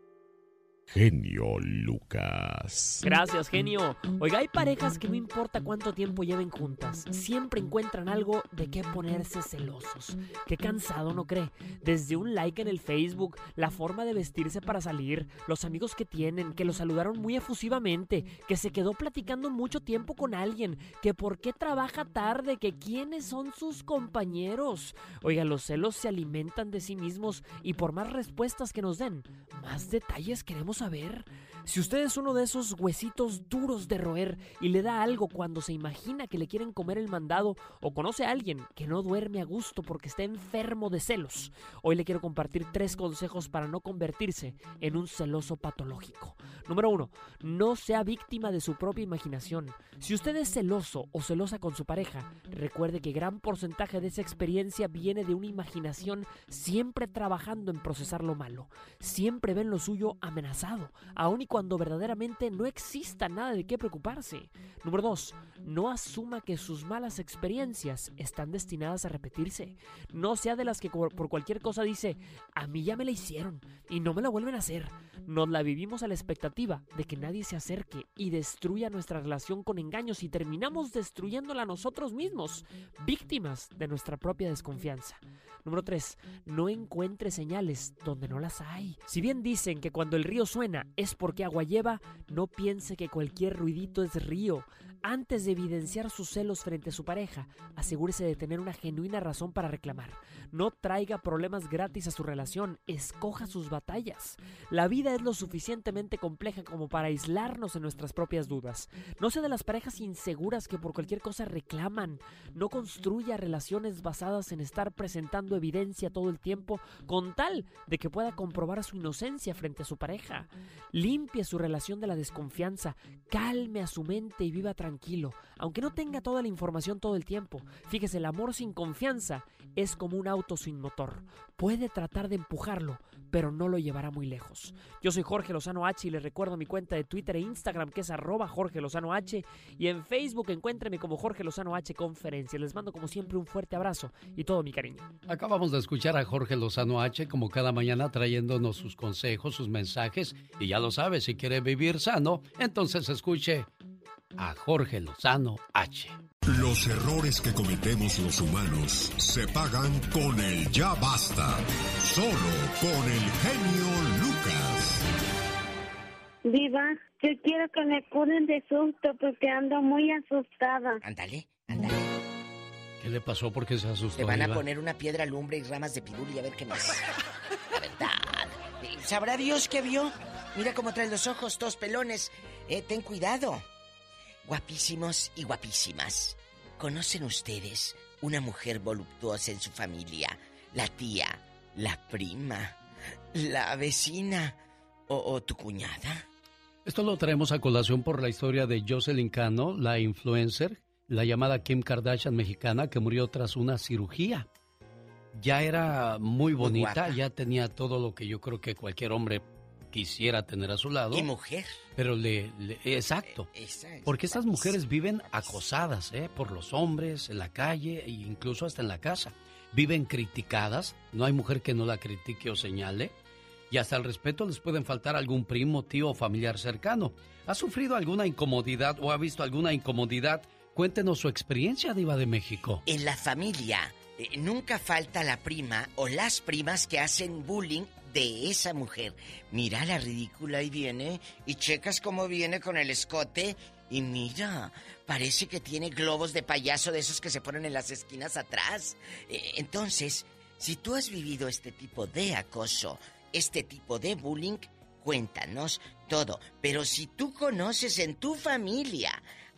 genio Lucas. Gracias, genio. Oiga, hay parejas que no importa cuánto tiempo lleven juntas, siempre encuentran algo de qué ponerse celosos. Qué cansado, ¿no cree? Desde un like en el Facebook, la forma de vestirse para salir, los amigos que tienen, que lo saludaron muy efusivamente, que se quedó platicando mucho tiempo con alguien, que por qué trabaja tarde, que quiénes son sus compañeros. Oiga, los celos se alimentan de sí mismos y por más respuestas que nos den, más detalles queremos saber si usted es uno de esos huesitos duros de roer y le da algo cuando se imagina que le quieren comer el mandado o conoce a alguien que no duerme a gusto porque está enfermo de celos. Hoy le quiero compartir tres consejos para no convertirse en un celoso patológico. Número uno, no sea víctima de su propia imaginación. Si usted es celoso o celosa con su pareja, recuerde que gran porcentaje de esa experiencia viene de una imaginación siempre trabajando en procesar lo malo. Siempre ven lo suyo amenazado, aun y cuando verdaderamente no exista nada de qué preocuparse. Número 2. No asuma que sus malas experiencias están destinadas a repetirse. No sea de las que por cualquier cosa dice, a mí ya me la hicieron y no me la vuelven a hacer. Nos la vivimos a la expectativa de que nadie se acerque y destruya nuestra relación con engaños y terminamos destruyéndola nosotros mismos, víctimas de nuestra propia desconfianza. Número 3. No encuentre señales donde no las hay. Si bien dicen que cuando el río suena es porque agua lleva, no piense que cualquier ruidito es río. Antes de evidenciar sus celos frente a su pareja, asegúrese de tener una genuina razón para reclamar. No traiga problemas gratis a su relación, escoja sus batallas. La vida es lo suficientemente compleja como para aislarnos en nuestras propias dudas. No sea de las parejas inseguras que por cualquier cosa reclaman. No construya relaciones basadas en estar presentando evidencia todo el tiempo con tal de que pueda comprobar su inocencia frente a su pareja. Limpie su relación de la desconfianza, calme a su mente y viva tranquilo, aunque no tenga toda la información todo el tiempo. Fíjese, el amor sin confianza es como un auto sin motor. Puede tratar de empujarlo, pero no lo llevará muy lejos. Yo soy Jorge Lozano H y les recuerdo mi cuenta de Twitter e Instagram que es arroba Jorge Lozano H y en Facebook encuéntreme como Jorge Lozano H Conferencia. Les mando como siempre un fuerte abrazo y todo mi cariño. Acabamos de escuchar a Jorge Lozano H como cada mañana trayéndonos sus consejos, sus mensajes y ya lo sabe, si quiere vivir sano, entonces escuche a Jorge Lozano H. Los errores que cometemos los humanos se pagan con el ya basta. Solo con el genio Lucas. Viva, yo quiero que me curen de susto porque ando muy asustada. Ándale, ándale. ¿Qué le pasó? porque se asustó? Te van a poner una piedra lumbre y ramas de pirul y a ver qué más. La verdad. ¿Sabrá Dios qué vio? Mira cómo trae los ojos, todos pelones. Eh, ten cuidado. Guapísimos y guapísimas. ¿Conocen ustedes una mujer voluptuosa en su familia? La tía, la prima, la vecina o, o tu cuñada. Esto lo traemos a colación por la historia de Jocelyn Cano, la influencer, la llamada Kim Kardashian mexicana que murió tras una cirugía. Ya era muy bonita, ya tenía todo lo que yo creo que cualquier hombre quisiera tener a su lado. Y mujer. Pero le, le- exacto. Esa es Porque estas mujeres viven acosadas ¿eh? por los hombres en la calle e incluso hasta en la casa. Viven criticadas, no hay mujer que no la critique o señale. Y hasta el respeto les pueden faltar algún primo, tío o familiar cercano. ¿Ha sufrido alguna incomodidad o ha visto alguna incomodidad? Cuéntenos su experiencia, Diva de México. En la familia eh, nunca falta la prima o las primas que hacen bullying de esa mujer. Mira la ridícula y viene y checas cómo viene con el escote y mira, parece que tiene globos de payaso de esos que se ponen en las esquinas atrás. Eh, entonces, si tú has vivido este tipo de acoso, este tipo de bullying, cuéntanos todo. Pero si tú conoces en tu familia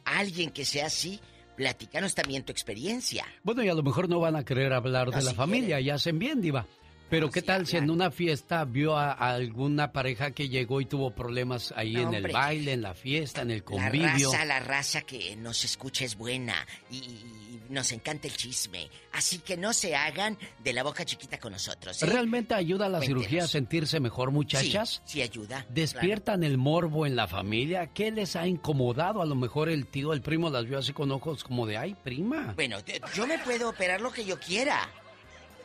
a alguien que sea así, platícanos también tu experiencia. Bueno, y a lo mejor no van a querer hablar No, de la si familia, y hacen bien, Diva. Pero ¿qué tal si en una fiesta vio a, a alguna pareja que llegó y tuvo problemas ahí No, en el hombre. baile, en la fiesta, en el La convivio? raza, la raza que nos escucha es buena y, y nos encanta el chisme. Así que no se hagan de la boca chiquita con nosotros. ¿eh? ¿Realmente ayuda a la Cuéntenos. cirugía a sentirse mejor, muchachas? Sí, sí ayuda. ¿Despiertan el morbo en la familia? ¿Qué les ha incomodado? A lo mejor el tío, el primo las vio así con ojos como de, ay, prima. Bueno, yo me puedo operar lo que yo quiera.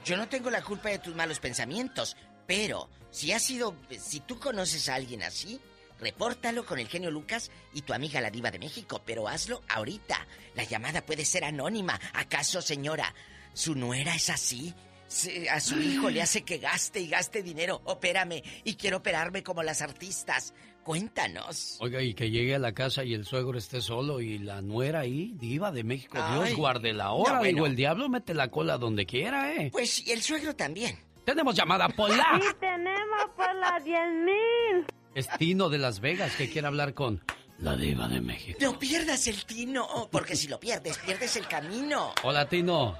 Yo no tengo la culpa de tus malos pensamientos, pero si has sido, si tú conoces a alguien así, repórtalo con el genio Lucas y tu amiga la diva de México, pero hazlo ahorita. La llamada puede ser anónima. ¿Acaso, señora, su nuera es así? A su hijo le hace que gaste y gaste dinero. Opérame y quiero operarme como las artistas. Cuéntanos. Oiga, y que llegue a la casa y el suegro esté solo y la nuera ahí, diva de México. Ay. Dios guarde la hora. No, bueno. Digo, el diablo mete la cola donde quiera, ¿eh? Pues y el suegro también. Tenemos llamada Pola. Sí, tenemos por las 10 mil. Es Tino de Las Vegas que quiere hablar con la diva de México. No pierdas el tino, porque si lo pierdes, pierdes el camino. Hola, Tino.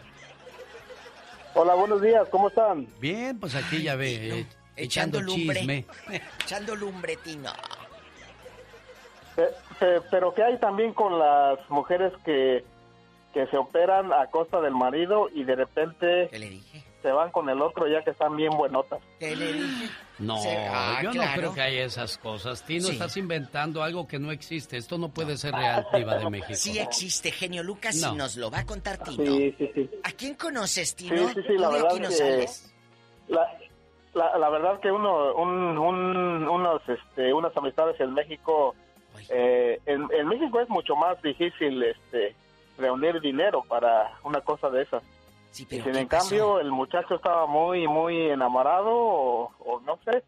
Hola, buenos días, ¿cómo están? Bien, pues aquí ya ve, eh, echando, Echando lumbre. chisme. Echando lumbre, Tino. Pe- pe- pero ¿qué hay también con las mujeres que, que se operan a costa del marido y de repente se van con el otro ya que están bien buenotas? ¿Qué le dije? No, Se- ah, yo no creo que haya esas cosas. Tino, Sí. estás inventando algo que no existe. Esto no puede ser real, diva de México. Sí existe, genio Lucas, No. y nos lo va a contar Tino. Sí, sí, sí. ¿A quién conoces, Tino? sí, sí, la verdad aquí no que sales. la, la, la verdad que uno, un, un- unos, este, unas amistades en México, eh, en, en México es mucho más difícil, este, reunir dinero para una cosa de esas. pero sin ¿qué en cambio el muchacho estaba muy, muy enamorado o, o no sé,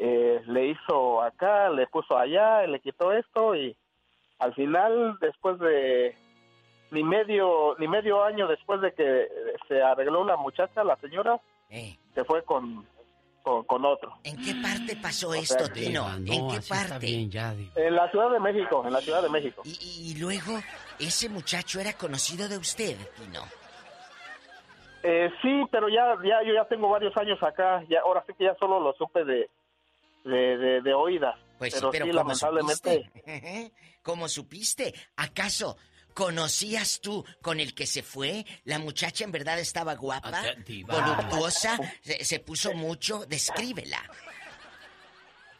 eh, le hizo acá, le puso allá, le quitó esto y al final, después de ni medio ni medio año después de que se arregló la muchacha, la señora, Eh. se fue con, con, con otro. ¿En qué parte pasó O sea esto, que- Tino? Ah, ¿En no, qué así está parte? bien, ya. En la Ciudad de México, en la Ciudad de México. Y, y luego, ese muchacho era conocido de usted, Tino. Eh, sí, pero ya, ya yo ya tengo varios años acá, ya ahora sí que ya solo lo supe de, de, de, de oídas. Pues pero sí, pero sí, ¿cómo lamentablemente. supiste? ¿Cómo supiste? ¿Acaso conocías tú con el que se fue? ¿La muchacha en verdad estaba guapa? ¿Voluptuosa? ¿Se, se puso mucho? Descríbela.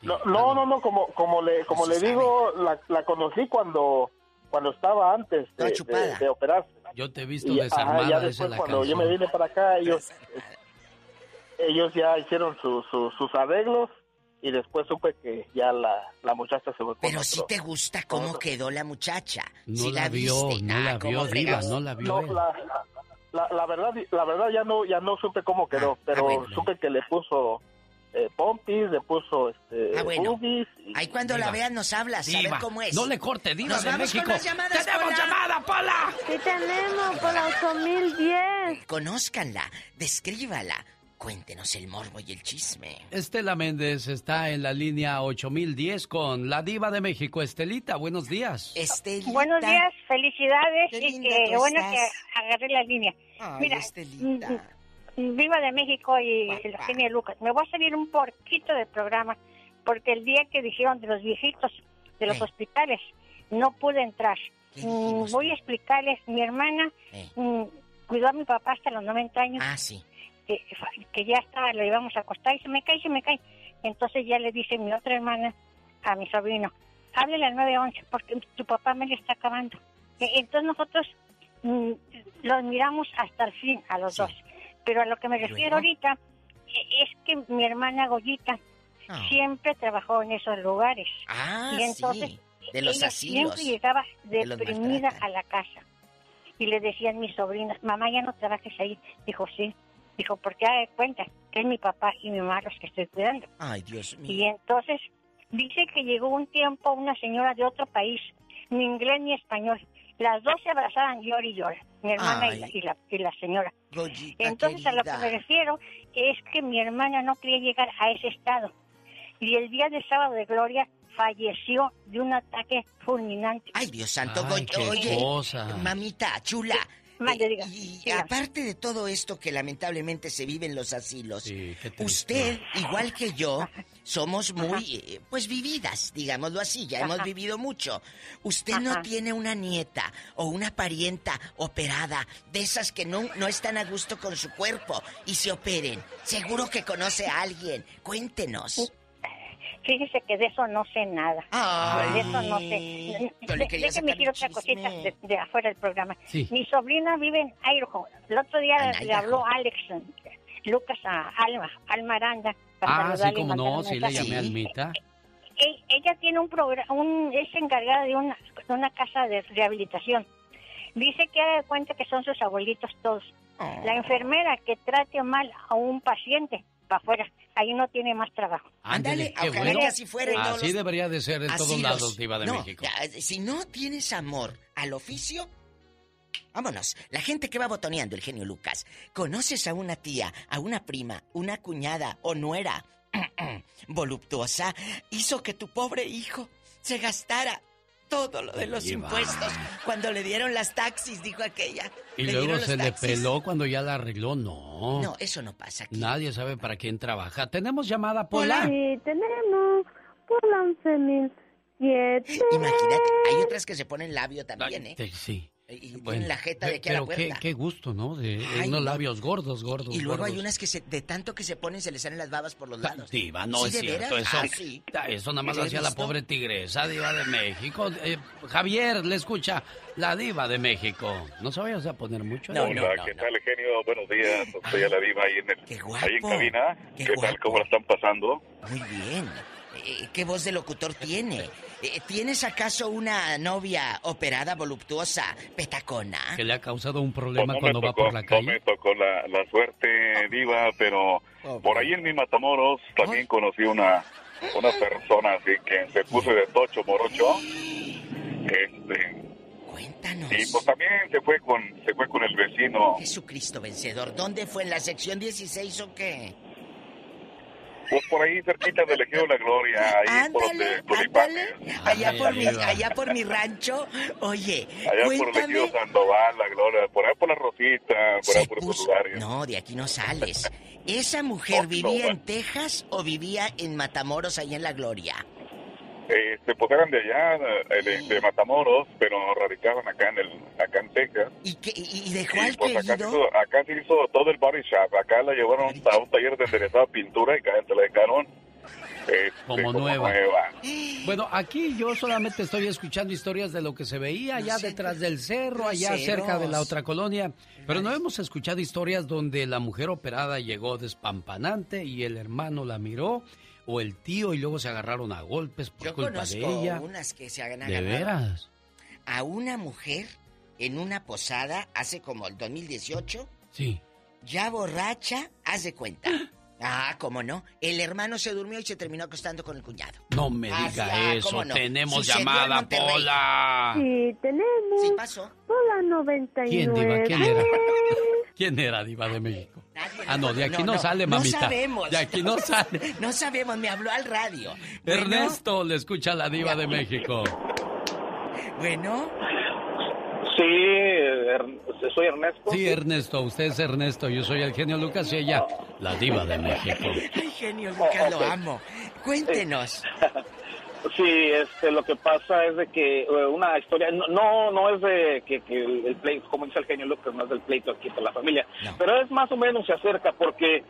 No, no, no, no, como, como le, como le digo, la, la conocí cuando, cuando estaba antes de, de, de operarse. Yo te he visto Y, desarmada, ajá, ya después la cuando yo me vine para acá, ellos, ellos ya hicieron su- su- sus arreglos y después supe que ya la, la muchacha se fue con Pero si te gusta cómo quedó la muchacha. No si la vio, viste. no Ah, la ¿cómo vio, diva, no la vio No, él. la, la, la verdad, la verdad ya no, ya no supe cómo quedó, pero supe que le puso eh, pompis, le puso este, Ah, bueno. boobies y- Ahí cuando la vean nos hablas, a ver Diva, cómo es. no le corte, diva Nos de vamos México. con las llamadas, ¡Tenemos Pola! llamada, Pola! Sí tenemos por las 8010. Conózcanla, descríbala. Cuéntenos el morbo y el chisme. Estela Méndez está en la línea 8010 con la diva de México. Estelita, buenos días. Estelita. Buenos días, felicidades Qué y que bueno estás. que agarré la línea. Ay, Mira, Estelita. mm, Viva de México y el genio Lucas. Me voy a salir un poquito del programa porque el día que dijeron de los viejitos de los hospitales no pude entrar. Mm, voy a explicarles. Mi hermana mm, cuidó a mi papá hasta los 90 años. Ah, sí. Que, que ya estaba, lo íbamos a acostar y se me cae, se me cae. Entonces ya le dice mi otra hermana a mi sobrino, háblele al 911 porque tu papá me le está acabando. E- Entonces nosotros mm, los miramos hasta el fin a los dos. Pero a lo que me refiero ahorita e- es que mi hermana Goyita siempre trabajó en esos lugares. Ah, y entonces sí, de los ella asilos. siempre llegaba deprimida a la casa. Y le decían mis sobrinas, mamá, ya no trabajes ahí. Dijo, sí. Dijo, porque haga de cuenta que es mi papá y mi mamá los que estoy cuidando. Ay, Dios mío. Y entonces dice que llegó un tiempo una señora de otro país, ni inglés ni español. Las dos se abrazaban, llor y llor, mi hermana y la, y, la, y la señora. Goyita, Entonces a lo que me refiero es que mi hermana no quería llegar a ese estado. Y el día del sábado de gloria falleció de un ataque fulminante. Ay, Dios santo, Ay, Goy- qué oye, cosa. mamita, chula. Eh, diga. y Diga. aparte de todo esto que lamentablemente se vive en los asilos, usted, igual que yo, somos muy, eh, pues vividas, digámoslo así, ya hemos vivido mucho. Usted no tiene una nieta o una parienta operada, de esas que no, no están a gusto con su cuerpo y se operen. Seguro que conoce a alguien. Cuéntenos. Fíjese que de eso no sé nada. Ay. de eso no sé. Déjeme decir otra cosita de, de afuera del programa. Sí. Mi sobrina vive en Idaho. El otro día le habló Alex, Lucas a Alma, Alma Aranda. para Ah, sí, como no, sí le llamé a Almita. E- Ella tiene un programa, un, es encargada de una, de una casa de rehabilitación. Dice que haga de cuenta que son sus abuelitos todos. Oh. La enfermera que trate mal a un paciente para afuera, ahí no tiene más trabajo. Ándale, ojalá bueno. que así fuera en todos Así los- debería de ser en todos lados, Diva de No, México. ya, Si no tienes amor al oficio, vámonos. La gente que va botoneando el genio Lucas. ¿Conoces a una tía, a una prima, una cuñada o nuera voluptuosa? Hizo que tu pobre hijo se gastara todo lo de los impuestos cuando le dieron las taxis, dijo aquella. Y Le luego se le peló cuando ya la arregló. No. No, eso no pasa aquí. Nadie sabe para quién trabaja. Tenemos llamada, Pola. Sí, tenemos por la 11.007. Imagínate, hay otras que se ponen labio también, ¿eh? Sí. Y Bueno, tienen la jeta de aquí a la pero qué, puerta. qué gusto, ¿no? De, Ay, unos no. labios gordos, gordos, Y luego hay gordos. unas que se, de tanto que se ponen se les salen las babas por los lados. Diva, no ¿Sí, es cierto. veras? Eso, Ah, sí. eso nada más ¿Lo hacía la pobre tigresa, Diva de México. Eh, Javier, le escucha la Diva de México. No se vayas a poner mucho. ¿eh? Hola, ¿qué tal, genio? Buenos días. Soy a la diva ahí en, el, ahí en cabina. qué ¿Qué, tal? ¿Cómo la están pasando? Muy bien. Eh, ¿Qué voz de locutor tiene? Eh, ¿Tienes acaso una novia operada, voluptuosa, petacona? Que le ha causado un Pues problema no cuando me va tocó, por la no calle. me tocó la, la suerte, diva, pero por ahí en mi Matamoros también conocí una, una persona así que se puso de tocho morocho. Este, Cuéntanos. y pues también se fue con se fue con el vecino. Jesucristo vencedor. ¿Dónde fue? ¿En la sección 16 o qué? Pues por ahí cerquita del Ejido de la Gloria, ahí por donde Tulipanes. Allá por, mi, allá por mi rancho. Oye, Allá por el cuéntame. Ejido Sandoval, la Gloria, por ahí por la Rosita, por ahí por esos lugares. No, de aquí no sales. ¿Esa mujer vivía en Texas o vivía en Matamoros, ahí en La Gloria? Este, pues eran de allá, eh, de, de Matamoros, pero radicaban acá en el, acá en Texas. ¿Y, qué, y, y dejó Y al pues acá se, hizo, acá se hizo todo el body shop, acá la llevaron a un taller de enderezada pintura y acá se la dejaron este, Como nueva. Bueno, aquí yo solamente estoy escuchando historias de lo que se veía allá detrás del cerro, allá cerca de la otra colonia. Pero no hemos escuchado historias donde la mujer operada llegó despampanante y el hermano la miró, o el tío y luego se agarraron a golpes por Yo culpa conozco de ella. unas que se han ¿De agarrado veras? a una mujer en una posada hace como el 2018, Sí. ya borracha, haz de cuenta. Ah, cómo no. El hermano se durmió y se terminó acostando con el cuñado. No me Ah, diga sí, ah, eso. Tenemos llamada. Pola. Sí, tenemos. Sí, pasó. Por la 99. ¿Quién, Diva? ¿Quién era? ¿Quién era Diva de México? Ah, no, de aquí no, sale, mamita. No sabemos. De aquí no sale. No sabemos, me habló al radio. Bueno, Ernesto le escucha a la Diva de México. Bueno. Sí, Er- soy Ernesto. Sí, Ernesto, usted es Ernesto, yo soy el genio Lucas y ella, la diva de México. Ay, genio Lucas, lo amo. Cuéntenos. Sí, este, lo que pasa es de que eh, una historia, no, no, no es de que, que el, el pleito, como dice el genio Lucas, no es del pleito aquí con la familia, pero es más o menos se acerca porque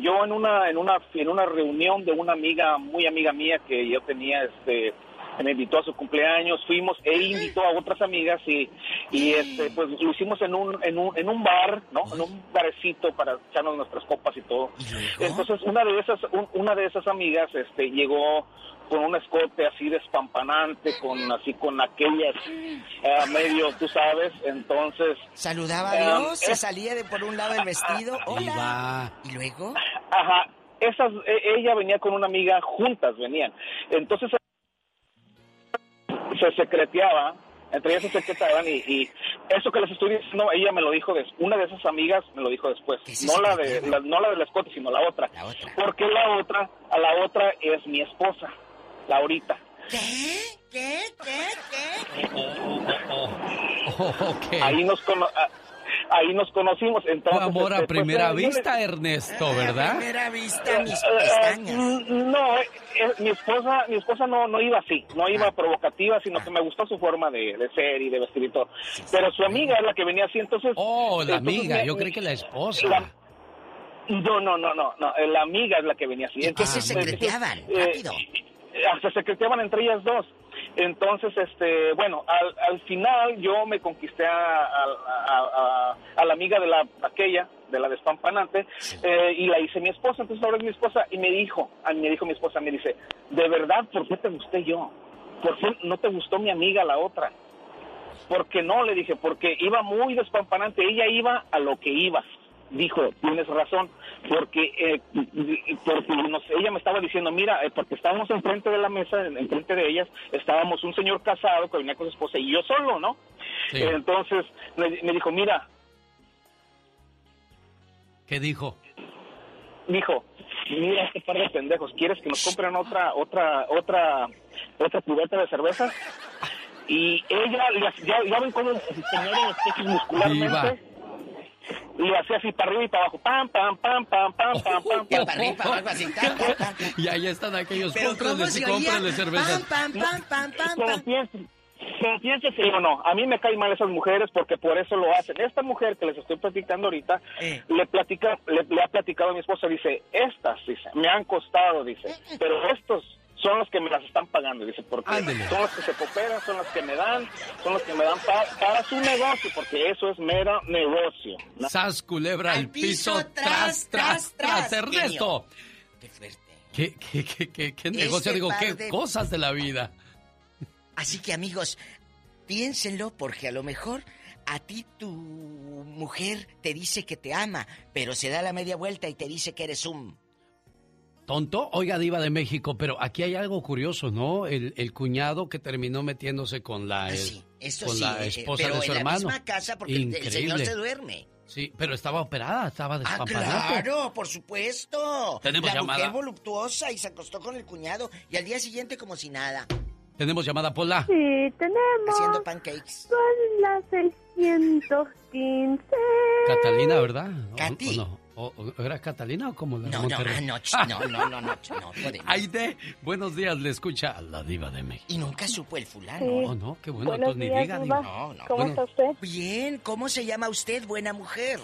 yo en una, en una, en una reunión de una amiga, muy amiga mía que yo tenía, este, me invitó a su cumpleaños, fuimos e invitó a otras amigas y, y este, pues lo hicimos en un, en un, en un bar, ¿no? En un barecito para echarnos nuestras copas y todo. Entonces una de esas, un- una de esas amigas, este, llegó con un escote así despampanante, con así con aquellas eh, medio, tú sabes, entonces Saludaba a eh, Dios, se es- salía de por un lado del vestido. Hola. ¿Y luego? Ajá, esas, e- ella venía con una amiga, juntas venían. Entonces se secreteaba, entre ellas se secretaban y, y eso que les estoy diciendo, ella me lo dijo, des- una de esas amigas me lo dijo después, no la de la, no la del escote, sino la otra. Porque la otra, a la otra es mi esposa, Laurita. ¿Qué? ¿Qué? ¿Qué? Ahí nos cono- a- ahí nos conocimos, entonces amor a primera vista, Ernesto, ¿verdad? primera vista, mis Eh, pestañas. mm, No, eh, eh, mi esposa, mi esposa no, no iba así, no Ah. iba provocativa, sino que me gustó su forma de, de ser y de vestir y todo. Pero su amiga es la que venía así, entonces. Oh, la entonces amiga, me- yo creí que la esposa. la- no, no, no, no, no, eh, la amiga es la que venía así. ¿Y qué se Entonces, secreteaban? eh, Rápido. eh, se secreteaban entre ellas dos. Entonces, este, bueno, al, al final yo me conquisté a, a- a- la amiga de la aquella, de la despampanante, eh, y la hice mi esposa. Entonces ahora es mi esposa y me dijo, a mí me dijo mi esposa, me dice, de verdad, ¿por qué te gusté yo? ¿Por qué no te gustó mi amiga la otra? Porque no, le dije, porque iba muy despampanante, ella iba a lo que iba. Dijo, tienes razón, porque, eh, porque no sé, ella me estaba diciendo, mira, eh, porque estábamos enfrente de la mesa, en- enfrente de ellas, estábamos un señor casado que venía con su esposa y yo solo, ¿no? Sí. Entonces me, me dijo, mira, ¿Qué dijo? dijo, mira este par de pendejos, ¿quieres que nos compren otra, otra, otra, otra cubeta de cerveza? Y ella, ya, ya ven cómo se los pechos Le hacía así para arriba y para abajo, pam, pam, pam, pam, pam, pam, pam, pam. para arriba, para abajo, así. tan, tan, tan. Y ahí están aquellos, Pero ¿cómo cómprenles y cómprenles cervezas. Pam, pam, pam, pam, Pero pam. piensen- pero piensen sí o no, a mí me caen mal esas mujeres porque por eso lo hacen. Esta mujer que les estoy platicando ahorita, Eh. le platica, le, le ha platicado a mi esposa, dice, estas, dice, me han costado, dice, pero estos son los que me las están pagando, dice, porque son los que se cooperan, son los que me dan, son los que me dan pa- para su negocio, porque eso es mero negocio. ¿no? Sas culebra al piso, piso, tras, tras, tras, tras, Ernesto. Qué fuerte. ¿Qué, qué, qué, qué, qué negocio? Este Digo, qué de- cosas de la vida. Así que amigos, piénsenlo porque a lo mejor a ti tu mujer te dice que te ama, pero se da la media vuelta y te dice que eres un... Tonto, oiga, Diva de México, pero aquí hay algo curioso, ¿no? El, el cuñado que terminó metiéndose con la, Ah, eh, sí, eso con sí, la eh, esposa pero de su en hermano. la misma casa porque el- el señor Increíble. se duerme. Sí, pero estaba operada, estaba Ah, despampanante. claro, por supuesto. Tenemos la llamada. mujer voluptuosa y se acostó con el cuñado y al día siguiente como si nada, Tenemos llamada Pola. Sí, tenemos. haciendo pancakes. Son las 615. Catalina, ¿verdad? ¿O- Katy. o no? ¿O- o ¿Era Catalina o como la No, no, Monterrey? no, ch- no, no, no, no, no podemos. Aide, buenos días, le escucha a la Diva de México. Y nunca supo el fulano. Sí. Oh, no, qué bueno, Buenos entonces ni días, diga, Diva. diga. No, no. ¿Cómo Bueno. está usted? Bien, ¿cómo se llama usted, buena mujer?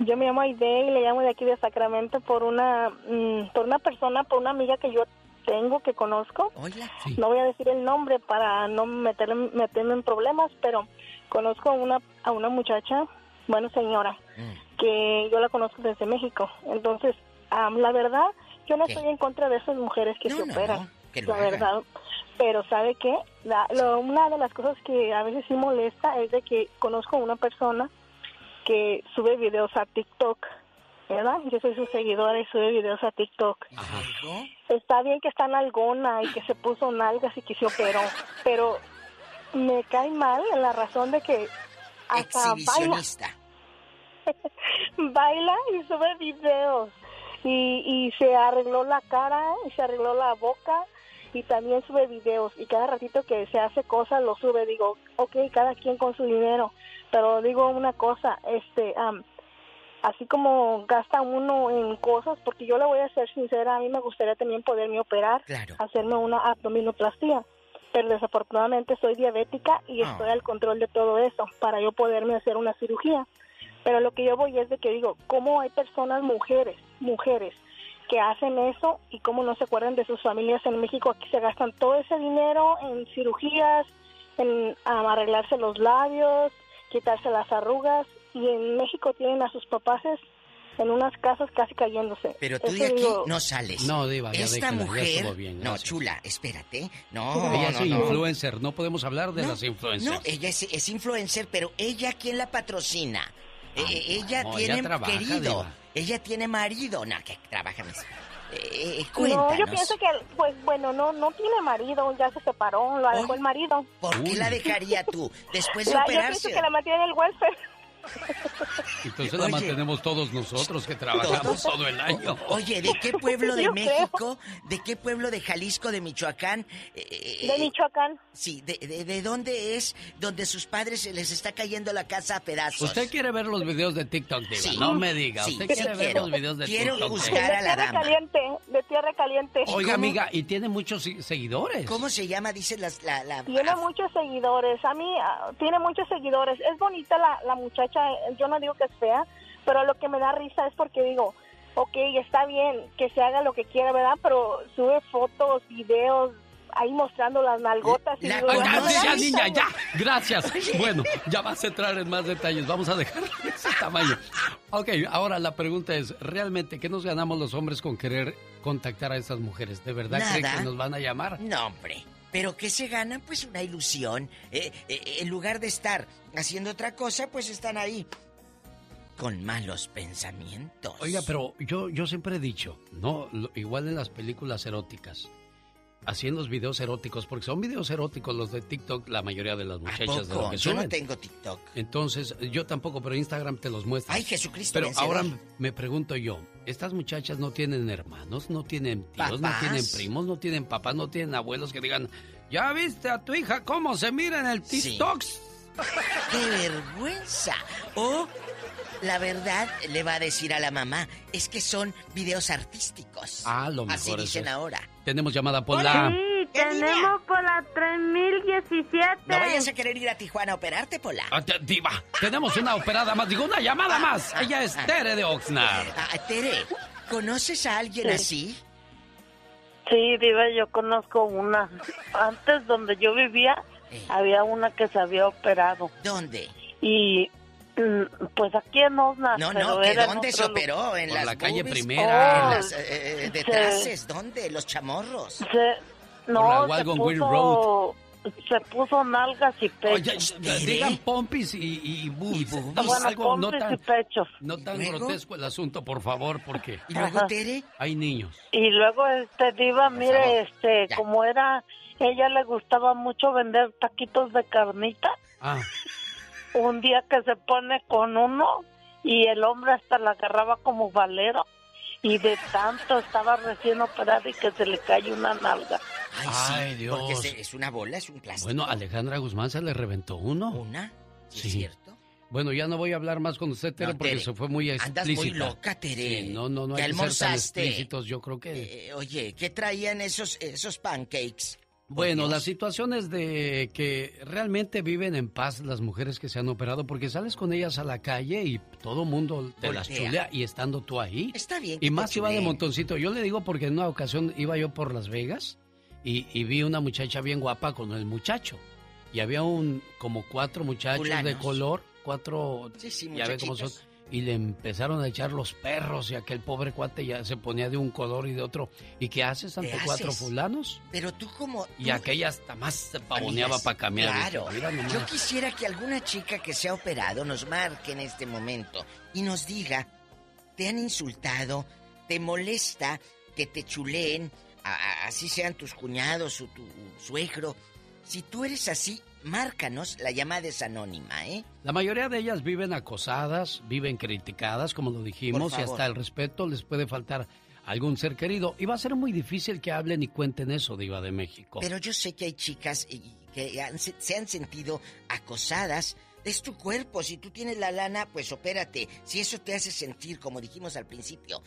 Yo me llamo Aide y le llamo de aquí de Sacramento por una, mm, por una persona, por una amiga que yo tengo, que conozco. Hola. Sí. No voy a decir el nombre para no meterme, meterme en problemas, pero conozco a una, a una muchacha, bueno, señora, Mm. Que yo la conozco desde México. Entonces, la verdad, yo no ¿Qué? estoy en contra de esas mujeres que No, se no, operan. no, que lo la hagan. verdad. Pero ¿sabe qué? La- lo- una de las cosas que a veces sí molesta es de que conozco a una persona que sube videos a TikTok, ¿verdad? Yo soy su seguidora y sube videos a TikTok. ¿Luego? Está bien que está nalgona y que se puso nalgas y que se operó, pero me cae mal en la razón de que hasta baila. baila y sube videos. Y, y se arregló la cara y se arregló la boca y también sube videos. Y cada ratito que se hace cosas lo sube. Digo ok cada quien con su dinero. Pero digo una cosa, este, am, así como gasta uno en cosas, porque yo le voy a ser sincera, a mí me gustaría también poderme operar, hacerme una abdominoplastia, pero desafortunadamente soy diabética y Ah. estoy al control de todo eso para yo poderme hacer una cirugía. Pero lo que yo voy es de que digo, ¿cómo hay personas, mujeres, mujeres, que hacen eso y cómo no se acuerdan de sus familias en México? Aquí se gastan todo ese dinero en cirugías, en arreglarse los labios, quitarse las arrugas y en México tienen a sus papás en unas casas casi cayéndose. Pero tú Eso de aquí digo, no sales. No, Diva, ya Esta déjala, ya mujer. bien, no, chula, espérate. No, ella no, es no. influencer, no podemos hablar de las influencers. No, ella es, es influencer, pero ella quién la patrocina. Eh, eh, ella no, tiene ella trabaja, querido. Diva. Ella tiene marido. No, que trabaja. Eh, eh, No, yo pienso que, pues bueno, no no tiene marido, ya se separó, lo dejó el marido. ¿Por qué la dejaría tú? Después de La- yo operarse. pienso que la mantiene en el welfare. Entonces la Oye. mantenemos todos nosotros que trabajamos ¿Todos? todo el año. Oye, ¿de qué pueblo de Yo creo. México? ¿De qué pueblo de Jalisco, de Michoacán? Eh, De Michoacán. Sí, de, de, de dónde es donde sus padres les está cayendo la casa a pedazos? Usted quiere ver los videos de TikTok, Diva. Sí. No me diga. Sí, Usted sí quiere ver quiero. los videos de Quiero TikTok. juzgar a la tierra dama. caliente, de tierra caliente. Oiga, amiga, y tiene muchos seguidores. ¿Cómo se llama? Dice las, la, la... Tiene muchos seguidores. A mí ah, tiene muchos seguidores. Es bonita la, la muchacha. Yo no digo que es fea, pero lo que me da risa es porque digo, ok, está bien que se haga lo que quiera, ¿verdad? Pero sube fotos, videos ahí mostrando las nalgotas. Y digo, Oiga, "Ya me da ya, risa". niña, ya. Gracias. Bueno, ya vas a entrar en más detalles. Vamos a dejar ese tamaño. Ok, ahora la pregunta es, ¿realmente qué nos ganamos los hombres con querer contactar a estas mujeres? ¿De verdad creen Nada. que nos van a llamar? No, hombre. ¿Pero qué se ganan? Pues una ilusión. Eh, eh, en lugar de estar haciendo otra cosa, pues están ahí con malos pensamientos. Oiga, pero yo, yo siempre he dicho, no, igual en las películas eróticas, los videos eróticos, porque son videos eróticos los de TikTok, la mayoría de las ¿A muchachas de poco? lo que Yo no tengo TikTok. Entonces, yo tampoco, pero Instagram te los muestra. Ay, Jesucristo Pero ahora me pregunto yo, estas muchachas no tienen hermanos, no tienen tíos, no tienen primos, no tienen papás, no tienen abuelos que digan, ¿ya viste a tu hija cómo se mira en el TikTok? ¡Qué vergüenza! O, la verdad, le va a decir a la mamá, es que son videos artísticos. Ah, lo Así mejor es dicen eso. ahora. Tenemos llamada por la... Sí, tenemos por la 3017. No vayas a querer ir a Tijuana a operarte, Pola. Ah, te- Diva, tenemos una operada más, digo, una llamada más. Ella es Tere de Oxnard. Ah, Tere, ¿conoces a alguien Sí. así? Sí, Diva, yo conozco una. Antes donde yo vivía, había una que se había operado. ¿Dónde? Y pues aquí en Osnar. No, no, ¿que dónde se operó? ¿En Por las la calle boobies? Primera. ¿En las eh, eh, Sí. detraces? ¿Dónde? ¿Los chamorros? Se, no, la se puso, se puso nalgas y Oye, pechos. digan pompis y, y, y boobies. Bueno, Algo no pompis tan, y pechos. no tan ¿Luego? grotesco el asunto, por favor, porque... ¿Y luego, Ajá. Tere? Hay niños. Y luego, este, Diva, mire, este, como era, ella le gustaba mucho vender taquitos de carnita. Ah, Un día que se pone con uno y el hombre hasta la agarraba como valero. Y de tanto estaba recién operada y que se le cae una nalga. Ay, sí, Ay, Dios. Porque se- es una bola, es un plástico. bueno, Alejandra Guzmán se le reventó uno. ¿Una? Sí. ¿Es cierto? Bueno, ya no voy a hablar más con usted, Tere, No, porque Tere, se fue muy andas explícita. muy loca, Tere. Sí, no, no, no ¿Qué hay que ser tan almorzaste? explícitos. Yo creo que... Eh, oye, ¿qué traían esos, esos pancakes? Bueno, la situación es de que realmente viven en paz las mujeres que se han operado porque sales con ellas a la calle y todo mundo te las chulea y estando tú ahí. Está bien. Y más te iba de montoncito. Yo le digo porque en una ocasión iba yo por Las Vegas y, y vi una muchacha bien guapa con el muchacho. Y había un como cuatro muchachos de color, cuatro, Sí, sí, ya ve cómo son. Y le empezaron a echar los perros y aquel pobre cuate ya se ponía de un color y de otro. ¿Y qué haces ante ¿Qué cuatro haces? fulanos? Pero tú como... Y tú- aquella hasta más se pavoneaba para cambiar. Claro. Yo quisiera que alguna chica que se ha operado nos marque en este momento y nos diga, ¿te han insultado? ¿Te molesta que te chuleen? a- a- así sean tus cuñados o tu suegro. Si tú eres así, márcanos, la llamada es anónima, ¿eh? La mayoría de ellas viven acosadas, viven criticadas, como lo dijimos, y hasta el respeto les puede faltar algún ser querido. Y va a ser muy difícil que hablen y cuenten eso, Diva de México. Pero yo sé que hay chicas que han- se han sentido acosadas es tu cuerpo. Si tú tienes la lana, pues opérate. Si eso te hace sentir, como dijimos al principio,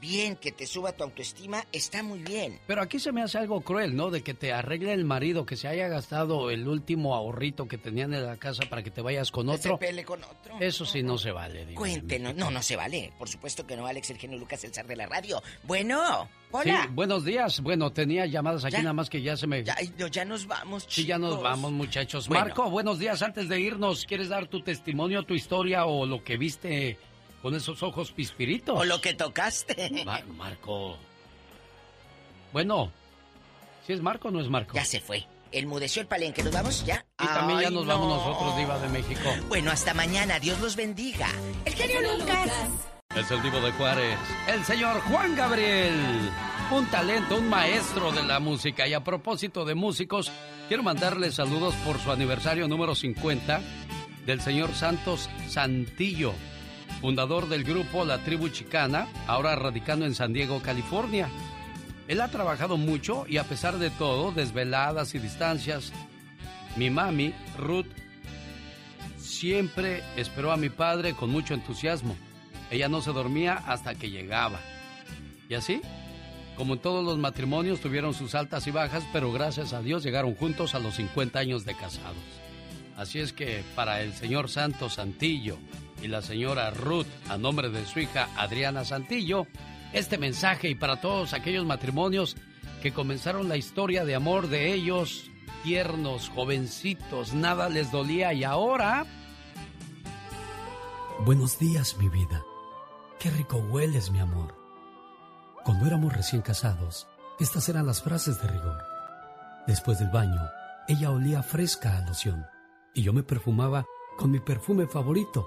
bien, que te suba tu autoestima, está muy bien. Pero aquí se me hace algo cruel, ¿no? De que te arregle el marido, que se haya gastado el último ahorrito que tenían en la casa para que te vayas con Que otro. se pele con otro. Eso sí no se vale, digo. Cuéntenos. No, no se vale. Por supuesto que no, Alex, el genio Lucas, el zar de la radio. Bueno, hola. Sí, buenos días. Bueno, tenía llamadas aquí ¿Ya? nada más que ya se me... Ya, nos vamos, Sí, ya nos chicos. vamos, muchachos. Bueno. Marco, buenos días. Antes de irnos, ¿quieres dar tu testimonio, tu historia o lo que viste con esos ojos pispiritos? O lo que tocaste. Ma- Marco. Bueno, ¿si es Marco o no es Marco? Ya se fue. Enmudeció el palenque. ¿Nos vamos ya? Y también ya nos vamos no. nosotros, Diva de México. Bueno, hasta mañana. Dios los bendiga. El genio Lucas. Es el Divo de Juárez, el señor Juan Gabriel. Un talento, un maestro de la música. Y a propósito de músicos, quiero mandarle saludos por su aniversario número 50 del señor Santos Santillo, fundador del grupo La Tribu Chicana, ahora radicando en San Diego, California. Él ha trabajado mucho y a pesar de todo, desveladas y distancias, mi mami, Ruth, siempre esperó a mi padre con mucho entusiasmo. Ella no se dormía hasta que llegaba. Y así, como en todos los matrimonios, tuvieron sus altas y bajas, pero gracias a Dios llegaron juntos a los 50 años de casados. Así es que para el señor Santos Santillo y la señora Ruth, a nombre de su hija Adriana Santillo, este mensaje y para todos aquellos matrimonios que comenzaron la historia de amor de ellos, tiernos, jovencitos, nada les dolía y ahora... Buenos días, mi vida. Qué rico hueles, mi amor. Cuando éramos recién casados, estas eran las frases de rigor. Después del baño, ella olía fresca a loción y yo me perfumaba con mi perfume favorito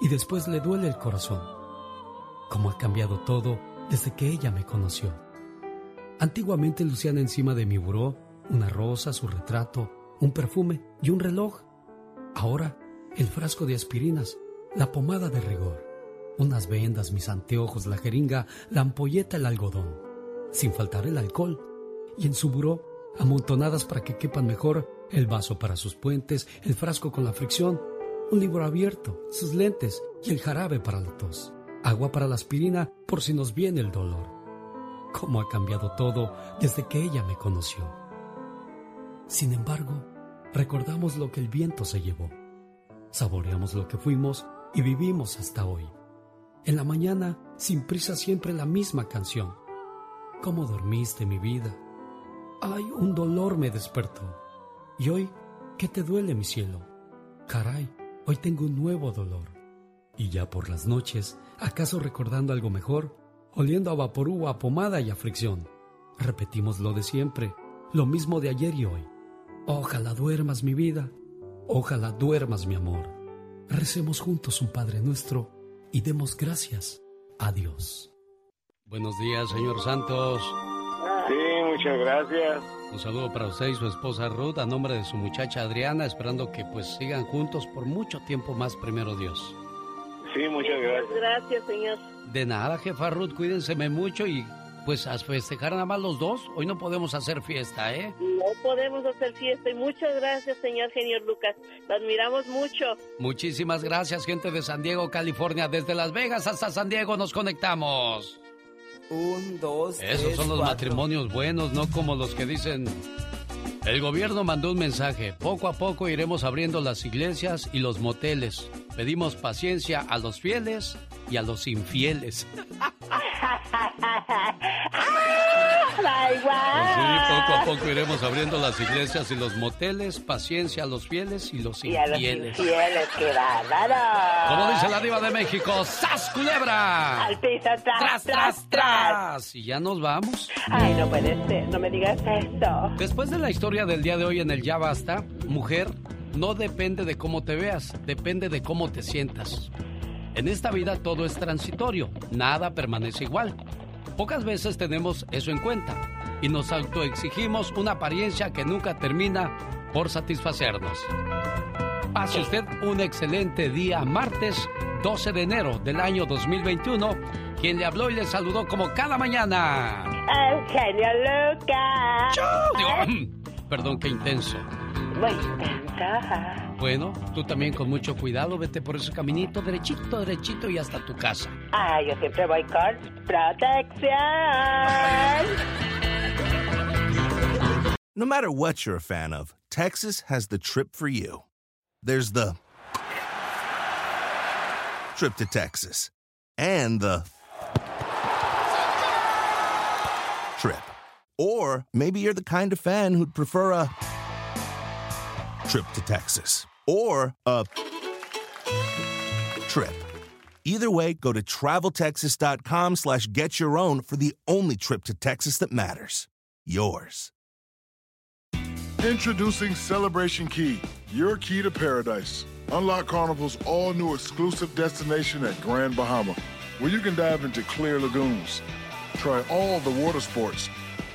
y después le duele el corazón. Cómo ha cambiado todo desde que ella me conoció. Antiguamente lucían encima de mi buró una rosa, su retrato, un perfume y un reloj. Ahora, el frasco de aspirinas, la pomada de rigor, unas vendas, mis anteojos, la jeringa, la ampolleta, el algodón, sin faltar el alcohol, y en su buró, amontonadas para que quepan mejor el vaso para sus puentes, el frasco con la fricción, un libro abierto, sus lentes y el jarabe para la tos, agua para la aspirina por si nos viene el dolor. Cómo ha cambiado todo desde que ella me conoció. Sin embargo, recordamos lo que el viento se llevó. Saboreamos lo que fuimos y vivimos hasta hoy. En la mañana, sin prisa, siempre la misma canción. ¿Cómo dormiste, mi vida? Ay, un dolor me despertó. Y hoy, ¿qué te duele, mi cielo? Caray, hoy tengo un nuevo dolor. Y ya por las noches, ¿acaso recordando algo mejor? Oliendo a vaporú, a pomada y a. Repetimos lo de siempre, lo mismo de ayer y hoy. Ojalá duermas, mi vida. Ojalá duermas, mi amor. Recemos juntos un Padre nuestro y demos gracias a Dios. Buenos días, señor Santos. Muchas gracias. Un saludo para usted y su esposa Ruth a nombre de su muchacha Adriana, esperando que pues sigan juntos por mucho tiempo más, primero Dios. Sí, muchas gracias. Gracias, señor. De nada, jefa Ruth, cuídense mucho y pues a festejar nada más los dos. Hoy no podemos hacer fiesta, ¿eh? No podemos hacer fiesta y muchas gracias, señor señor Lucas. Lo admiramos mucho. Muchísimas gracias, gente de San Diego, California. Desde Las Vegas hasta San Diego nos conectamos. Un, dos, Esos tres, son los cuatro. matrimonios buenos, no como los que dicen... El gobierno mandó un mensaje. Poco a poco iremos abriendo las iglesias y los moteles. Pedimos paciencia a los fieles y a los infieles. ¡Ay, Sí, poco a poco iremos abriendo las iglesias y los moteles. Paciencia a los fieles y los Y a los infieles. infieles, qué bárbaro. Como dice la diva de México, ¡Sas culebra! Al piso, tras, ¡Tras, tras, tras! Y ya nos vamos. Ay, no puede ser, no me digas eso. Después de la historia del día de hoy en el Ya Basta, mujer, no depende de cómo te veas, depende de cómo te sientas. En esta vida todo es transitorio, nada permanece igual. Pocas veces tenemos eso en cuenta y nos autoexigimos una apariencia que nunca termina por satisfacernos. Pase usted un excelente día martes 12 de enero del año 2021. Quien le habló y le saludó como cada mañana. El genio Lucas. Digo, perdón, qué intenso. Bueno, tú también con mucho cuidado, vete por ese caminito derechito, derechito y hasta tu casa. Ah, yo siempre voy con protección. No matter what you're a fan of, Texas has the trip for you. There's the trip to Texas and the trip. Or maybe you're the kind of fan who'd prefer a trip to Texas or a trip. Either way, go to traveltexas.com slash get your own for the only trip to Texas that matters. Yours. Introducing Celebration Key, your key to paradise. Unlock Carnival's all new exclusive destination at Grand Bahama, where you can dive into clear lagoons, try all the water sports,